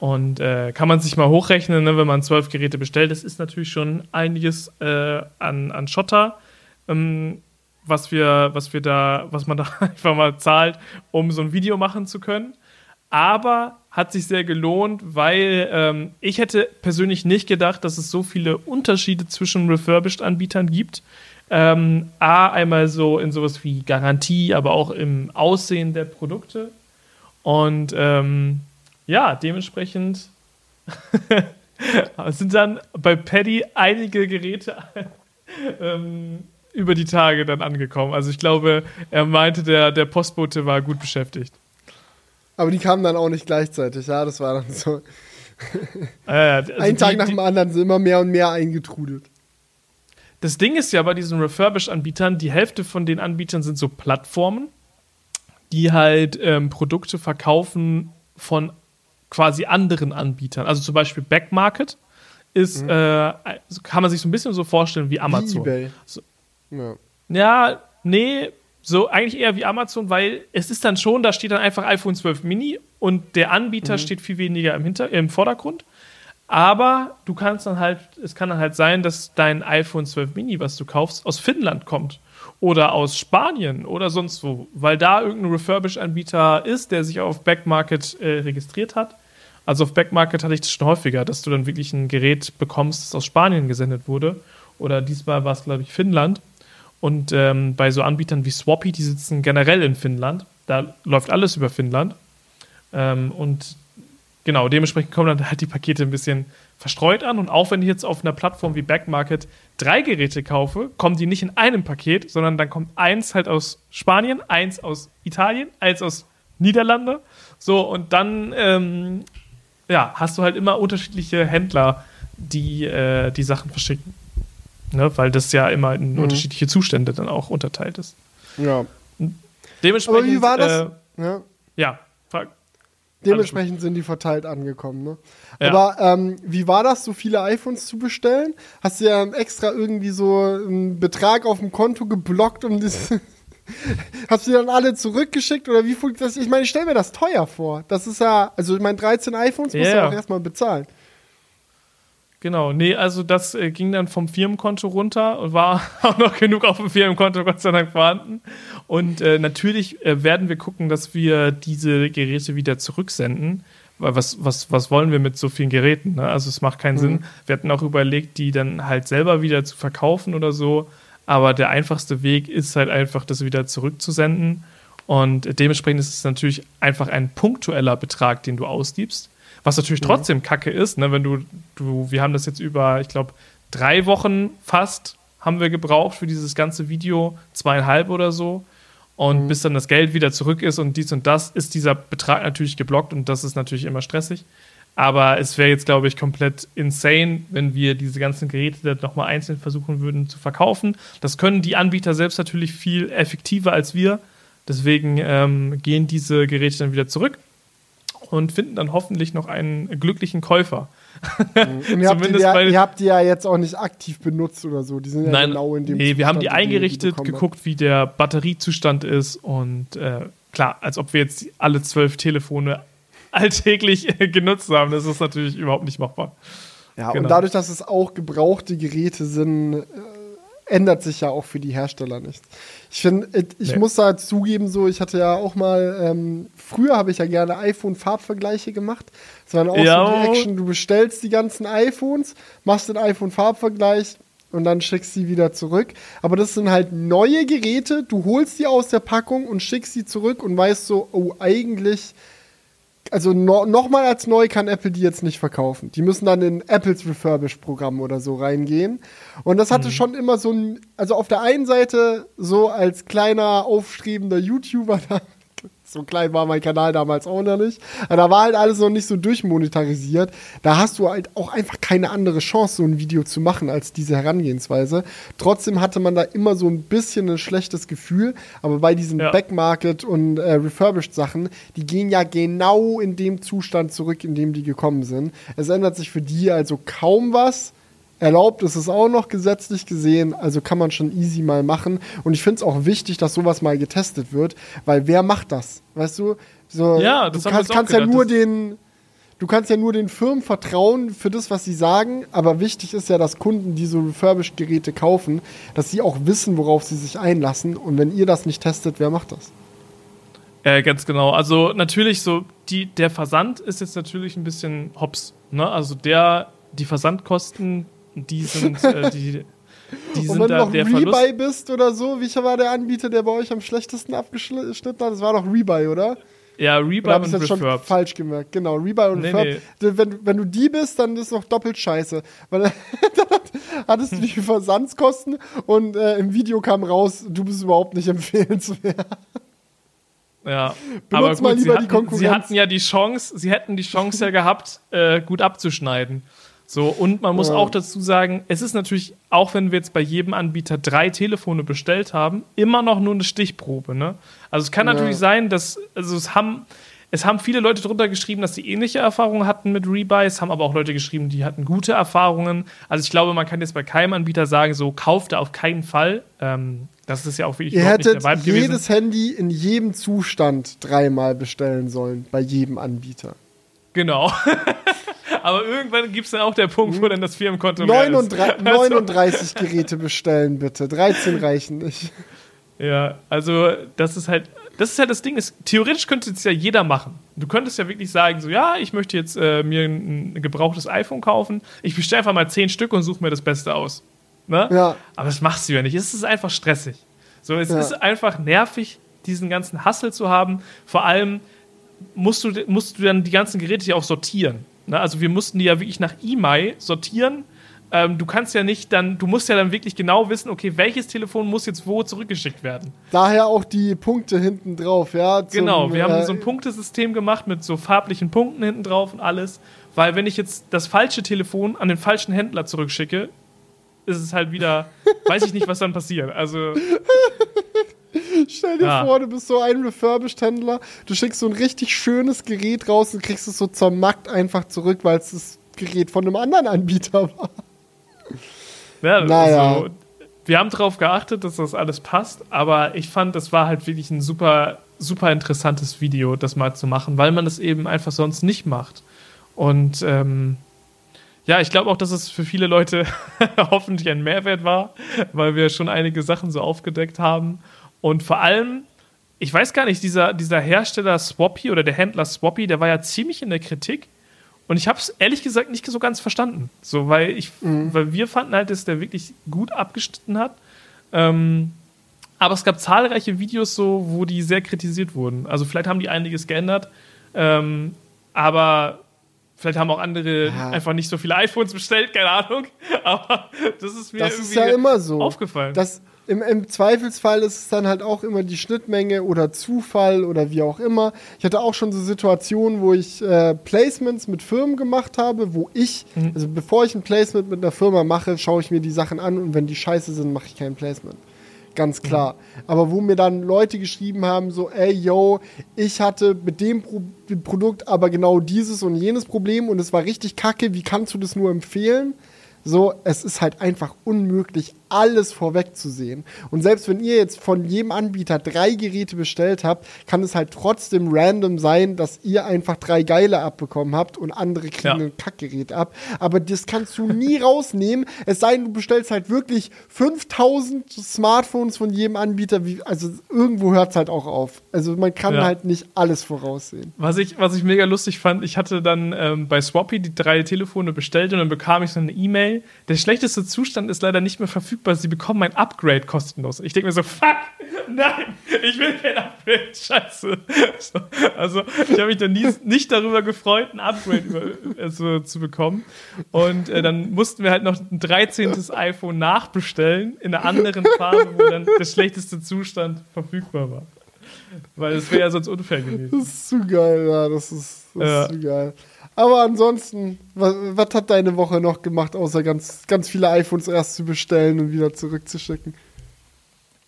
Und äh, kann man sich mal hochrechnen, ne, wenn man zwölf Geräte bestellt. Das ist natürlich schon einiges äh, an, an Schotter, ähm, was, wir, was wir da, was man da einfach mal zahlt, um so ein Video machen zu können. Aber hat sich sehr gelohnt, weil ähm, ich hätte persönlich nicht gedacht, dass es so viele Unterschiede zwischen Refurbished-Anbietern gibt. Ähm, A, einmal so in sowas wie Garantie, aber auch im Aussehen der Produkte. Und ähm, ja, dementsprechend sind dann bei Paddy einige Geräte ähm, über die Tage dann angekommen. Also ich glaube, er meinte, der, der Postbote war gut beschäftigt. Aber die kamen dann auch nicht gleichzeitig, ja. Das war dann so. Äh, also Ein die- Tag nach die- dem anderen sind immer mehr und mehr eingetrudelt. Das Ding ist ja bei diesen Refurbished-Anbietern, die Hälfte von den Anbietern sind so Plattformen, die halt ähm, Produkte verkaufen von quasi anderen Anbietern. Also zum Beispiel Backmarket ist, Mhm. äh, kann man sich so ein bisschen so vorstellen wie Amazon. Wie eBay. So. Ja. Ja, nee, so eigentlich eher wie Amazon, weil es ist dann schon, da steht dann einfach iPhone 12 Mini und der Anbieter Mhm. steht viel weniger im, Hinter im Vordergrund. Aber du kannst dann halt, es kann dann halt sein, dass dein iPhone 12 Mini, was du kaufst, aus Finnland kommt. Oder aus Spanien oder sonst wo, weil da irgendein Refurbish-Anbieter ist, der sich auf Backmarket äh, registriert hat. Also auf Backmarket hatte ich das schon häufiger, dass du dann wirklich ein Gerät bekommst, das aus Spanien gesendet wurde. Oder diesmal war es, glaube ich, Finnland. Und ähm, bei so Anbietern wie Swappy, die sitzen generell in Finnland. Da läuft alles über Finnland. Ähm, und genau, dementsprechend kommen dann halt die Pakete ein bisschen verstreut an. Und auch wenn ich jetzt auf einer Plattform wie Backmarket drei Geräte kaufe, kommen die nicht in einem Paket, sondern dann kommt eins halt aus Spanien, eins aus Italien, eins aus Niederlande. So, und dann ähm, ja, hast du halt immer unterschiedliche Händler, die äh, die Sachen verschicken. Ne? Weil das ja immer in Mhm. unterschiedliche Zustände dann auch unterteilt ist. ja. Dementsprechend. Aber wie war das? Äh, ja. ja, frag. Dementsprechend sind die verteilt angekommen. Ne? Ja. Aber ähm, wie war das, so viele iPhones zu bestellen? Hast du ja extra irgendwie so einen Betrag auf dem Konto geblockt, um das. Hast du die dann alle zurückgeschickt oder wie funktioniert das? Ich meine, ich stelle mir das teuer vor. Das ist ja, also ich meine, 13 iPhones musst du Ja. auch erstmal bezahlen. Genau, nee, also das äh, ging dann vom Firmenkonto runter und war auch noch genug auf dem Firmenkonto Gott sei Dank vorhanden. Und äh, natürlich äh, werden wir gucken, dass wir diese Geräte wieder zurücksenden. Weil was, was, was wollen wir mit so vielen Geräten? Ne? Also es macht keinen Sinn. Wir hatten auch überlegt, die dann halt selber wieder zu verkaufen oder so. Aber der einfachste Weg ist halt einfach, das wieder zurückzusenden. Und dementsprechend ist es natürlich einfach ein punktueller Betrag, den du ausgibst. Was natürlich trotzdem kacke ist, ne, wenn du, du, wir haben das jetzt über, ich glaube, drei Wochen fast haben wir gebraucht für dieses ganze Video, zweieinhalb oder so. Und bis dann das Geld wieder zurück ist und dies und das, ist dieser Betrag natürlich geblockt und das ist natürlich immer stressig. Aber es wäre jetzt, glaube ich, komplett insane, wenn wir diese ganzen Geräte nochmal einzeln versuchen würden zu verkaufen. Das können die Anbieter selbst natürlich viel effektiver als wir. Deswegen ähm, gehen diese Geräte dann wieder zurück und finden dann hoffentlich noch einen glücklichen Käufer. Und ihr, habt die, ja, ihr habt die ja jetzt auch nicht aktiv benutzt oder so. Die sind ja Nein, genau in dem Nee, Zustand, wir haben die eingerichtet, die geguckt, wie der Batteriezustand ist und äh, klar, als ob wir jetzt alle zwölf Telefone alltäglich genutzt haben. Das ist natürlich überhaupt nicht machbar. Ja, genau. und dadurch, dass es auch gebrauchte Geräte sind, äh, ändert sich ja auch für die Hersteller nichts. Ich finde, ich nee. muss da zugeben, so, ich hatte ja auch mal, ähm, früher habe ich ja gerne iPhone-Farbvergleiche gemacht. Das war dann auch ja. so die Action, du bestellst die ganzen iPhones, machst den iPhone-Farbvergleich und dann schickst sie wieder zurück. Aber das sind halt neue Geräte, du holst die aus der Packung und schickst sie zurück und weißt so, oh, eigentlich also no, nochmal als neu kann Apple die jetzt nicht verkaufen. Die müssen dann in Apples Refurbish-Programm oder so reingehen. Und das hatte mhm. schon immer so ein, also auf der einen Seite so als kleiner aufstrebender YouTuber, da so klein war mein Kanal damals auch noch nicht. Aber da war halt alles noch nicht so durchmonetarisiert. Da hast du halt auch einfach keine andere Chance, so ein Video zu machen, als diese Herangehensweise. Trotzdem hatte man da immer so ein bisschen ein schlechtes Gefühl. Aber bei diesen ja. Backmarket- und äh, Refurbished-Sachen, die gehen ja genau in dem Zustand zurück, in dem die gekommen sind. Es ändert sich für die also kaum was erlaubt ist es auch noch gesetzlich gesehen, also kann man schon easy mal machen. Und ich finde es auch wichtig, dass sowas mal getestet wird, weil wer macht das? Weißt du? So, ja, das du kannst, kannst ja nur den, du kannst ja nur den Firmen vertrauen für das, was sie sagen, aber wichtig ist ja, dass Kunden, die so Refurbished-Geräte kaufen, dass sie auch wissen, worauf sie sich einlassen. Und wenn ihr das nicht testet, wer macht das? Äh, ganz genau. Also natürlich so, die, der Versand ist jetzt natürlich ein bisschen hops. Ne? Also der, die Versandkosten die sind, äh, die, die sind Und wenn da du noch der Rebuy Verlust. bist oder so, welcher war der Anbieter, der bei euch am schlechtesten abgeschnitten hat? Das war doch Rebuy, oder? Ja, Rebuy und jetzt schon falsch gemerkt. Genau, Rebuy und nee, Refurb. Nee. Wenn, wenn du die bist, dann ist es noch doppelt scheiße. Weil dann hattest du die Versandskosten und äh, im Video kam raus, du bist überhaupt nicht empfehlenswert. Ja, Benutzt aber gut, sie hatten, sie hatten, ja die Chance, sie hätten die Chance ja gehabt, äh, gut abzuschneiden. So, und man muss ja. auch dazu sagen, es ist natürlich, auch wenn wir jetzt bei jedem Anbieter drei Telefone bestellt haben, immer noch nur eine Stichprobe. Ne? Also es kann ja. natürlich sein, dass, also es haben, es haben viele Leute drunter geschrieben, dass sie ähnliche Erfahrungen hatten mit Rebuy. Es haben aber auch Leute geschrieben, die hatten gute Erfahrungen. Also ich glaube, man kann jetzt bei keinem Anbieter sagen, so kauft er auf keinen Fall. Ähm, das ist ja auch wirklich Ihr hättet jedes Handy in jedem Zustand dreimal bestellen sollen, bei jedem Anbieter. Genau. Aber irgendwann gibt es dann auch der Punkt, wo dann das Firmenkonto 39, 39 Geräte bestellen, bitte. 13 reichen nicht. Ja, also das ist halt, das ist halt das Ding, ist, theoretisch könnte es ja jeder machen. Du könntest ja wirklich sagen, so, ja, ich möchte jetzt äh, mir ein, ein, gebrauchtes iPhone kaufen, ich bestelle einfach mal 10 Stück und suche mir das Beste aus. Ne? Ja. Aber das machst du ja nicht, es ist einfach stressig. So, es ja. ist einfach nervig, diesen ganzen Hassel zu haben. Vor allem musst du, musst du dann die ganzen Geräte ja auch sortieren. Ne? Also wir mussten die ja wirklich nach E-Mail sortieren. Ähm, du kannst ja nicht dann, du musst ja dann wirklich genau wissen, okay, welches Telefon muss jetzt wo zurückgeschickt werden. Daher auch die Punkte hinten drauf, ja. Zum, genau, wir äh, haben so ein Punktesystem gemacht mit so farblichen Punkten hinten drauf und alles. Weil wenn ich jetzt das falsche Telefon an den falschen Händler zurückschicke, ist es halt wieder, weiß ich nicht, was dann passiert. Also. Stell dir ja. vor, du bist so ein Refurbished-Händler, du schickst so ein richtig schönes Gerät raus und kriegst es so zermackt einfach zurück, weil es das Gerät von einem anderen Anbieter war. Ja, naja. Also, wir haben darauf geachtet, dass das alles passt, aber ich fand, das war halt wirklich ein super, super interessantes Video, das mal zu machen, weil man das eben einfach sonst nicht macht. Und ähm, ja, ich glaube auch, dass es für viele Leute hoffentlich ein Mehrwert war, weil wir schon einige Sachen so aufgedeckt haben. Und vor allem, ich weiß gar nicht, dieser, dieser Hersteller Swappy oder der Händler Swappy, der war ja ziemlich in der Kritik. Und ich habe es ehrlich gesagt nicht so ganz verstanden. So, weil, ich, mhm. weil wir fanden halt, dass der wirklich gut abgeschnitten hat. Ähm, aber es gab zahlreiche Videos, so, wo die sehr kritisiert wurden. Also vielleicht haben die einiges geändert. Ähm, aber vielleicht haben auch andere ja. einfach nicht so viele iPhones bestellt, keine Ahnung. Aber das ist mir das ist ja immer so. aufgefallen. Das, im, im Zweifelsfall ist es dann halt auch immer die Schnittmenge oder Zufall oder wie auch immer. Ich hatte auch schon so Situationen, wo ich äh, Placements mit Firmen gemacht habe, wo ich, mhm. also bevor ich ein Placement mit einer Firma mache, schaue ich mir die Sachen an und wenn die scheiße sind, mache ich kein Placement. Ganz klar. Mhm. Aber wo mir dann Leute geschrieben haben, so, ey, yo, ich hatte mit dem Pro Produkt aber genau dieses und jenes Problem und es war richtig kacke, wie kannst du das nur empfehlen? So, es ist halt einfach unmöglich, alles vorwegzusehen. Und selbst wenn ihr jetzt von jedem Anbieter drei Geräte bestellt habt, kann es halt trotzdem random sein, dass ihr einfach drei geile abbekommen habt und andere kriegen ja. ein Kackgerät ab. Aber das kannst du nie rausnehmen, es sei denn, du bestellst halt wirklich 5000 Smartphones von jedem Anbieter. Wie, also irgendwo hört es halt auch auf. Also man kann ja. halt nicht alles voraussehen. Was ich, was ich mega lustig fand, ich hatte dann ähm, bei Swappy die drei Telefone bestellt und dann bekam ich so eine E-Mail. Der schlechteste Zustand ist leider nicht mehr verfügbar verfügbar, sie bekommen ein Upgrade kostenlos. Ich denke mir so, fuck, nein, ich will kein Upgrade, scheiße. So, also ich habe mich dann nie, nicht darüber gefreut, ein Upgrade über, also, zu bekommen. Und äh, dann mussten wir halt noch ein 13. iPhone nachbestellen in einer anderen Farbe, wo dann der schlechteste Zustand verfügbar war. Weil es wäre ja sonst unfair gewesen. Das ist zu geil, ja, das ist, das ja. ist zu geil. Aber ansonsten, was, was, hat deine Woche noch gemacht, außer ganz, ganz viele iPhones erst zu bestellen und wieder zurückzuschicken?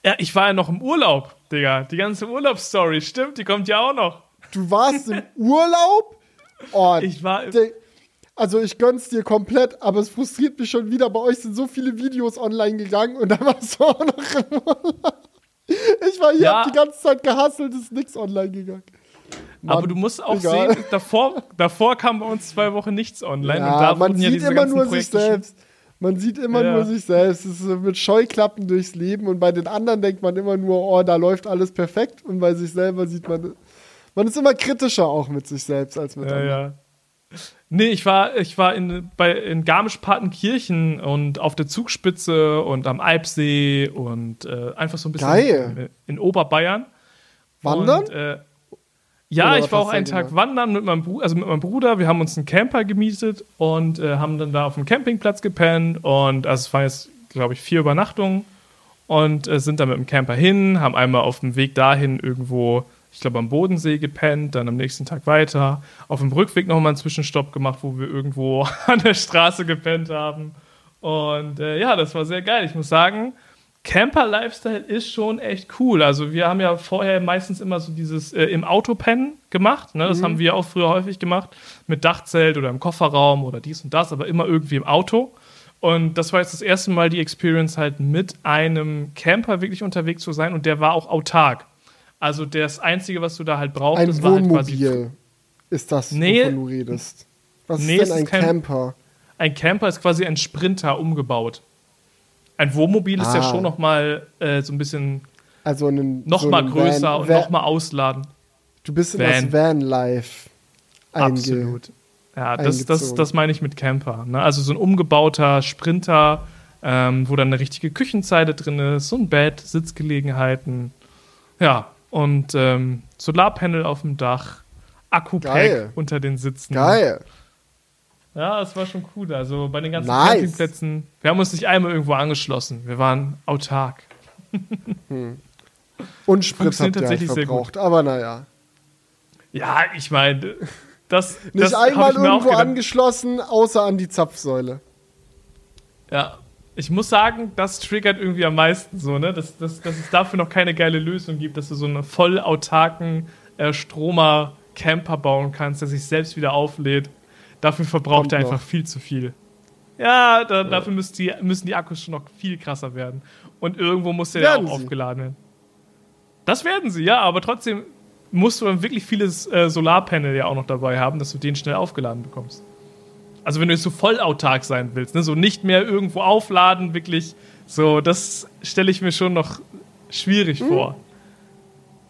Ja, ich war ja noch im Urlaub, Digga. Die ganze Urlaubsstory, stimmt, die kommt ja auch noch. Du warst im Urlaub? Oh, ich war. Also ich gönn's dir komplett, aber es frustriert mich schon wieder. Bei euch sind so viele Videos online gegangen und da warst du auch noch im Urlaub. Ich war hier, ja. hab die ganze Zeit gehasselt, ist nichts online gegangen. Mann, Aber du musst auch egal. sehen, davor, davor kam bei uns zwei Wochen nichts online. Ja, und da man sieht ja immer nur Projekte sich selbst. Man sieht immer ja. nur sich selbst. Es ist mit Scheuklappen durchs Leben und bei den anderen denkt man immer nur, oh, da läuft alles perfekt und bei sich selber sieht man, man ist immer kritischer auch mit sich selbst als mit ja, anderen. Ja. Nee, ich war, ich war in, bei, in Garmisch-Partenkirchen und auf der Zugspitze und am Alpsee und äh, einfach so ein bisschen. In, in Oberbayern. Wandern? Und, äh, ja, ich war auch einen Tag wandern mit meinem, also mit meinem Bruder. Wir haben uns einen Camper gemietet und äh, haben dann da auf dem Campingplatz gepennt. Und also es waren jetzt, glaube ich, vier Übernachtungen. Und äh, sind dann mit dem Camper hin, haben einmal auf dem Weg dahin irgendwo, ich glaube, am Bodensee gepennt, dann am nächsten Tag weiter. Auf dem Rückweg nochmal einen Zwischenstopp gemacht, wo wir irgendwo an der Straße gepennt haben. Und äh, ja, das war sehr geil. Ich muss sagen, Camper-Lifestyle ist schon echt cool. Also wir haben ja vorher meistens immer so dieses äh, im Auto pennen gemacht. Ne? Das mhm. haben wir auch früher häufig gemacht. Mit Dachzelt oder im Kofferraum oder dies und das, aber immer irgendwie im Auto. Und das war jetzt das erste Mal die Experience halt mit einem Camper wirklich unterwegs zu sein und der war auch autark. Also das Einzige, was du da halt brauchst, ein war Wohnmobil halt quasi ist das, nee, wovon du redest. Was nee, ist denn ein Camper? Ein Camper ist quasi ein Sprinter umgebaut. Ein Wohnmobil ah. ist ja ah. schon noch mal äh, so ein bisschen also einen, noch so mal größer Van, und Van, noch mal ausladen. Du bist in Van. das Van-Life Absolut. Ja, das, das, das meine ich mit Camper. Ne? Also so ein umgebauter Sprinter, ähm, wo dann eine richtige Küchenzeile drin ist, so ein Bett, Sitzgelegenheiten. Ja, und ähm, Solarpanel auf dem Dach, Akku-Pack unter den Sitzen. Geil. Ja, es war schon cool. Also bei den ganzen nice. Campingplätzen, wir haben uns nicht einmal irgendwo angeschlossen. Wir waren autark. Hm. Und Sprit habt tatsächlich verbraucht, aber naja. Ja, ich meine, das Nicht das einmal irgendwo angeschlossen, außer an die Zapfsäule. Ja, ich muss sagen, das triggert irgendwie am meisten so, ne? Dass, dass, dass es dafür noch keine geile Lösung gibt, dass du so einen voll autarken äh, Stromer-Camper bauen kannst, der sich selbst wieder auflädt. Dafür verbraucht er einfach viel zu viel. Ja, da, ja. dafür müssen die, müssen die Akkus schon noch viel krasser werden. Und irgendwo muss der ja auch sie. aufgeladen werden. Das werden sie, ja, aber trotzdem musst du dann wirklich vieles äh, Solarpanel ja auch noch dabei haben, dass du den schnell aufgeladen bekommst. Also wenn du jetzt so voll autark sein willst, ne, so nicht mehr irgendwo aufladen, wirklich, so, das stelle ich mir schon noch schwierig mhm. vor.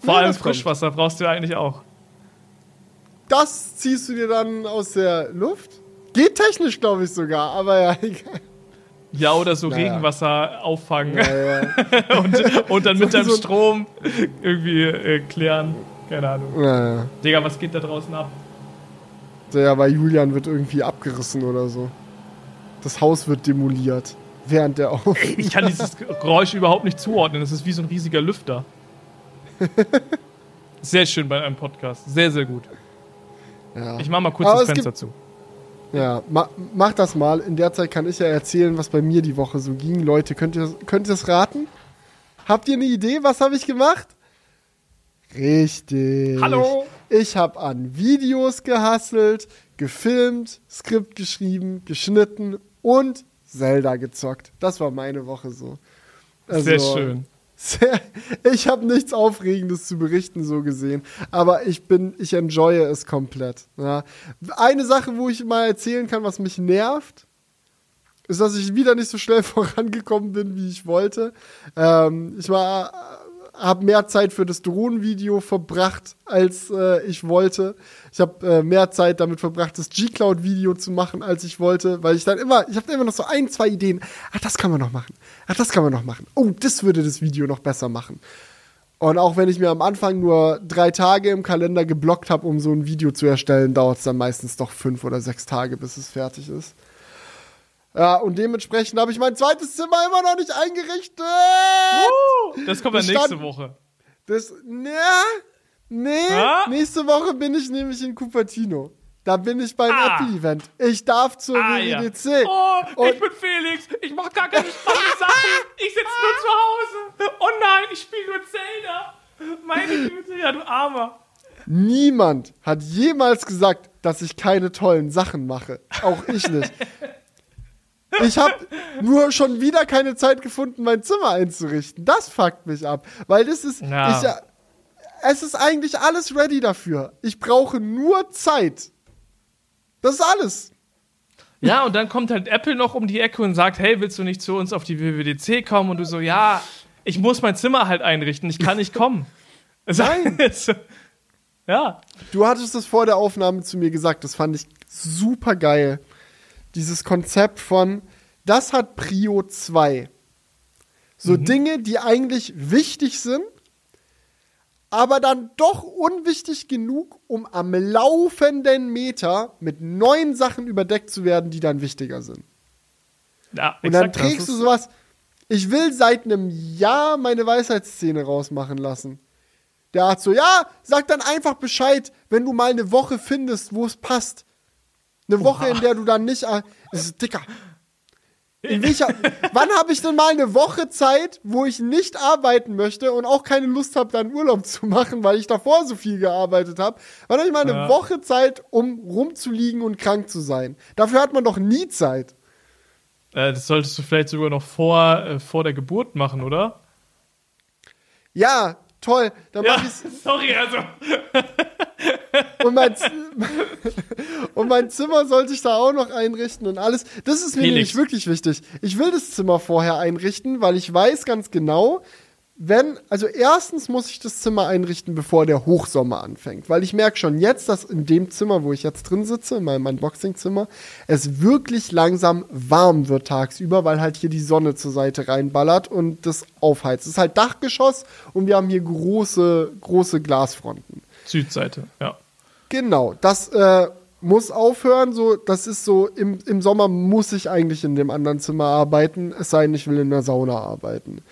Vor ja, allem Frischwasser kommt. brauchst du ja eigentlich auch das ziehst du dir dann aus der Luft? Geht technisch, glaube ich sogar, aber ja, egal. Ja, oder so naja. Digga, auffangen ja, ja. und, und, dann mit deinem Strom irgendwie äh, klären. Keine Ahnung. Naja. Digga, was geht da draußen ab? Ja, bei Julian wird irgendwie abgerissen oder so. Das Haus wird demoliert. während der Aufnahme. Ich kann dieses Geräusch überhaupt nicht zuordnen. Das ist wie so ein riesiger Lüfter. Sehr schön bei einem Podcast. Sehr, sehr gut. Ja. Ich mach mal kurz Aber das Fenster zu. Ja, ma, mach das mal. In der Zeit kann ich ja erzählen, was bei mir die Woche so ging. Leute, könnt ihr, könnt ihr es raten? Habt ihr eine Idee? Was habe ich gemacht? Richtig. Hallo. Ich habe an Videos gehasselt, gefilmt, Skript geschrieben, geschnitten und Zelda gezockt. Das war meine Woche so. Sehr Also, schön. Sehr, ich habe nichts Aufregendes zu berichten, so gesehen. Aber ich bin, ich enjoye es komplett. Ja. Eine Sache, wo ich mal erzählen kann, was mich nervt, ist, dass ich wieder nicht so schnell vorangekommen bin, wie ich wollte. Ähm, ich war, habe mehr Zeit für das Drohnenvideo verbracht, als äh, ich wollte. Ich habe äh, mehr Zeit damit verbracht, das G-Cloud-Video zu machen, als ich wollte, weil ich dann immer, ich habe immer noch so ein, zwei Ideen. Ach, das kann man noch machen. Ach, das kann man noch machen. Oh, das würde das Video noch besser machen. Und auch wenn ich mir am Anfang nur drei Tage im Kalender geblockt habe, um so ein Video zu erstellen, dauert es dann meistens doch fünf oder sechs Tage, bis es fertig ist. Ja, und dementsprechend habe ich mein zweites Zimmer immer noch nicht eingerichtet. Das kommt dann nächste stand- Woche. Das, na, nee, Ah? nächste Woche bin ich nämlich in Cupertino. Da bin ich beim Ah. Apple-Event. Ich darf zur Ah, ja. WWDC. Oh, Und- ich bin Felix. Ich mach gar keine spannenden Sachen. Ich sitze nur zu Hause. Oh nein, ich spiele nur Zelda. Meine Güte, ja, du Armer. Niemand hat jemals gesagt, dass ich keine tollen Sachen mache. Auch ich nicht. Ich habe nur schon wieder keine Zeit gefunden, mein Zimmer einzurichten. Das fuckt mich ab, weil das ist Ja. ich, ja, es ist eigentlich alles ready dafür. Ich brauche nur Zeit. Das ist alles. Ja, und dann kommt halt Apple noch um die Ecke und sagt, hey, willst du nicht zu uns auf die WWDC kommen? Und du so, ja, ich muss mein Zimmer halt einrichten, ich kann nicht kommen. Nein. Ja. Du hattest es vor der Aufnahme zu mir gesagt, das fand ich super geil. Dieses Konzept von, das hat Prio 2. So Dinge, die eigentlich wichtig sind, aber dann doch unwichtig genug, um am laufenden Meter mit neuen Sachen überdeckt zu werden, die dann wichtiger sind. ja Und dann trägst du sowas. Ich will seit einem Jahr meine Weisheitsszene rausmachen lassen. Der Arzt so, ja, sag dann einfach Bescheid, wenn du mal eine Woche findest, wo es passt. Eine Woche, in der du dann nicht. äh, Es ist dicker. In welcher, wann habe ich denn mal eine Woche Zeit, wo ich nicht arbeiten möchte und auch keine Lust habe, dann Urlaub zu machen, weil ich davor so viel gearbeitet habe? Wann habe ich mal eine Ja. Woche Zeit, um rumzuliegen und krank zu sein? Dafür hat man doch nie Zeit. Äh, das solltest du vielleicht sogar noch vor, äh, vor der Geburt machen, oder? Ja, toll. Dann Ja, mach ich's. sorry, also. Und mein, und mein Zimmer sollte ich da auch noch einrichten und alles. Das ist mir Felix. nämlich wirklich wichtig. Ich will das Zimmer vorher einrichten, weil ich weiß ganz genau, wenn, also erstens muss ich das Zimmer einrichten, bevor der Hochsommer anfängt. Weil ich merke schon jetzt, dass in dem Zimmer, wo ich jetzt drin sitze, in meinem Unboxing-Zimmer, es wirklich langsam warm wird tagsüber, weil halt hier die Sonne zur Seite reinballert und das aufheizt. Es ist halt Dachgeschoss und wir haben hier große, große Glasfronten. Südseite, ja. Genau, das äh, muss aufhören. So, das ist so, im, im Sommer muss ich eigentlich in dem anderen Zimmer arbeiten, es sei denn, ich will in der Sauna arbeiten.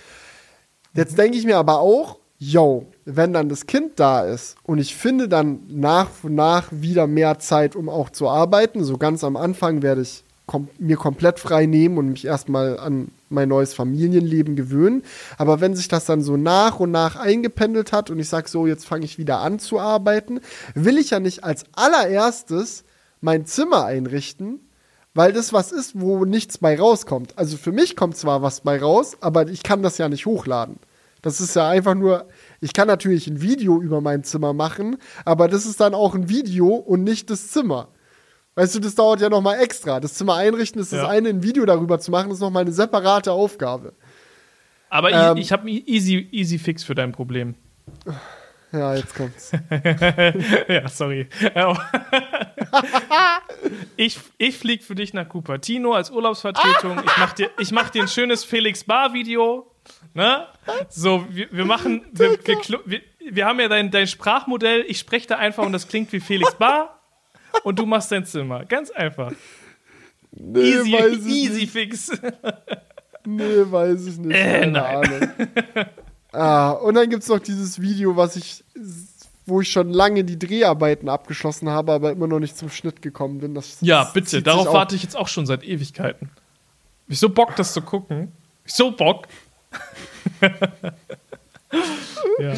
Jetzt denke ich mir aber auch, yo, wenn dann das Kind da ist und ich finde dann nach und nach wieder mehr Zeit, um auch zu arbeiten, so ganz am Anfang werde ich kom mir komplett frei nehmen und mich erstmal an mein neues Familienleben gewöhnen. Aber wenn sich das dann so nach und nach eingependelt hat und ich sage so, jetzt fange ich wieder an zu arbeiten, will ich ja nicht als allererstes mein Zimmer einrichten, weil das was ist, wo nichts bei rauskommt. Also für mich kommt zwar was bei raus, aber ich kann das ja nicht hochladen. Das ist ja einfach nur, ich kann natürlich ein Video über mein Zimmer machen, aber das ist dann auch ein Video und nicht das Zimmer. Weißt du, das dauert ja nochmal extra. Das Zimmer einrichten ist das Ja. eine, ein Video darüber zu machen, ist nochmal eine separate Aufgabe. Aber Ähm. ich, ich habe einen easy, easy Fix für dein Problem. Ja, jetzt kommt's. ja, sorry. ich ich fliege für dich nach Cupertino als Urlaubsvertretung. Ich mach dir, ich mach dir ein schönes Felix Bar Video. Ne? So, wir, wir machen, wir, wir, wir, wir haben ja dein, dein Sprachmodell. Ich spreche da einfach und das klingt wie Felix Bar. Und du machst dein Zimmer. Ganz einfach. Nee, Easy, easy nicht. fix. Nee, weiß ich nicht. Äh, Keine nein. Ahnung. Ah, und dann gibt's noch dieses Video, was ich, wo ich schon lange die Dreharbeiten abgeschlossen habe, aber immer noch nicht zum Schnitt gekommen bin. Das, Ja, das bitte, darauf warte ich jetzt auch schon seit Ewigkeiten. Ich so Bock, das zu gucken. Ich so Bock. ja.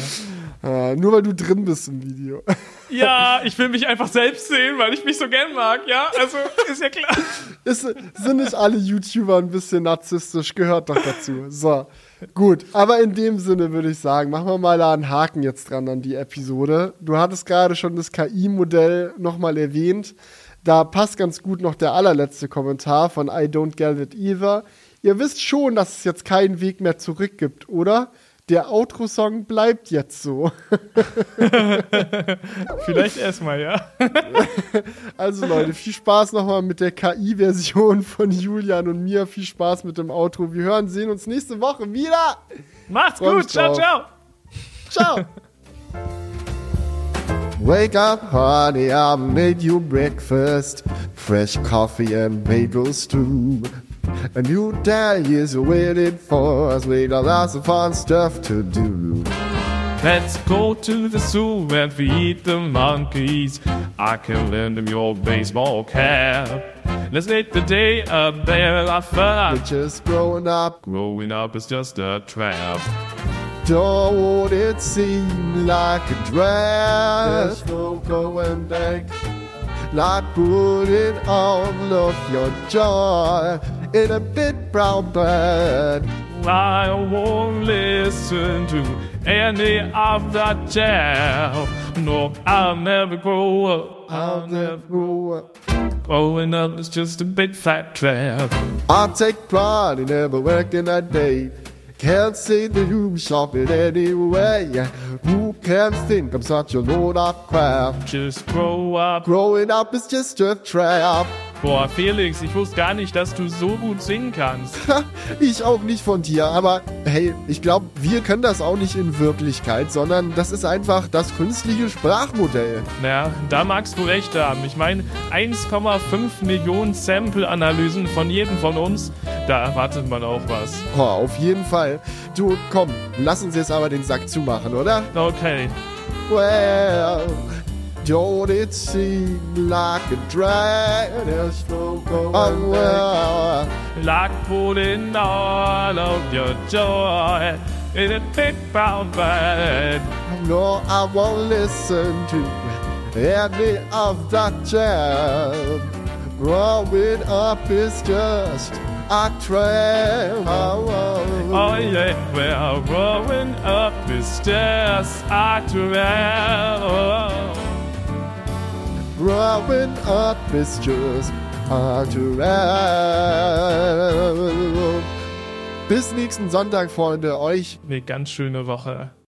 Ah, nur weil du drin bist im Video. ja, ich will mich einfach selbst sehen, weil ich mich so gern mag, ja? Also, ist ja klar. Ist, sind nicht alle YouTuber ein bisschen narzisstisch? Gehört doch dazu. So, gut. Aber in dem Sinne würde ich sagen, machen wir mal da einen Haken jetzt dran an die Episode. Du hattest gerade schon das KI-Modell nochmal erwähnt. Da passt ganz gut noch der allerletzte Kommentar von I Don't Get It Either. Ihr wisst schon, dass es jetzt keinen Weg mehr zurück gibt, oder? Der Outro-Song bleibt jetzt so. Vielleicht erstmal, ja. Also Leute, viel Spaß nochmal mit der KI-Version von Julian und mir. Viel Spaß mit dem Outro. Wir hören, sehen uns nächste Woche wieder. Macht's Freu gut. Ciao, ciao. Ciao. Wake up, honey, I made you breakfast. Fresh coffee and bagels too. A new day is waiting for us. We got lots of fun stuff to do. Let's go to the zoo and feed the monkeys. I can lend them your baseball cap. Let's make the day a bear of fun. We're just growing up. Growing up is just a trap. Don't it seem like a drag? There's no going back. Like putting all of your joy in a big brown bag. I won't listen to any of that jazz. No, I'll never grow up. I'll never grow up. Growing up is just a big fat trap. I take pride in never working a day. Can't see the you shop it anyway. Who can think I'm such a load of crap? Just grow up. Growing up is just a trap. Boah, Felix, ich wusste gar nicht, dass du so gut singen kannst. Ich auch nicht von dir, aber hey, ich glaube, wir können das auch nicht in Wirklichkeit, sondern das ist einfach das künstliche Sprachmodell. Naja, da magst du recht haben. Ich meine, 1,5 Millionen Sample-Analysen von jedem von uns, da erwartet man auch was. Oh, auf jeden Fall. Du, komm, lass uns jetzt aber den Sack zumachen, oder? Okay. Well, don't it seem like a drag? There's no going oh, well. Like putting all of your joy in a big brown bag. No, I won't listen to any of that jam. Growing up is just a trap. Oh, oh, Oh yeah, well, growing up is just a trap. Growing up is just a trap. Bis nächsten Sonntag, Freunde. Euch Eine ganz schöne Woche.